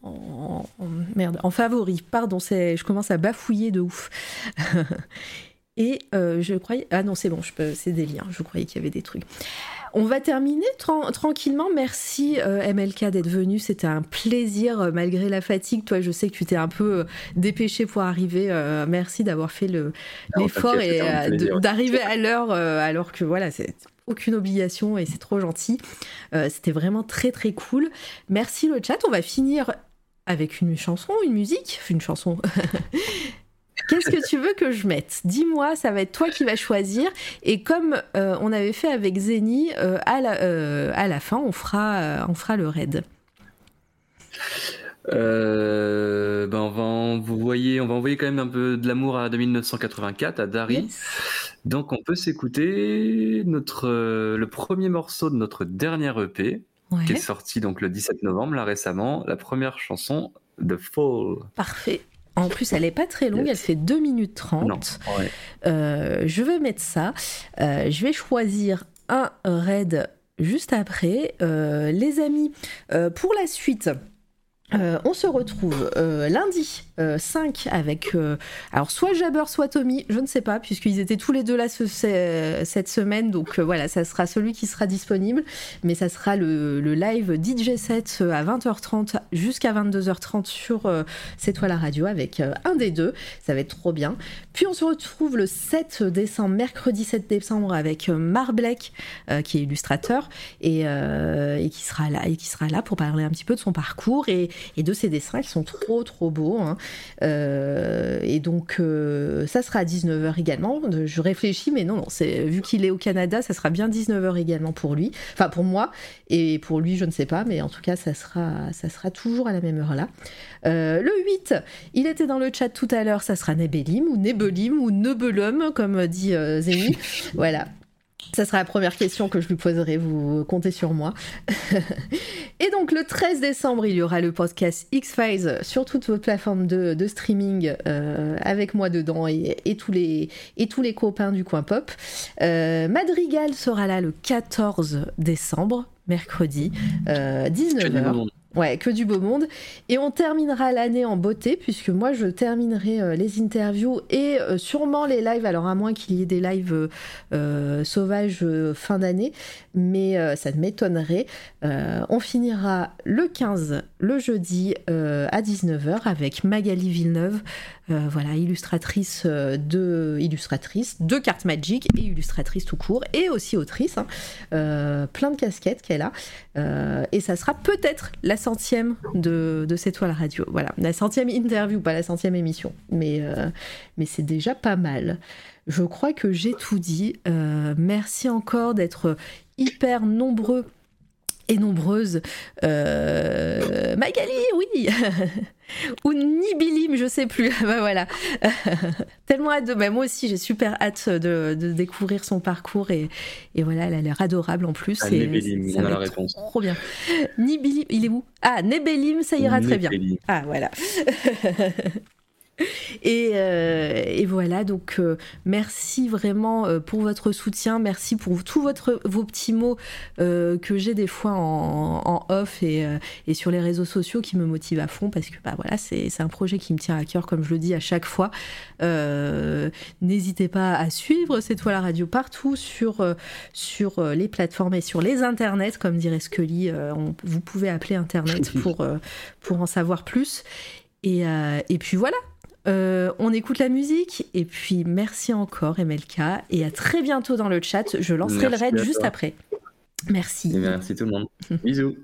merde, en favori. Pardon, je commence à bafouiller de ouf. Et euh, je croyais. Ah non, c'est bon, c'est des liens. Je croyais qu'il y avait des trucs. On va terminer tranquillement. Merci euh, MLK d'être venu. C'était un plaisir euh, malgré la fatigue. Toi, je sais que tu t'es un peu dépêché pour arriver. merci d'avoir fait l'effort et d'arriver à l'heure alors que voilà, c'est aucune obligation et c'est trop gentil. Euh, c'était vraiment très très cool. Merci le chat. On va finir avec une chanson, une musique, une chanson. Qu'est-ce que tu veux que je mette? Dis-moi, ça va être toi qui vas choisir. Et comme euh, on avait fait avec Zeni, euh, à, la, fin, on fera, on fera le raid. Ben on va envoyer, on va envoyer quand même un peu de l'amour à 2984 à Dari. Donc on peut s'écouter notre euh, le premier morceau de notre dernière EP qui est sorti donc le 17 novembre là récemment, la première chanson de Fall. Parfait. En plus, elle est pas très longue, elle fait 2 minutes 30. Euh, je vais mettre ça. Euh, je vais choisir un raid juste après. les amis, pour la suite, on se retrouve lundi 5 avec alors soit Jabber, soit Tommy, je ne sais pas, puisqu'ils étaient tous les deux là cette semaine. Donc voilà, ça sera celui qui sera disponible. Mais ça sera le, live DJ set à 20h30 jusqu'à 22h30 sur C'est toi la radio avec un des deux. Ça va être trop bien. Puis on se retrouve le 7 décembre, mercredi 7 décembre, avec Mar Black, qui est illustrateur et, et, qui sera là et qui sera là pour parler un petit peu de son parcours et, de ses dessins qui sont trop trop beaux. Hein. Euh, et donc euh, ça sera à 19h également. Je réfléchis, mais non, non c'est, vu qu'il est au Canada, ça sera bien 19h également pour lui. Enfin pour moi, et pour lui, je ne sais pas, mais en tout cas, ça sera, ça sera toujours à la même heure là. Euh, le 8, il était dans le chat tout à l'heure, ça sera Nebelim ou Nebelim ou Nebelum, comme dit Zéni. voilà. Ça sera la première question que je lui poserai, vous comptez sur moi. et donc le 13 décembre, il y aura le podcast X-Files sur toutes vos plateformes de, streaming euh, avec moi dedans et, tous les, et tous les copains du coin pop. Euh, Madrigal sera là le 14 décembre, mercredi, 19h. Ouais, que du beau monde. Et on terminera l'année en beauté, puisque moi je terminerai euh, les interviews et euh, sûrement les lives, alors à moins qu'il y ait des lives euh, sauvages fin d'année, mais ça ne m'étonnerait. on finira le 15, le jeudi à 19h avec Magali Villeneuve, voilà, illustratrice de, illustratrice de cartes Magic et illustratrice tout court, et aussi autrice, hein. plein de casquettes qu'elle a. et ça sera peut-être la centième de, de C'est toi radio. Voilà, la centième interview, pas la centième émission. Mais, euh, mais c'est déjà pas mal. Je crois que j'ai tout dit. Euh, merci encore d'être hyper nombreux et nombreuses. Euh, Magali, oui Ou Nibilim, je sais plus. bah voilà. Tellement hâte de. Bah, moi aussi, j'ai super hâte de, découvrir son parcours et, et voilà, elle a l'air adorable en plus. Ah, Nibilim, on a la réponse. Trop bien. Nibilim, il est où? Ah, Nebelim, ça ira très bien. Ah, voilà. Euh, et, voilà, donc euh, merci vraiment euh, pour votre soutien, merci pour tous votre, vos petits mots que j'ai des fois en, off et, sur les réseaux sociaux qui me motivent à fond parce que bah, voilà, c'est un projet qui me tient à cœur, comme je le dis à chaque fois. N'hésitez pas à suivre C'est toi la radio partout sur, sur les plateformes et sur les internets, comme dirait Scully, vous pouvez appeler internet pour, pour en savoir plus. Et, et puis voilà, euh, on écoute la musique et puis merci encore MLK et à très bientôt dans le chat. Je lancerai le raid juste après. Merci. merci tout le monde. Bisous.